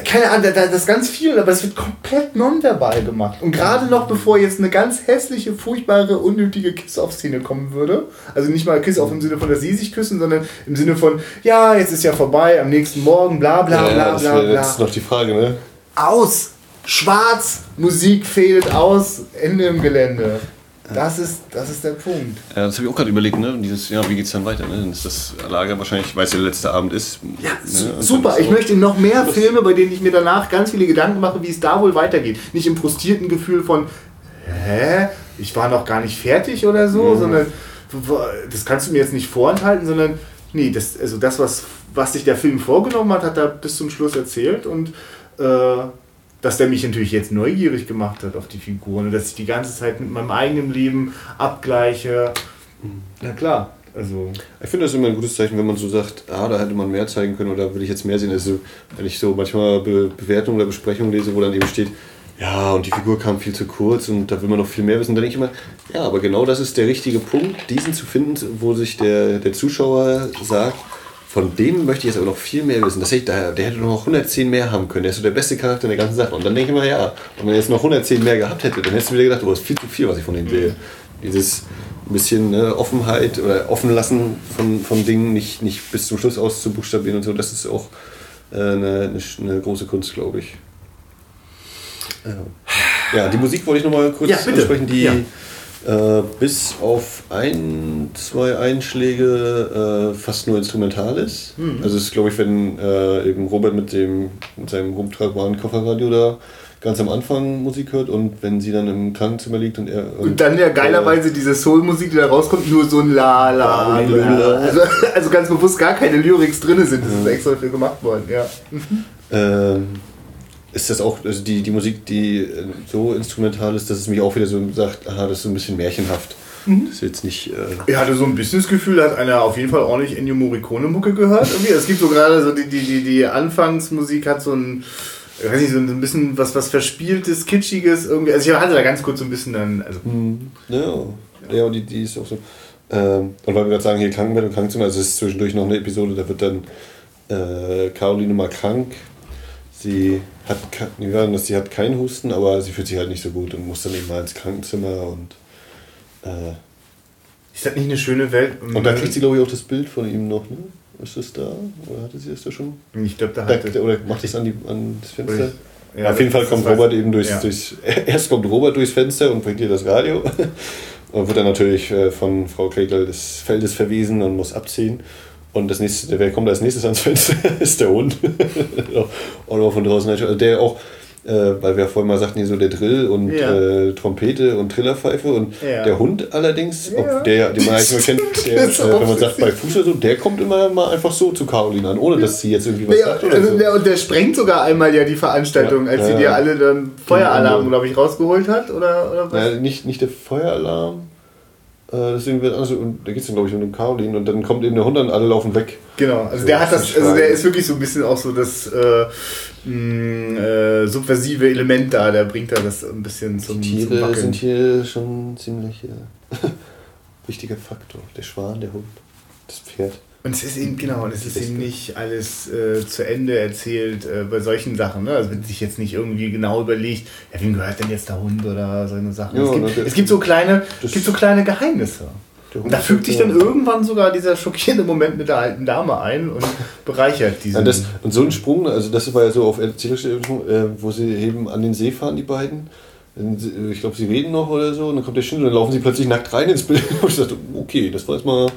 keine Ahnung, das ist ganz viel, aber es wird komplett nonverbal gemacht. Und gerade noch bevor jetzt eine ganz hässliche, furchtbare, unnötige Kiss-Off-Szene kommen würde, also nicht mal Kiss-Off im Sinne von, dass sie sich küssen, sondern im Sinne von, ja, jetzt ist ja vorbei, am nächsten Morgen, bla bla ja, bla ja, bla bla. Das ist noch die Frage, ne? Aus! Schwarz, Musik fehlt aus, Ende im Gelände. Das ist, das ist der Punkt. Ja, das habe ich auch gerade überlegt, ne? Dieses, ja, wie geht es dann weiter? Ne? Dann ist das Lager wahrscheinlich, weil es ja der letzte Abend ist. Ja, ne? super. Ich möchte noch mehr Filme, bei denen ich mir danach ganz viele Gedanken mache, wie es da wohl weitergeht. Nicht im frustrierten Gefühl von, hä? Ich war noch gar nicht fertig oder so, mhm. sondern das kannst du mir jetzt nicht vorenthalten, sondern nee, das, also das, was, was sich der Film vorgenommen hat, hat er bis zum Schluss erzählt und äh, dass der mich natürlich jetzt neugierig gemacht hat auf die Figuren und dass ich die ganze Zeit mit meinem eigenen Leben abgleiche. Na klar, also. Ich finde das immer ein gutes Zeichen, wenn man so sagt, ah, da hätte man mehr zeigen können oder will ich jetzt mehr sehen. Also, wenn ich so manchmal Be Bewertungen oder Besprechungen lese, wo dann eben steht, ja, und die Figur kam viel zu kurz und da will man noch viel mehr wissen, dann denke ich immer, ja, aber genau das ist der richtige Punkt, diesen zu finden, wo sich der, der Zuschauer sagt, von dem möchte ich jetzt aber noch viel mehr wissen. Das hätte, der, der hätte noch 110 mehr haben können. Der ist so der beste Charakter in der ganzen Sache. Und dann denke ich mir, ja, wenn man jetzt noch 110 mehr gehabt hätte, dann hättest du wieder gedacht, oh, das ist viel zu viel, was ich von ihm sehe. Dieses bisschen ne, Offenheit oder offen lassen von, von Dingen, nicht, nicht bis zum Schluss auszubuchstabieren und so, das ist auch äh, eine, eine, große Kunst, glaube ich. Ja, die Musik wollte ich noch mal kurz ja, ansprechen. Die, ja äh, bis auf ein, zwei Einschläge äh, fast nur instrumental ist. Mhm. Also es ist, glaube ich, wenn äh, eben Robert mit, dem, mit seinem rumtragbaren Kofferradio da ganz am Anfang Musik hört und wenn sie dann im Krankenzimmer liegt und er. Und, und dann ja geilerweise diese Soul-Musik, die da rauskommt, nur so ein La La. La. Also, also ganz bewusst gar keine Lyrics drin sind. Das ist extra dafür gemacht worden, ja. Ähm, ist das auch, also die, die Musik, die äh, so instrumental ist, dass es mich auch wieder so sagt, aha, das ist so ein bisschen märchenhaft. Mhm. Das ist jetzt nicht. Äh ich hatte so ein bisschen das Gefühl, hat einer auf jeden Fall ordentlich Ennio Morricone-Mucke gehört. Irgendwie. Es gibt so gerade so die, die, die, die Anfangsmusik hat so ein, ich weiß nicht, so ein bisschen was, was Verspieltes, Kitschiges irgendwie. Also ich hatte da ganz kurz so ein bisschen dann. Also mhm. ja. ja, und die, die ist auch so. Ähm, und weil wir gerade sagen, hier Krankenbett und Krankenzimmer, also es ist zwischendurch noch eine Episode, da wird dann äh, Caroline mal krank. Sie hat, sie hat keinen Husten, aber sie fühlt sich halt nicht so gut und muss dann eben mal ins Krankenzimmer und. Äh, ist das nicht eine schöne Welt? Und da kriegt sie, glaube ich, auch das Bild von ihm noch, ne? Ist das da? Oder hatte sie das da schon? Ich glaube, da hat da, Oder macht das an, die, an das Fenster? Ich, ja, Auf jeden Fall kommt Robert eben durchs, ja. durchs. Erst kommt Robert durchs Fenster und bringt ihr das Radio. und wird dann natürlich äh, von Frau Kregel des Feldes verwiesen und muss abziehen. Und das nächste, wer kommt als nächstes ans Fenster, ist der Hund. noch von draußen. Also der auch, äh, weil wir vorhin mal sagten, hier so der Drill und Ja. äh, Trompete und Trillerpfeife und Ja. der Hund allerdings, Ja. ob der, den man eigentlich nur kennt, der, äh, wenn man sagt bei Fuß oder so, der kommt immer mal einfach so zu Caroline an, ohne dass sie jetzt irgendwie was sagt oder also so. der, und der sprengt sogar einmal ja die Veranstaltung, als sie dir alle dann Feueralarm, Genau. glaube ich, rausgeholt hat, oder, oder was? Naja, nicht, nicht der Feueralarm, äh, deswegen wird anders, und da geht es dann glaube ich um den Caroline und dann kommt eben der Hund an, alle laufen weg. Genau, also So, der hat das, zum also der ist wirklich so ein bisschen auch so das äh, mh, äh, subversive Element da, der bringt da das ein bisschen zum, Die zum Tiere Wackeln. sind hier schon ziemlich äh, wichtiger Faktor. Der Schwan, der Hund, das Pferd. Und es ist eben, genau, und es ist eben nicht alles äh, zu Ende erzählt äh, bei solchen Sachen. Ne? Also wenn sich jetzt nicht irgendwie genau überlegt, ja, wem gehört denn jetzt der Hund oder so eine Sachen. Ja, es, gibt, es gibt so kleine, es gibt so kleine Geheimnisse. Und da fügt sich dann irgendwann sogar dieser schockierende Moment mit der alten Dame ein und bereichert diesen. Ja, das, und so ein Sprung, also das war ja so auf erzählerische äh, wo sie eben an den See fahren, die beiden. Ich glaube, sie reden noch oder so, und dann kommt der Schindel und dann laufen sie plötzlich nackt rein ins Bild. Und ich dachte, okay, das war jetzt mal.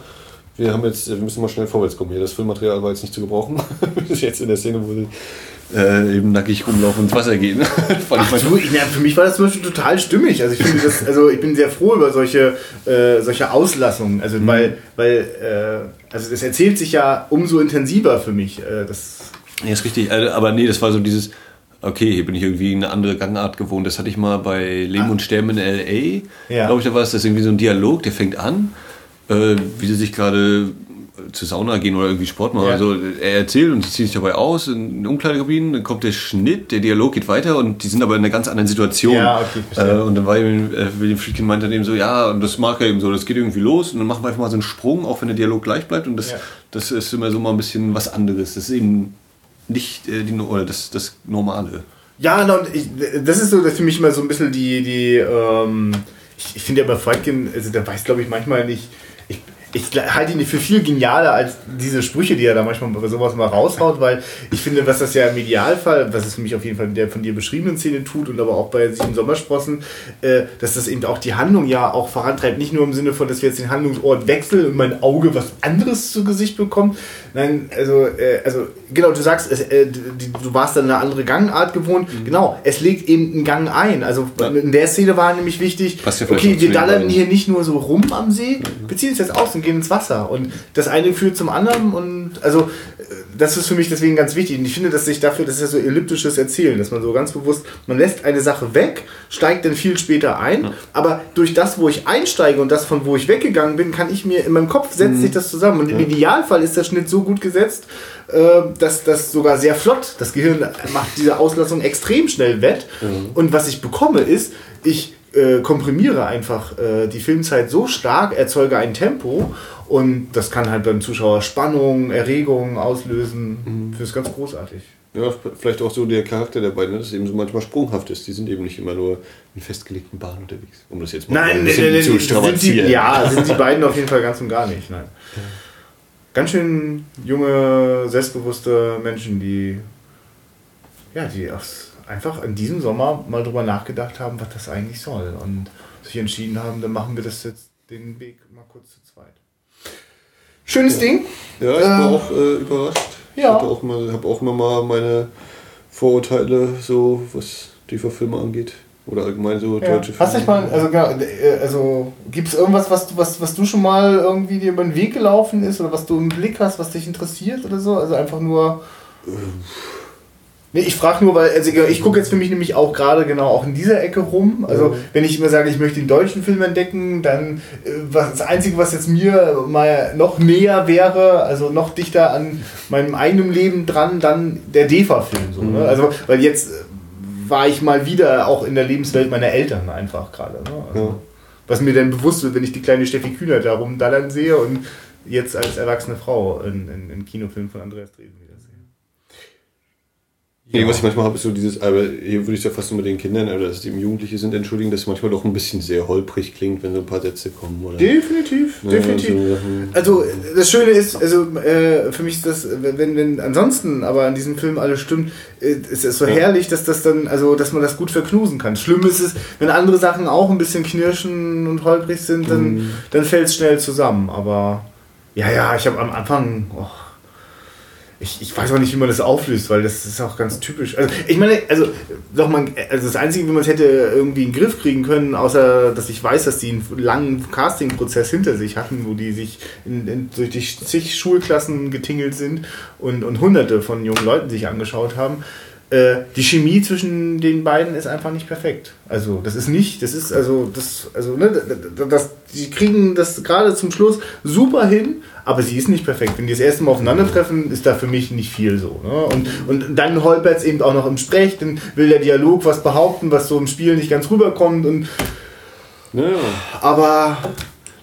Wir haben jetzt, wir müssen mal schnell vorwärts kommen hier. Das Filmmaterial war jetzt nicht zu gebrauchen. Das ist jetzt in der Szene, wo sie äh, eben nackig rumlaufen und ins Wasser gehen. Ach, du, ich, na, für mich war das zum Beispiel total stimmig. Also ich finde das, also ich bin sehr froh über solche, äh, solche Auslassungen. Also weil, weil, äh, also das erzählt sich ja umso intensiver für mich. Äh, das, Ja, ist richtig. Äh, Aber nee, das war so dieses, okay, hier bin ich irgendwie eine andere Gangart gewohnt. Das hatte ich mal bei Leben und Sterben in L.A. Ja. Glaube ich, da war es das irgendwie so ein Dialog, der fängt an, äh, wie sie sich gerade zur Sauna gehen oder irgendwie Sport machen. Ja. Also er erzählt und sie ziehen sich dabei aus in Umkleidekabinen, dann kommt der Schnitt, der Dialog geht weiter und die sind aber in einer ganz anderen Situation. Ja, okay, äh, und dann war eben, äh, William Friedkin meinte dann eben so, ja, und das mag er eben so, das geht irgendwie los und dann machen wir einfach mal so einen Sprung, auch wenn der Dialog gleich bleibt und das, Ja. das ist immer so mal ein bisschen was anderes. Das ist eben nicht äh, die, No- oder das, das Normale. ja, und ich, das ist so das für mich immer so ein bisschen die, die ähm, ich, ich finde ja bei Freudkin, also der weiß glaube ich manchmal nicht, ich, halte ihn für viel genialer als diese Sprüche, die er da manchmal bei sowas mal raushaut, weil ich finde, was das ja im Idealfall, was es für mich auf jeden Fall in der von dir beschriebenen Szene tut und aber auch bei Sieben Sommersprossen, äh, dass das eben auch die Handlung ja auch vorantreibt. Nicht nur im Sinne von, dass wir jetzt den Handlungsort wechseln und mein Auge was anderes zu Gesicht bekommt. Nein, also, äh, also genau, du sagst, es, äh, die, du warst dann eine andere Gangart gewohnt. Genau, es legt eben einen Gang ein. Also Mhm. Ja. in der Szene war nämlich wichtig, okay, wir dallern hier nicht nur so rum am See, wir ziehen uns jetzt aus und gehen ins Wasser. Und das eine führt zum anderen und also das ist für mich deswegen ganz wichtig. Und ich finde, dass sich dafür, das ist ja so elliptisches Erzählen, dass man so ganz bewusst, man lässt eine Sache weg, steigt dann viel später ein, aber durch das, wo ich einsteige und das, von wo ich weggegangen bin, kann ich mir in meinem Kopf setzt sich das zusammen. Und im Idealfall ist der Schnitt so gut gesetzt, äh, dass das sogar sehr flott, das Gehirn macht diese Auslassung extrem schnell wett. Und was ich bekomme ist, ich äh, komprimiere einfach äh, die Filmzeit so stark, erzeuge ein Tempo und das kann halt beim Zuschauer Spannung, Erregung auslösen. Mhm. Das ist ganz großartig. Ja, vielleicht auch so der Charakter der beiden, ne, dass es eben so manchmal sprunghaft ist. Die sind eben nicht immer nur in festgelegten Bahnen unterwegs. Um das jetzt mal Nein, ein nein, bisschen nein, zu nein, sind die, strapazieren. ja, sind die beiden auf jeden Fall ganz und gar nicht. Nein. Ganz schön junge, selbstbewusste Menschen, die, ja, die einfach in diesem Sommer mal drüber nachgedacht haben, was das eigentlich soll. Und sich entschieden haben, dann machen wir das jetzt den Weg mal kurz zu zweit. Schönes Ding. Ja, ich war Äh, auch äh, überrascht. Ich ja. hatte auch mal, habe auch immer mal meine Vorurteile, so was die Filme angeht. Oder allgemein so Ja. deutsche Hast du dich mal, also, genau, äh, also gibt es irgendwas, was du, was, was du schon mal irgendwie dir über den Weg gelaufen ist oder was du im Blick hast, was dich interessiert oder so? Also einfach nur. Nee, ich frage nur, weil also ich gucke jetzt für mich nämlich auch gerade genau auch in dieser Ecke rum. Also wenn ich immer sage, ich möchte den deutschen Film entdecken, dann äh, was, das Einzige, was jetzt mir mal noch näher wäre, also noch dichter an meinem eigenen Leben dran, dann der DEFA-Film. So, ne? Also weil jetzt äh, war ich mal wieder auch in der Lebenswelt meiner Eltern einfach gerade. Ne? Also, Ja. Was mir dann bewusst wird, wenn ich die kleine Steffi Kühner da rumdallern sehe und jetzt als erwachsene Frau in, in, in Kinofilm von Andreas Dresen Nee, was ich manchmal habe, ist so dieses, aber hier würde ich es ja fast nur mit den Kindern, oder dass es eben Jugendliche sind, entschuldigen, dass es manchmal doch ein bisschen sehr holprig klingt, wenn so ein paar Sätze kommen. Oder? Definitiv, Ja, definitiv. so. Also das Schöne ist, also äh, für mich ist das, wenn, wenn ansonsten aber an diesem Film alles stimmt, äh, ist es so Ja. herrlich, dass das dann, also dass man das gut verknusen kann. Schlimm ist es, wenn andere Sachen auch ein bisschen knirschen und holprig sind, dann, Mhm. dann fällt es schnell zusammen. Aber ja, ja, ich habe am Anfang, och, ich, ich weiß auch nicht, wie man das auflöst, weil das ist auch ganz typisch. Also, ich meine, also, doch man, also das Einzige, wie man es hätte irgendwie in den Griff kriegen können, außer dass ich weiß, dass die einen langen Casting-Prozess hinter sich hatten, wo die sich in, in, durch die zig Schulklassen getingelt sind und, und hunderte von jungen Leuten sich angeschaut haben. Äh, die Chemie zwischen den beiden ist einfach nicht perfekt. Also, das ist nicht, das ist, also, das, also, ne, das, die kriegen das gerade zum Schluss super hin, aber sie ist nicht perfekt. Wenn die das erste Mal aufeinandertreffen, ist da für mich nicht viel so. Ne? Und, und dann holpert es eben auch noch im Sprech, dann will der Dialog was behaupten, was so im Spiel nicht ganz rüberkommt. Und, Ja. aber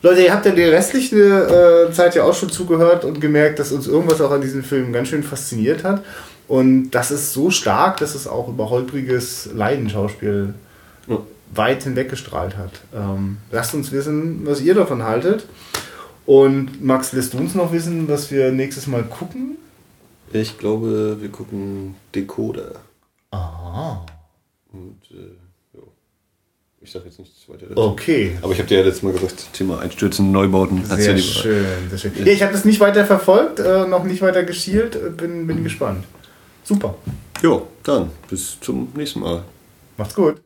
Leute, ihr habt ja die restliche äh, Zeit ja auch schon zugehört und gemerkt, dass uns irgendwas auch an diesem Film ganz schön fasziniert hat. Und das ist so stark, dass es auch über holpriges Leidenschauspiel Ja. weit hinweggestrahlt hat. Ähm, lasst uns wissen, was ihr davon haltet. Und Max, lässt du uns noch wissen, was wir nächstes Mal gucken? Ich glaube, wir gucken Decoder. Aha. Und äh, ja. ich sage jetzt nichts weiter dazu. Okay. Aber ich habe dir ja letztes Mal gesagt, Thema Einstürzen, Neubauten. ja Sehr lieber- schön, sehr schön. Ja, ich habe das nicht weiter verfolgt, äh, noch nicht weiter geschielt, äh, bin, bin gespannt. Super. Jo, dann bis zum nächsten Mal. Macht's gut.